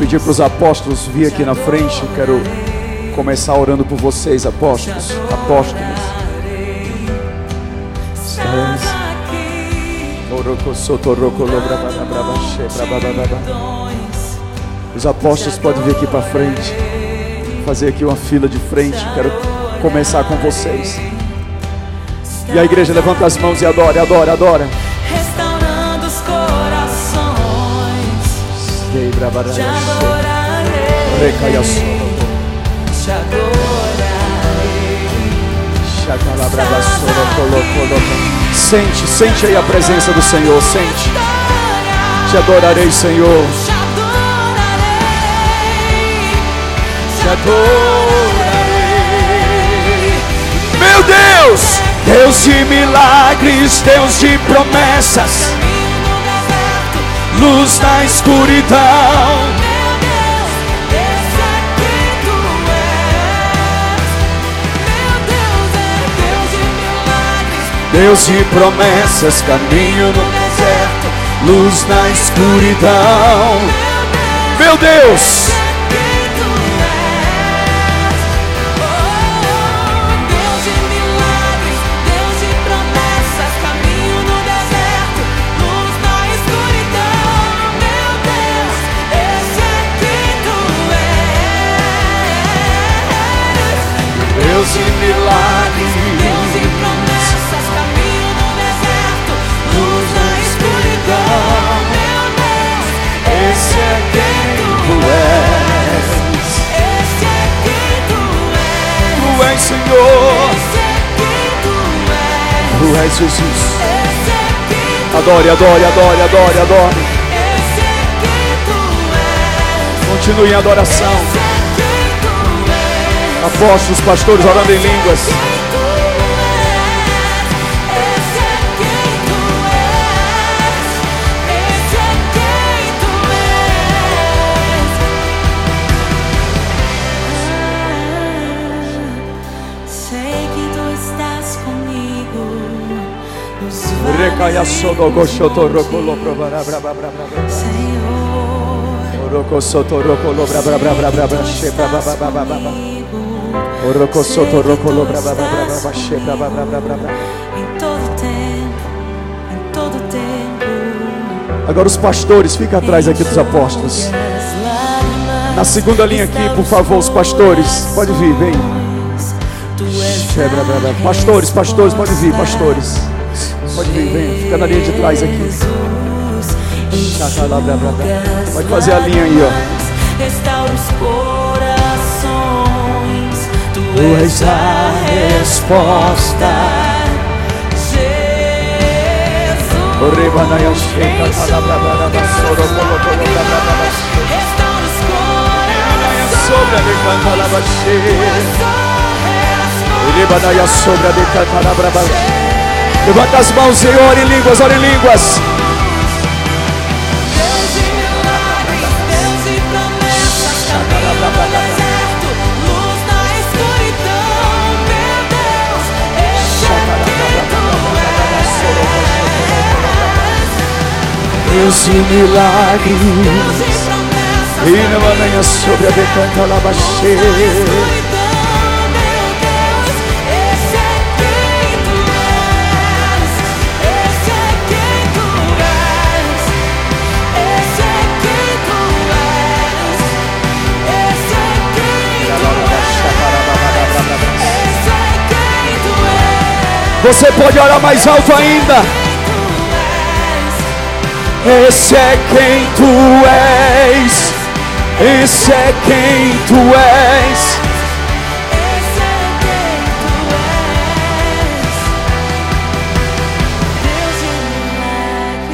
Pedir para os apóstolos vir aqui na frente. Quero começar orando por vocês, apóstolos. Apóstolos. Os apóstolos podem vir aqui para frente. Fazer aqui uma fila de frente. Quero começar com vocês. E a igreja levanta as mãos e adore, adore, adora. Te adorarei. Te adorarei. Sente, sente aí a presença do Senhor, sente. Te adorarei, Senhor. Te adorarei. Meu Deus, Deus de milagres, Deus de promessas. Luz na escuridão. Deus, de promessas, caminho no deserto. luz na escuridão. Meu Deus Deus de milagres. Deus de promessas, caminho no deserto, luz na escuridão. Meu Deus, Esse é quem tu és. esse é quem tu és. Tu és Senhor, Esse é quem tu és. tu és Jesus. Esse é quem tu Adore, adore, adore, adore, adore. Esse é quem tu és. Continue em adoração. Apóstolos, pastores orando em línguas. É é e bra bra bra bra. Senhor, rocolo bra bra bra bra bra bra she bra bra Em todo tempo, em todo tempo. Agora os pastores, fica atrás aqui dos apóstolos. Na segunda linha aqui, por favor, os pastores. Pode vir, vem. Pastores, pastores, pode vir, pastores. Pode vir, vem. Fica na linha de trás aqui. Pode fazer a linha aí, ó. Restaura os. Tu és a resposta. Jesus. Orebanaya sheka kala bra bra bra bra soro bra bra bra bra. Restaura os corações. és a Orebanaya sobra de cantala bra bra. Levanta as mãos e ore em línguas, ore em línguas. Esse é quem tu és. Esse é quem tu és. Você pode orar mais alto ainda. Esse é quem tu és. Esse é quem tu és. Esse é quem tu és. Deus de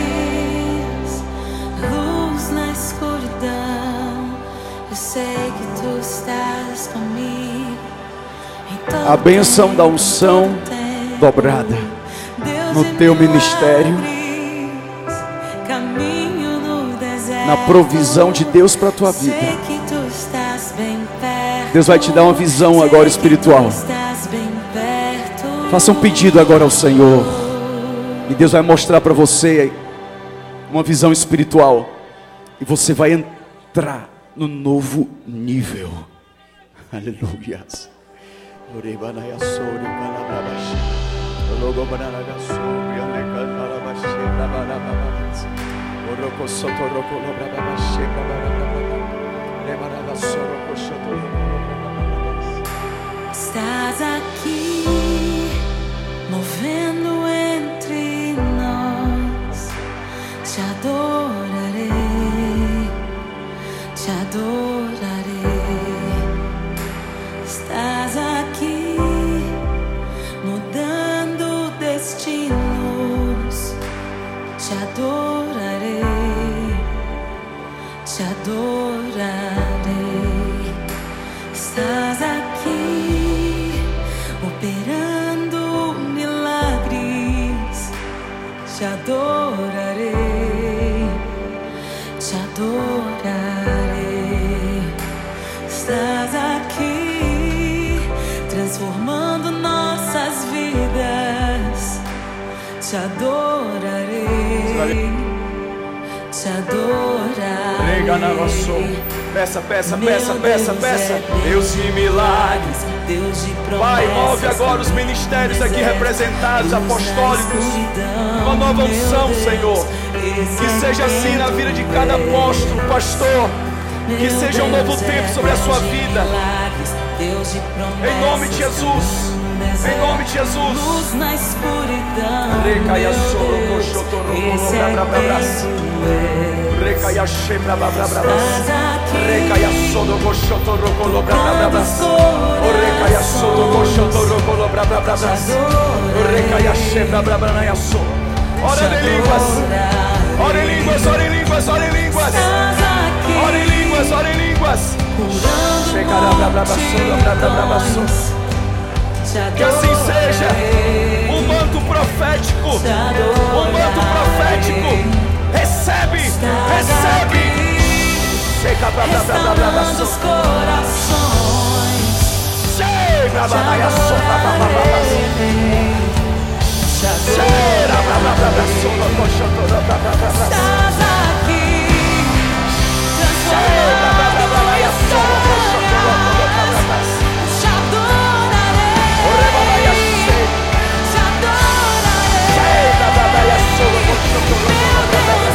milagres, luz na escuridão. Eu sei que tu estás comigo. em todo A bênção da unção dobrada. No teu ministério. Na provisão de Deus para a tua vida. Deus vai te dar uma visão agora espiritual. Faça um pedido agora ao Senhor. E Deus vai mostrar para você uma visão espiritual. E você vai entrar no novo nível. Aleluia. Orebanaya Oroko soto roko lobrababashi rabarababas. Rebaraga soroko shoto lobrababas. Estás aqui, movendo entre nós. Te adorarei, te adorarei. Adorarei. Estás aqui operando milagres. Te adorarei, te adorarei. Estás aqui transformando nossas vidas. Te adorarei, te adorar. Rega na nossa. Peça, peça, peça, peça, peça. Deus de milagres. Deus de promessas. Pai, move agora os ministérios aqui representados, apostólicos. Uma nova unção, Senhor. Que seja assim na vida de cada apóstolo, pastor. Que seja um novo tempo sobre a sua vida. Em nome de Jesus. Em nome de Jesus. Luz na escuridão. Recaia é tu és. Recaia shebra, bra, bra, bra. Recaia sodo, coxoto, roco, lo, bra, bra, bra, O recaia sodo, coxoto, corações. roco, lo, bra, bra, bra. O recaia shebra, bra, bra, naia, so. Ora em línguas. Ora em línguas, ora em línguas, ora em línguas. Ora em línguas, ora em línguas. Chegará, bra, bra, bra, bra, bra, bra, bra, Que assim seja. Um manto profético. Um manto profético. Recebe, Estás recebe. aqui, Chega, bra, bra, bra, bra, bra, bra, Restaurando lo, coxoto,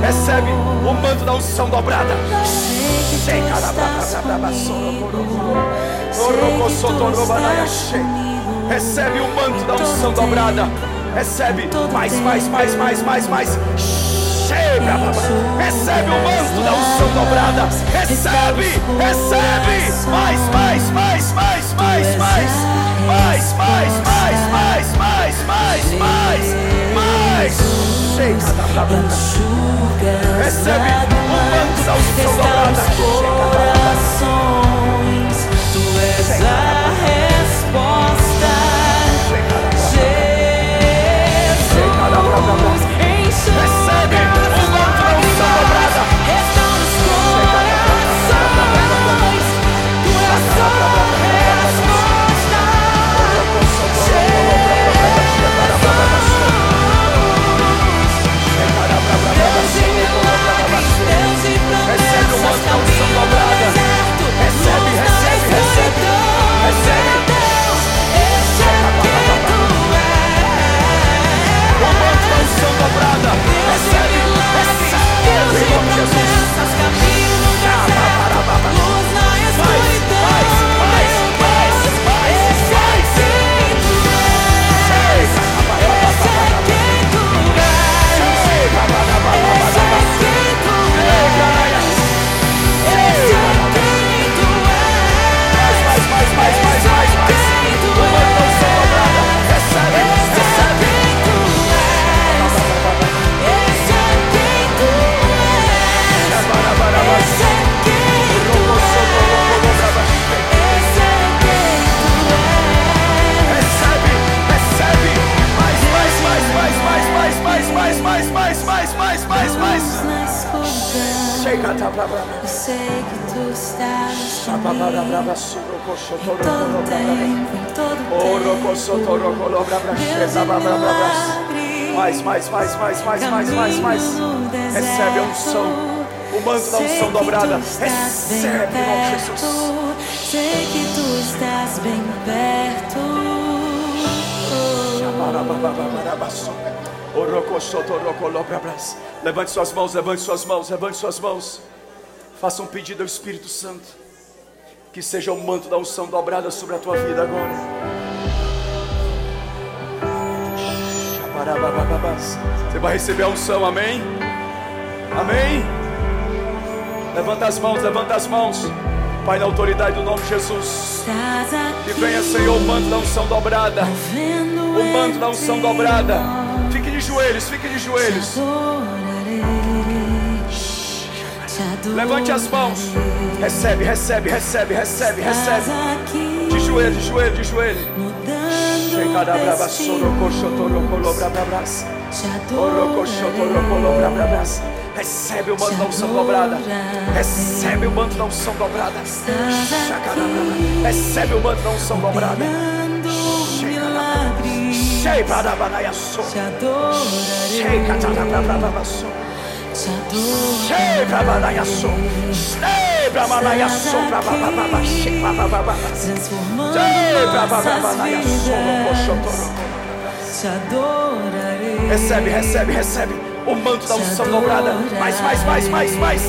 Recebe o manto da unção dobrada. Recebe o manto da unção dobrada. Recebe mais, mais, mais, mais, mais, mais. Recebe o manto da unção dobrada. Recebe, recebe. Mais, mais, mais, mais, mais, mais. Mais, mais, mais, mais, mais, mais, mais, mais. Chega, Recebe o manto da unção dobrada. corações, Eu sei que tu estás comigo. Em todo tempo, em todo tempo. Deus de milagres. Mais, mais, mais, mais, mais, mais, mais, mais. Recebe a unção. O manto da unção dobrada. Recebe, irmão Jesus. Sei que tu estás bem perto. Levante suas mãos, levante suas mãos, levante suas mãos. Faça um pedido ao Espírito Santo. Que seja o manto da unção dobrada sobre a tua vida agora. Você vai receber a unção, amém? Amém? Levanta as mãos, levanta as mãos. Pai, na autoridade do nome de Jesus. Que venha, Senhor, o manto da unção dobrada. O manto da unção dobrada. Fique de joelhos, fique de joelhos. Levante as mãos. Recebe, recebe, recebe, recebe, recebe. De joelho, de joelho, de joelho. Mudando Shekadabraba, destino. sorokoshotorokolobrabras. Te Orokoshotorokolobrabras. Recebe o manto da unção dobrada. Recebe o manto da unção dobrada. Recebe o manto da unção dobrada. Milagres. Shekadabranayaso. Te adorarei. Shekadabrabrabaso. Te adorarei. Shekadabranayaso. Recebe, recebe, recebe o manto da unção dobrada. Mais, mais, mais, mais, mais,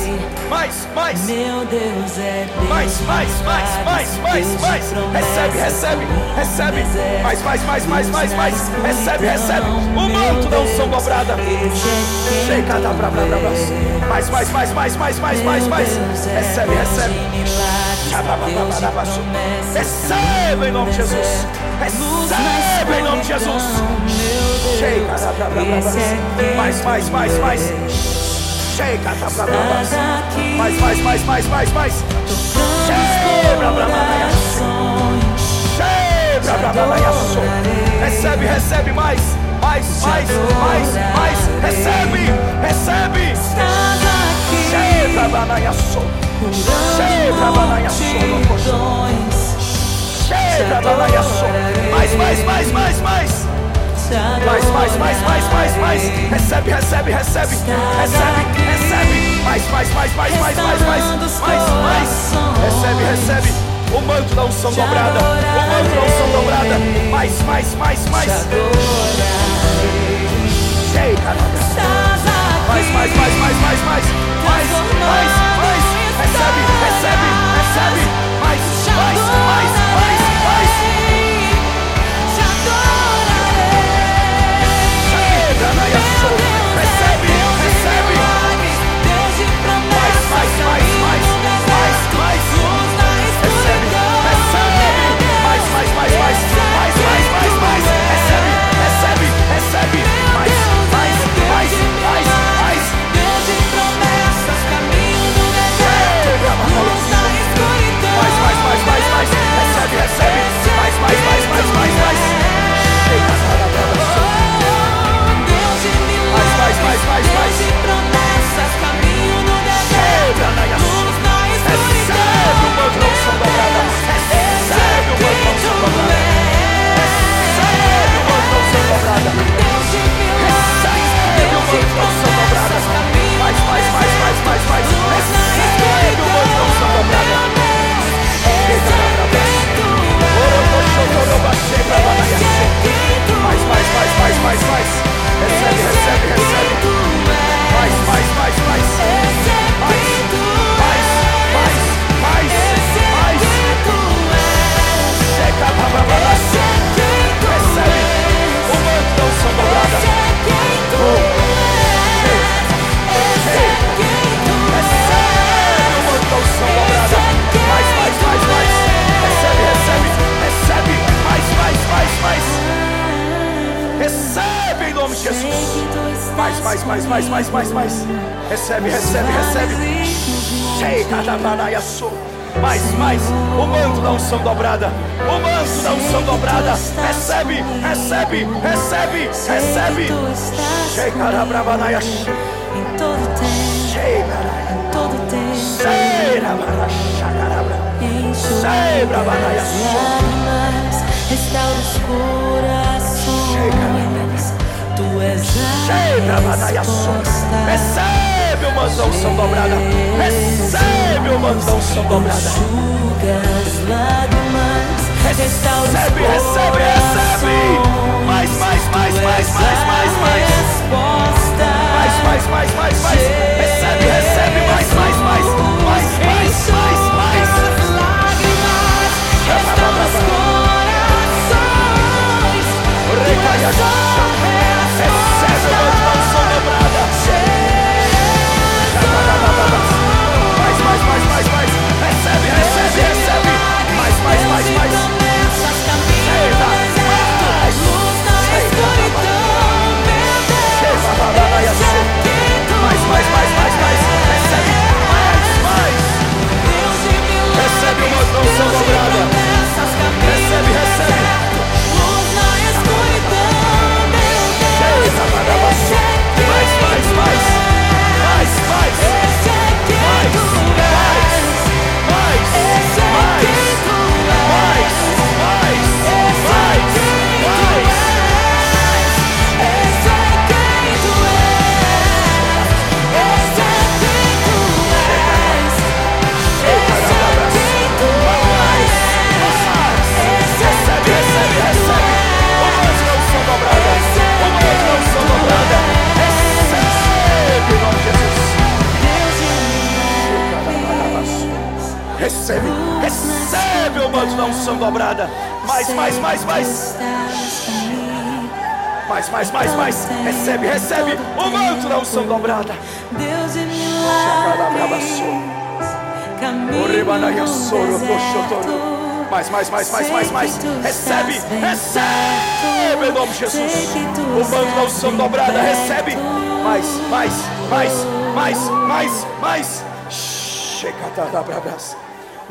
mais, mais, Meu Deus é mais, mais, mais, mais, mais, mais. Recebe, recebe, recebe. Mais, mais, mais, mais, mais, mais. Recebe, recebe o manto da unção dobrada. Chega da bra bra bra bra. Mais, mais, mais, mais, mais, mais, mais, mais. Recebe, recebe. Recebe em nome de Jesus. Recebe em nome de Jesus. Chega. Mais, mais, mais, mais. Chega. Mais, mais, mais, mais, mais, mais. Chega. Recebe, recebe mais. Mais, mais, mais, mais. Recebe, recebe. Chega. Chega. Chega. Mais, mais, mais, mais, mais. Mais, mais, mais, mais, mais, mais. Recebe, recebe, recebe. Recebe, recebe. Mais, mais, mais, mais, mais, mais, mais. Mais, mais. Recebe, recebe. O manto da unção dobrada. O manto da unção dobrada. Mais, mais, mais, mais. Chega. Mais, mais, mais, mais, mais, mais. Mais, mais, mais. Recebe, recebe, recebe.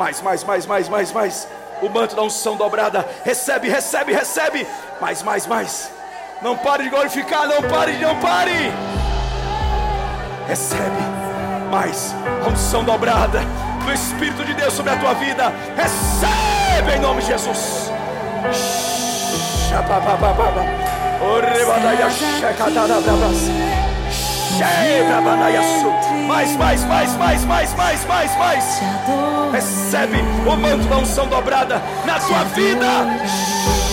Mais, mais, mais, mais, mais, mais. O manto da unção dobrada. Recebe, recebe, recebe. Mais, mais, mais. Não pare de glorificar, não pare, não pare. Recebe mais a unção dobrada do Espírito de Deus sobre a tua vida. Recebe em nome de Jesus. Shababababa. Mais, mais, mais, mais, mais, mais, mais, mais. Recebe o manto da unção dobrada na tua vida.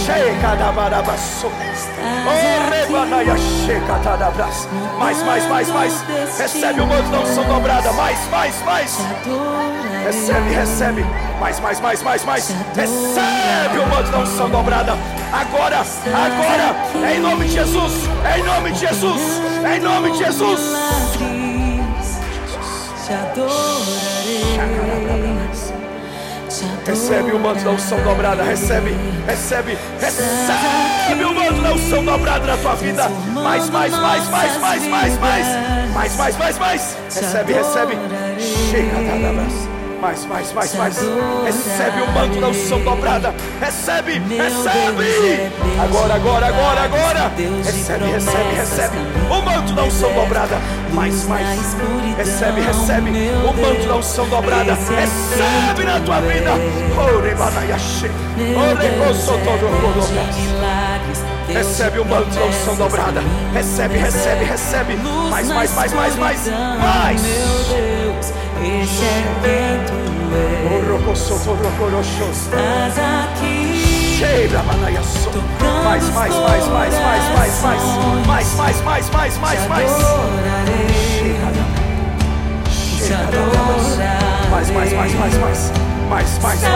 Shekadabarabaçu. Orebanaia shekatadabras. Mais, mais, mais, mais. Recebe o manto da unção dobrada. Mais, mais, mais. Recebe, recebe. Mais, mais, mais, mais, mais. Recebe o manto da unção dobrada. Agora, agora. Em nome de Jesus. Em nome de Jesus. Em nome de Jesus. Te adorarei. Recebe o manto da unção dobrada. Recebe, recebe, recebe o manto da unção dobrada na tua vida. Mais, mais, mais, mais, mais, mais, mais. Mais, mais, mais, mais. Recebe, recebe. Chega, mais, mais, mais, mais. Recebe o manto da unção dobrada. Recebe, recebe. Agora, agora, agora, agora. Recebe, recebe, recebe. O manto da unção dobrada. Mais, mais. Recebe, recebe. O manto da unção dobrada. Recebe na tua vida. Ore, banaiache. Ore, kosotorokorokas. Recebe da unção dobrada. Recebe, recebe, recebe. Mais, mais, mais, mais, mais. Mais. Meu Deus, esse é quem tu. Estás aqui. Cheira, manaiaço. Mais, mais, mais, mais, mais, mais, mais. Mais, mais, mais, mais, mais, Te mais. adorarei. Te adorar. Mais, mais, mais, mais, mais. Mais, mais, mais,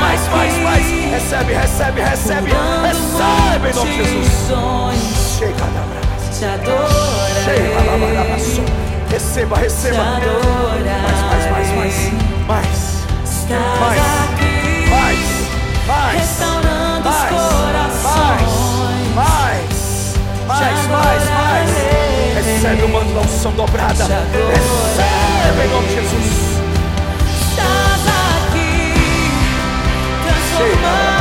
mais, mais, mais. Recebe, recebe, recebe. Recebe em nome de Jesus. Chega da brasa. Te adorarei. Receba, receba. Adorarei. Mais, mais, mais, mais. Mais, Mais. mais, mais. Mais, mais, mais, mais, mais. Recebe o manto da unção dobrada. Recebe em nome de Jesus. Transformando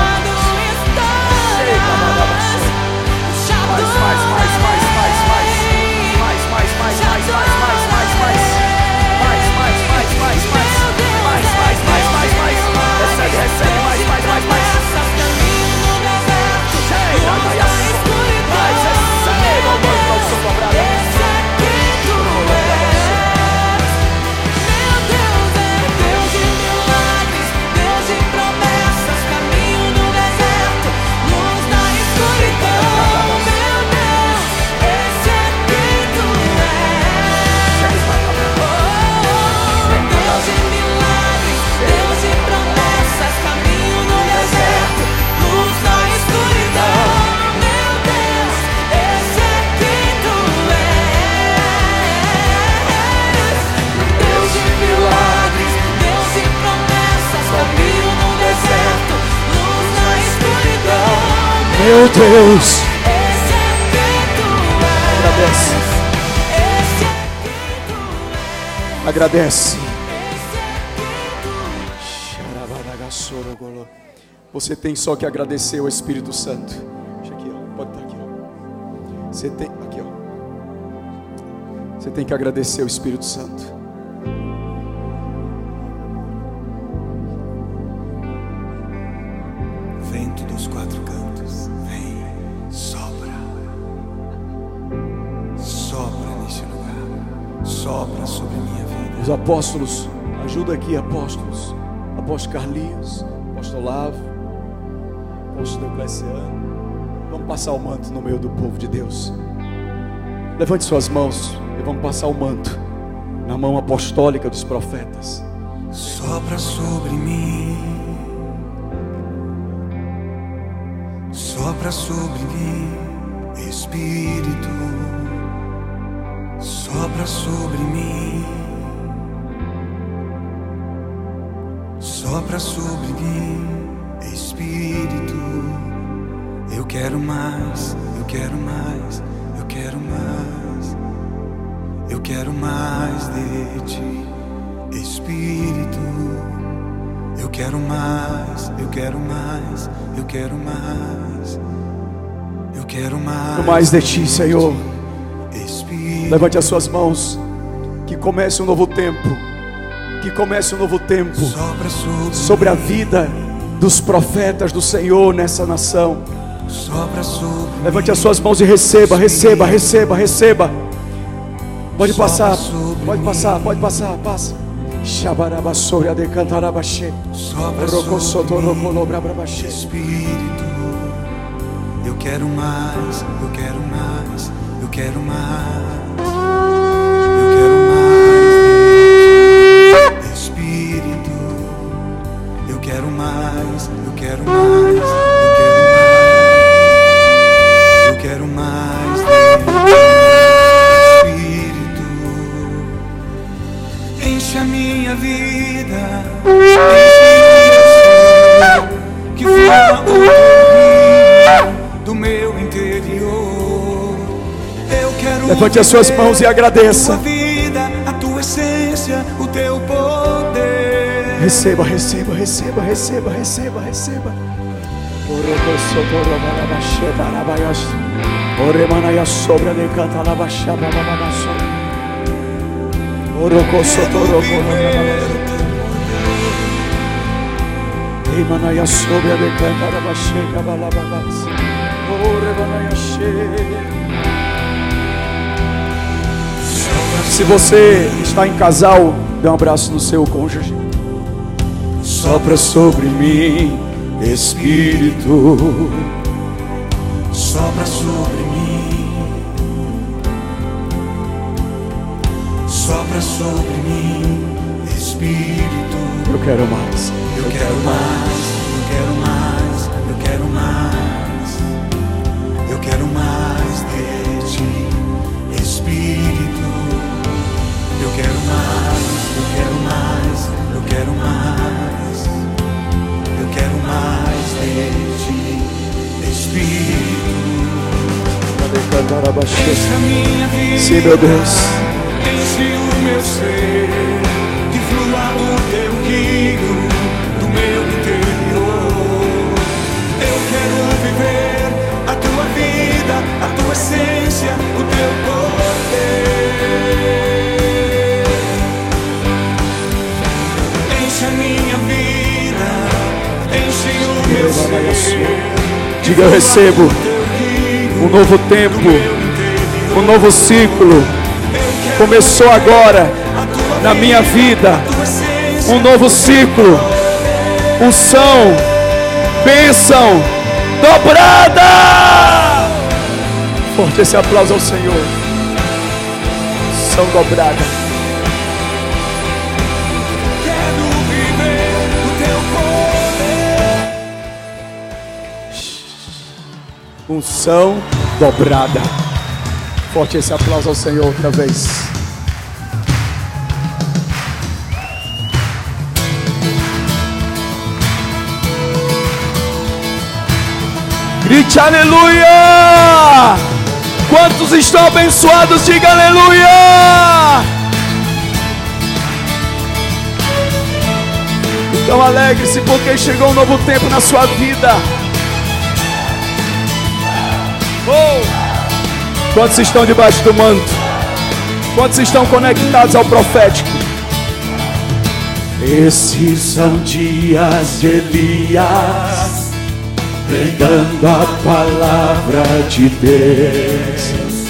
Meu Deus. Agradece. Agradece. Você tem só que agradecer ao Espírito Santo. Deixa aqui, ó. Pode estar aqui, ó. Você tem aqui, ó. Você tem que agradecer ao Espírito Santo. Apóstolos, ajuda aqui, apóstolos. Apóstolo Carlinhos, apóstolo Lavo, apóstolo Deocleciano. Vamos passar o manto no meio do povo de Deus. Levante suas mãos e vamos passar o manto na mão apostólica dos profetas. Sopra sobre mim. Sopra sobre mim, Espírito. Sopra sobre mim. Sopra sobre mim, Espírito. Eu quero mais, eu quero mais, eu quero mais. Eu quero mais de ti, Espírito. Eu quero mais, eu quero mais, eu quero mais. Eu quero mais. Mais de ti, Senhor. Espírito. Levante as suas mãos. Que comece um novo tempo. Que comece um novo tempo sobre, a vida dos profetas do Senhor nessa nação. Levante as suas mãos e receba, receba, receba, receba. Pode passar, pode passar, pode passar, passa. Shabarabassoria de cantarabaxê. Rocosotorocolobраbaxê. Espírito. Eu quero mais, eu quero mais, eu quero mais. Mais, eu quero mais, eu quero mais. Eu quero mais. Espírito. Enche a minha vida, enche o meu ser, que o rio do meu interior. Eu quero Levante as suas mãos e a agradeça. tua vida, a tua essência, o teu poder. Receba, receba, receba, receba, receba, receba. Orocosotorobalabashê, barabayash. Oremanaya sobra de cantalabaxá, babababaçô. Orocosotorocolobраbaxê. Imanaya sobra de cantalabaxê, babalababas. Oremanayashê. Se você está em casal, dê um abraço no seu cônjuge. Sopra sobre mim, Espírito. Sopra sobre mim. Sopra sobre mim, Espírito. Eu quero mais. Eu quero mais, eu quero mais, eu quero mais. Eu quero mais de ti, Espírito. Eu quero mais, eu quero mais, eu quero mais. Eu quero mais de ti, Espírito. Enche a minha vida. Sim, meu Deus. Enche o meu ser, que flua o teu rio do meu interior. Eu quero viver a tua vida, a tua essência, o teu poder. Diga eu recebo um novo tempo, um novo ciclo. Começou agora na minha vida um novo ciclo. Unção, bênção dobrada. Forte esse aplauso ao Senhor. Unção dobrada. Unção dobrada. Forte esse aplauso ao Senhor outra vez. Grite aleluia! Quantos estão abençoados? Diga aleluia! Então alegre-se porque chegou um novo tempo na sua vida. Quantos estão debaixo do manto? Quantos estão conectados ao profético? Esses são dias de Elias, pregando a palavra de Deus.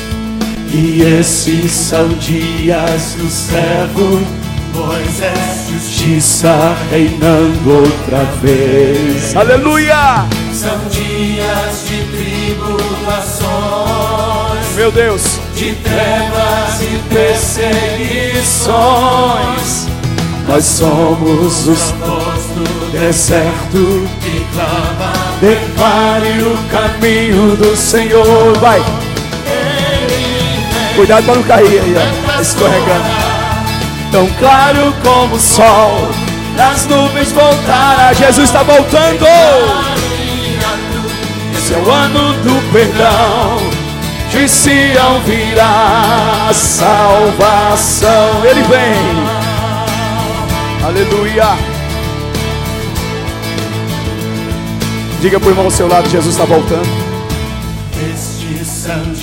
E esses são dias do servo Moisés, justiça reinando outra vez. Aleluia! São dias de tribulações, Meu Deus, de trevas e perseguições. Nós somos os do deserto. que clama. Declare o caminho do Senhor. Vai. Cuidado para não cair aí, ó. Escorregando. Tão claro como o sol. Das nuvens voltará. Jesus está voltando. Esse é o ano do perdão. De Sião virá salvação. Ele vem. Aleluia. Diga para o irmão ao seu lado: Jesus está voltando. Estes são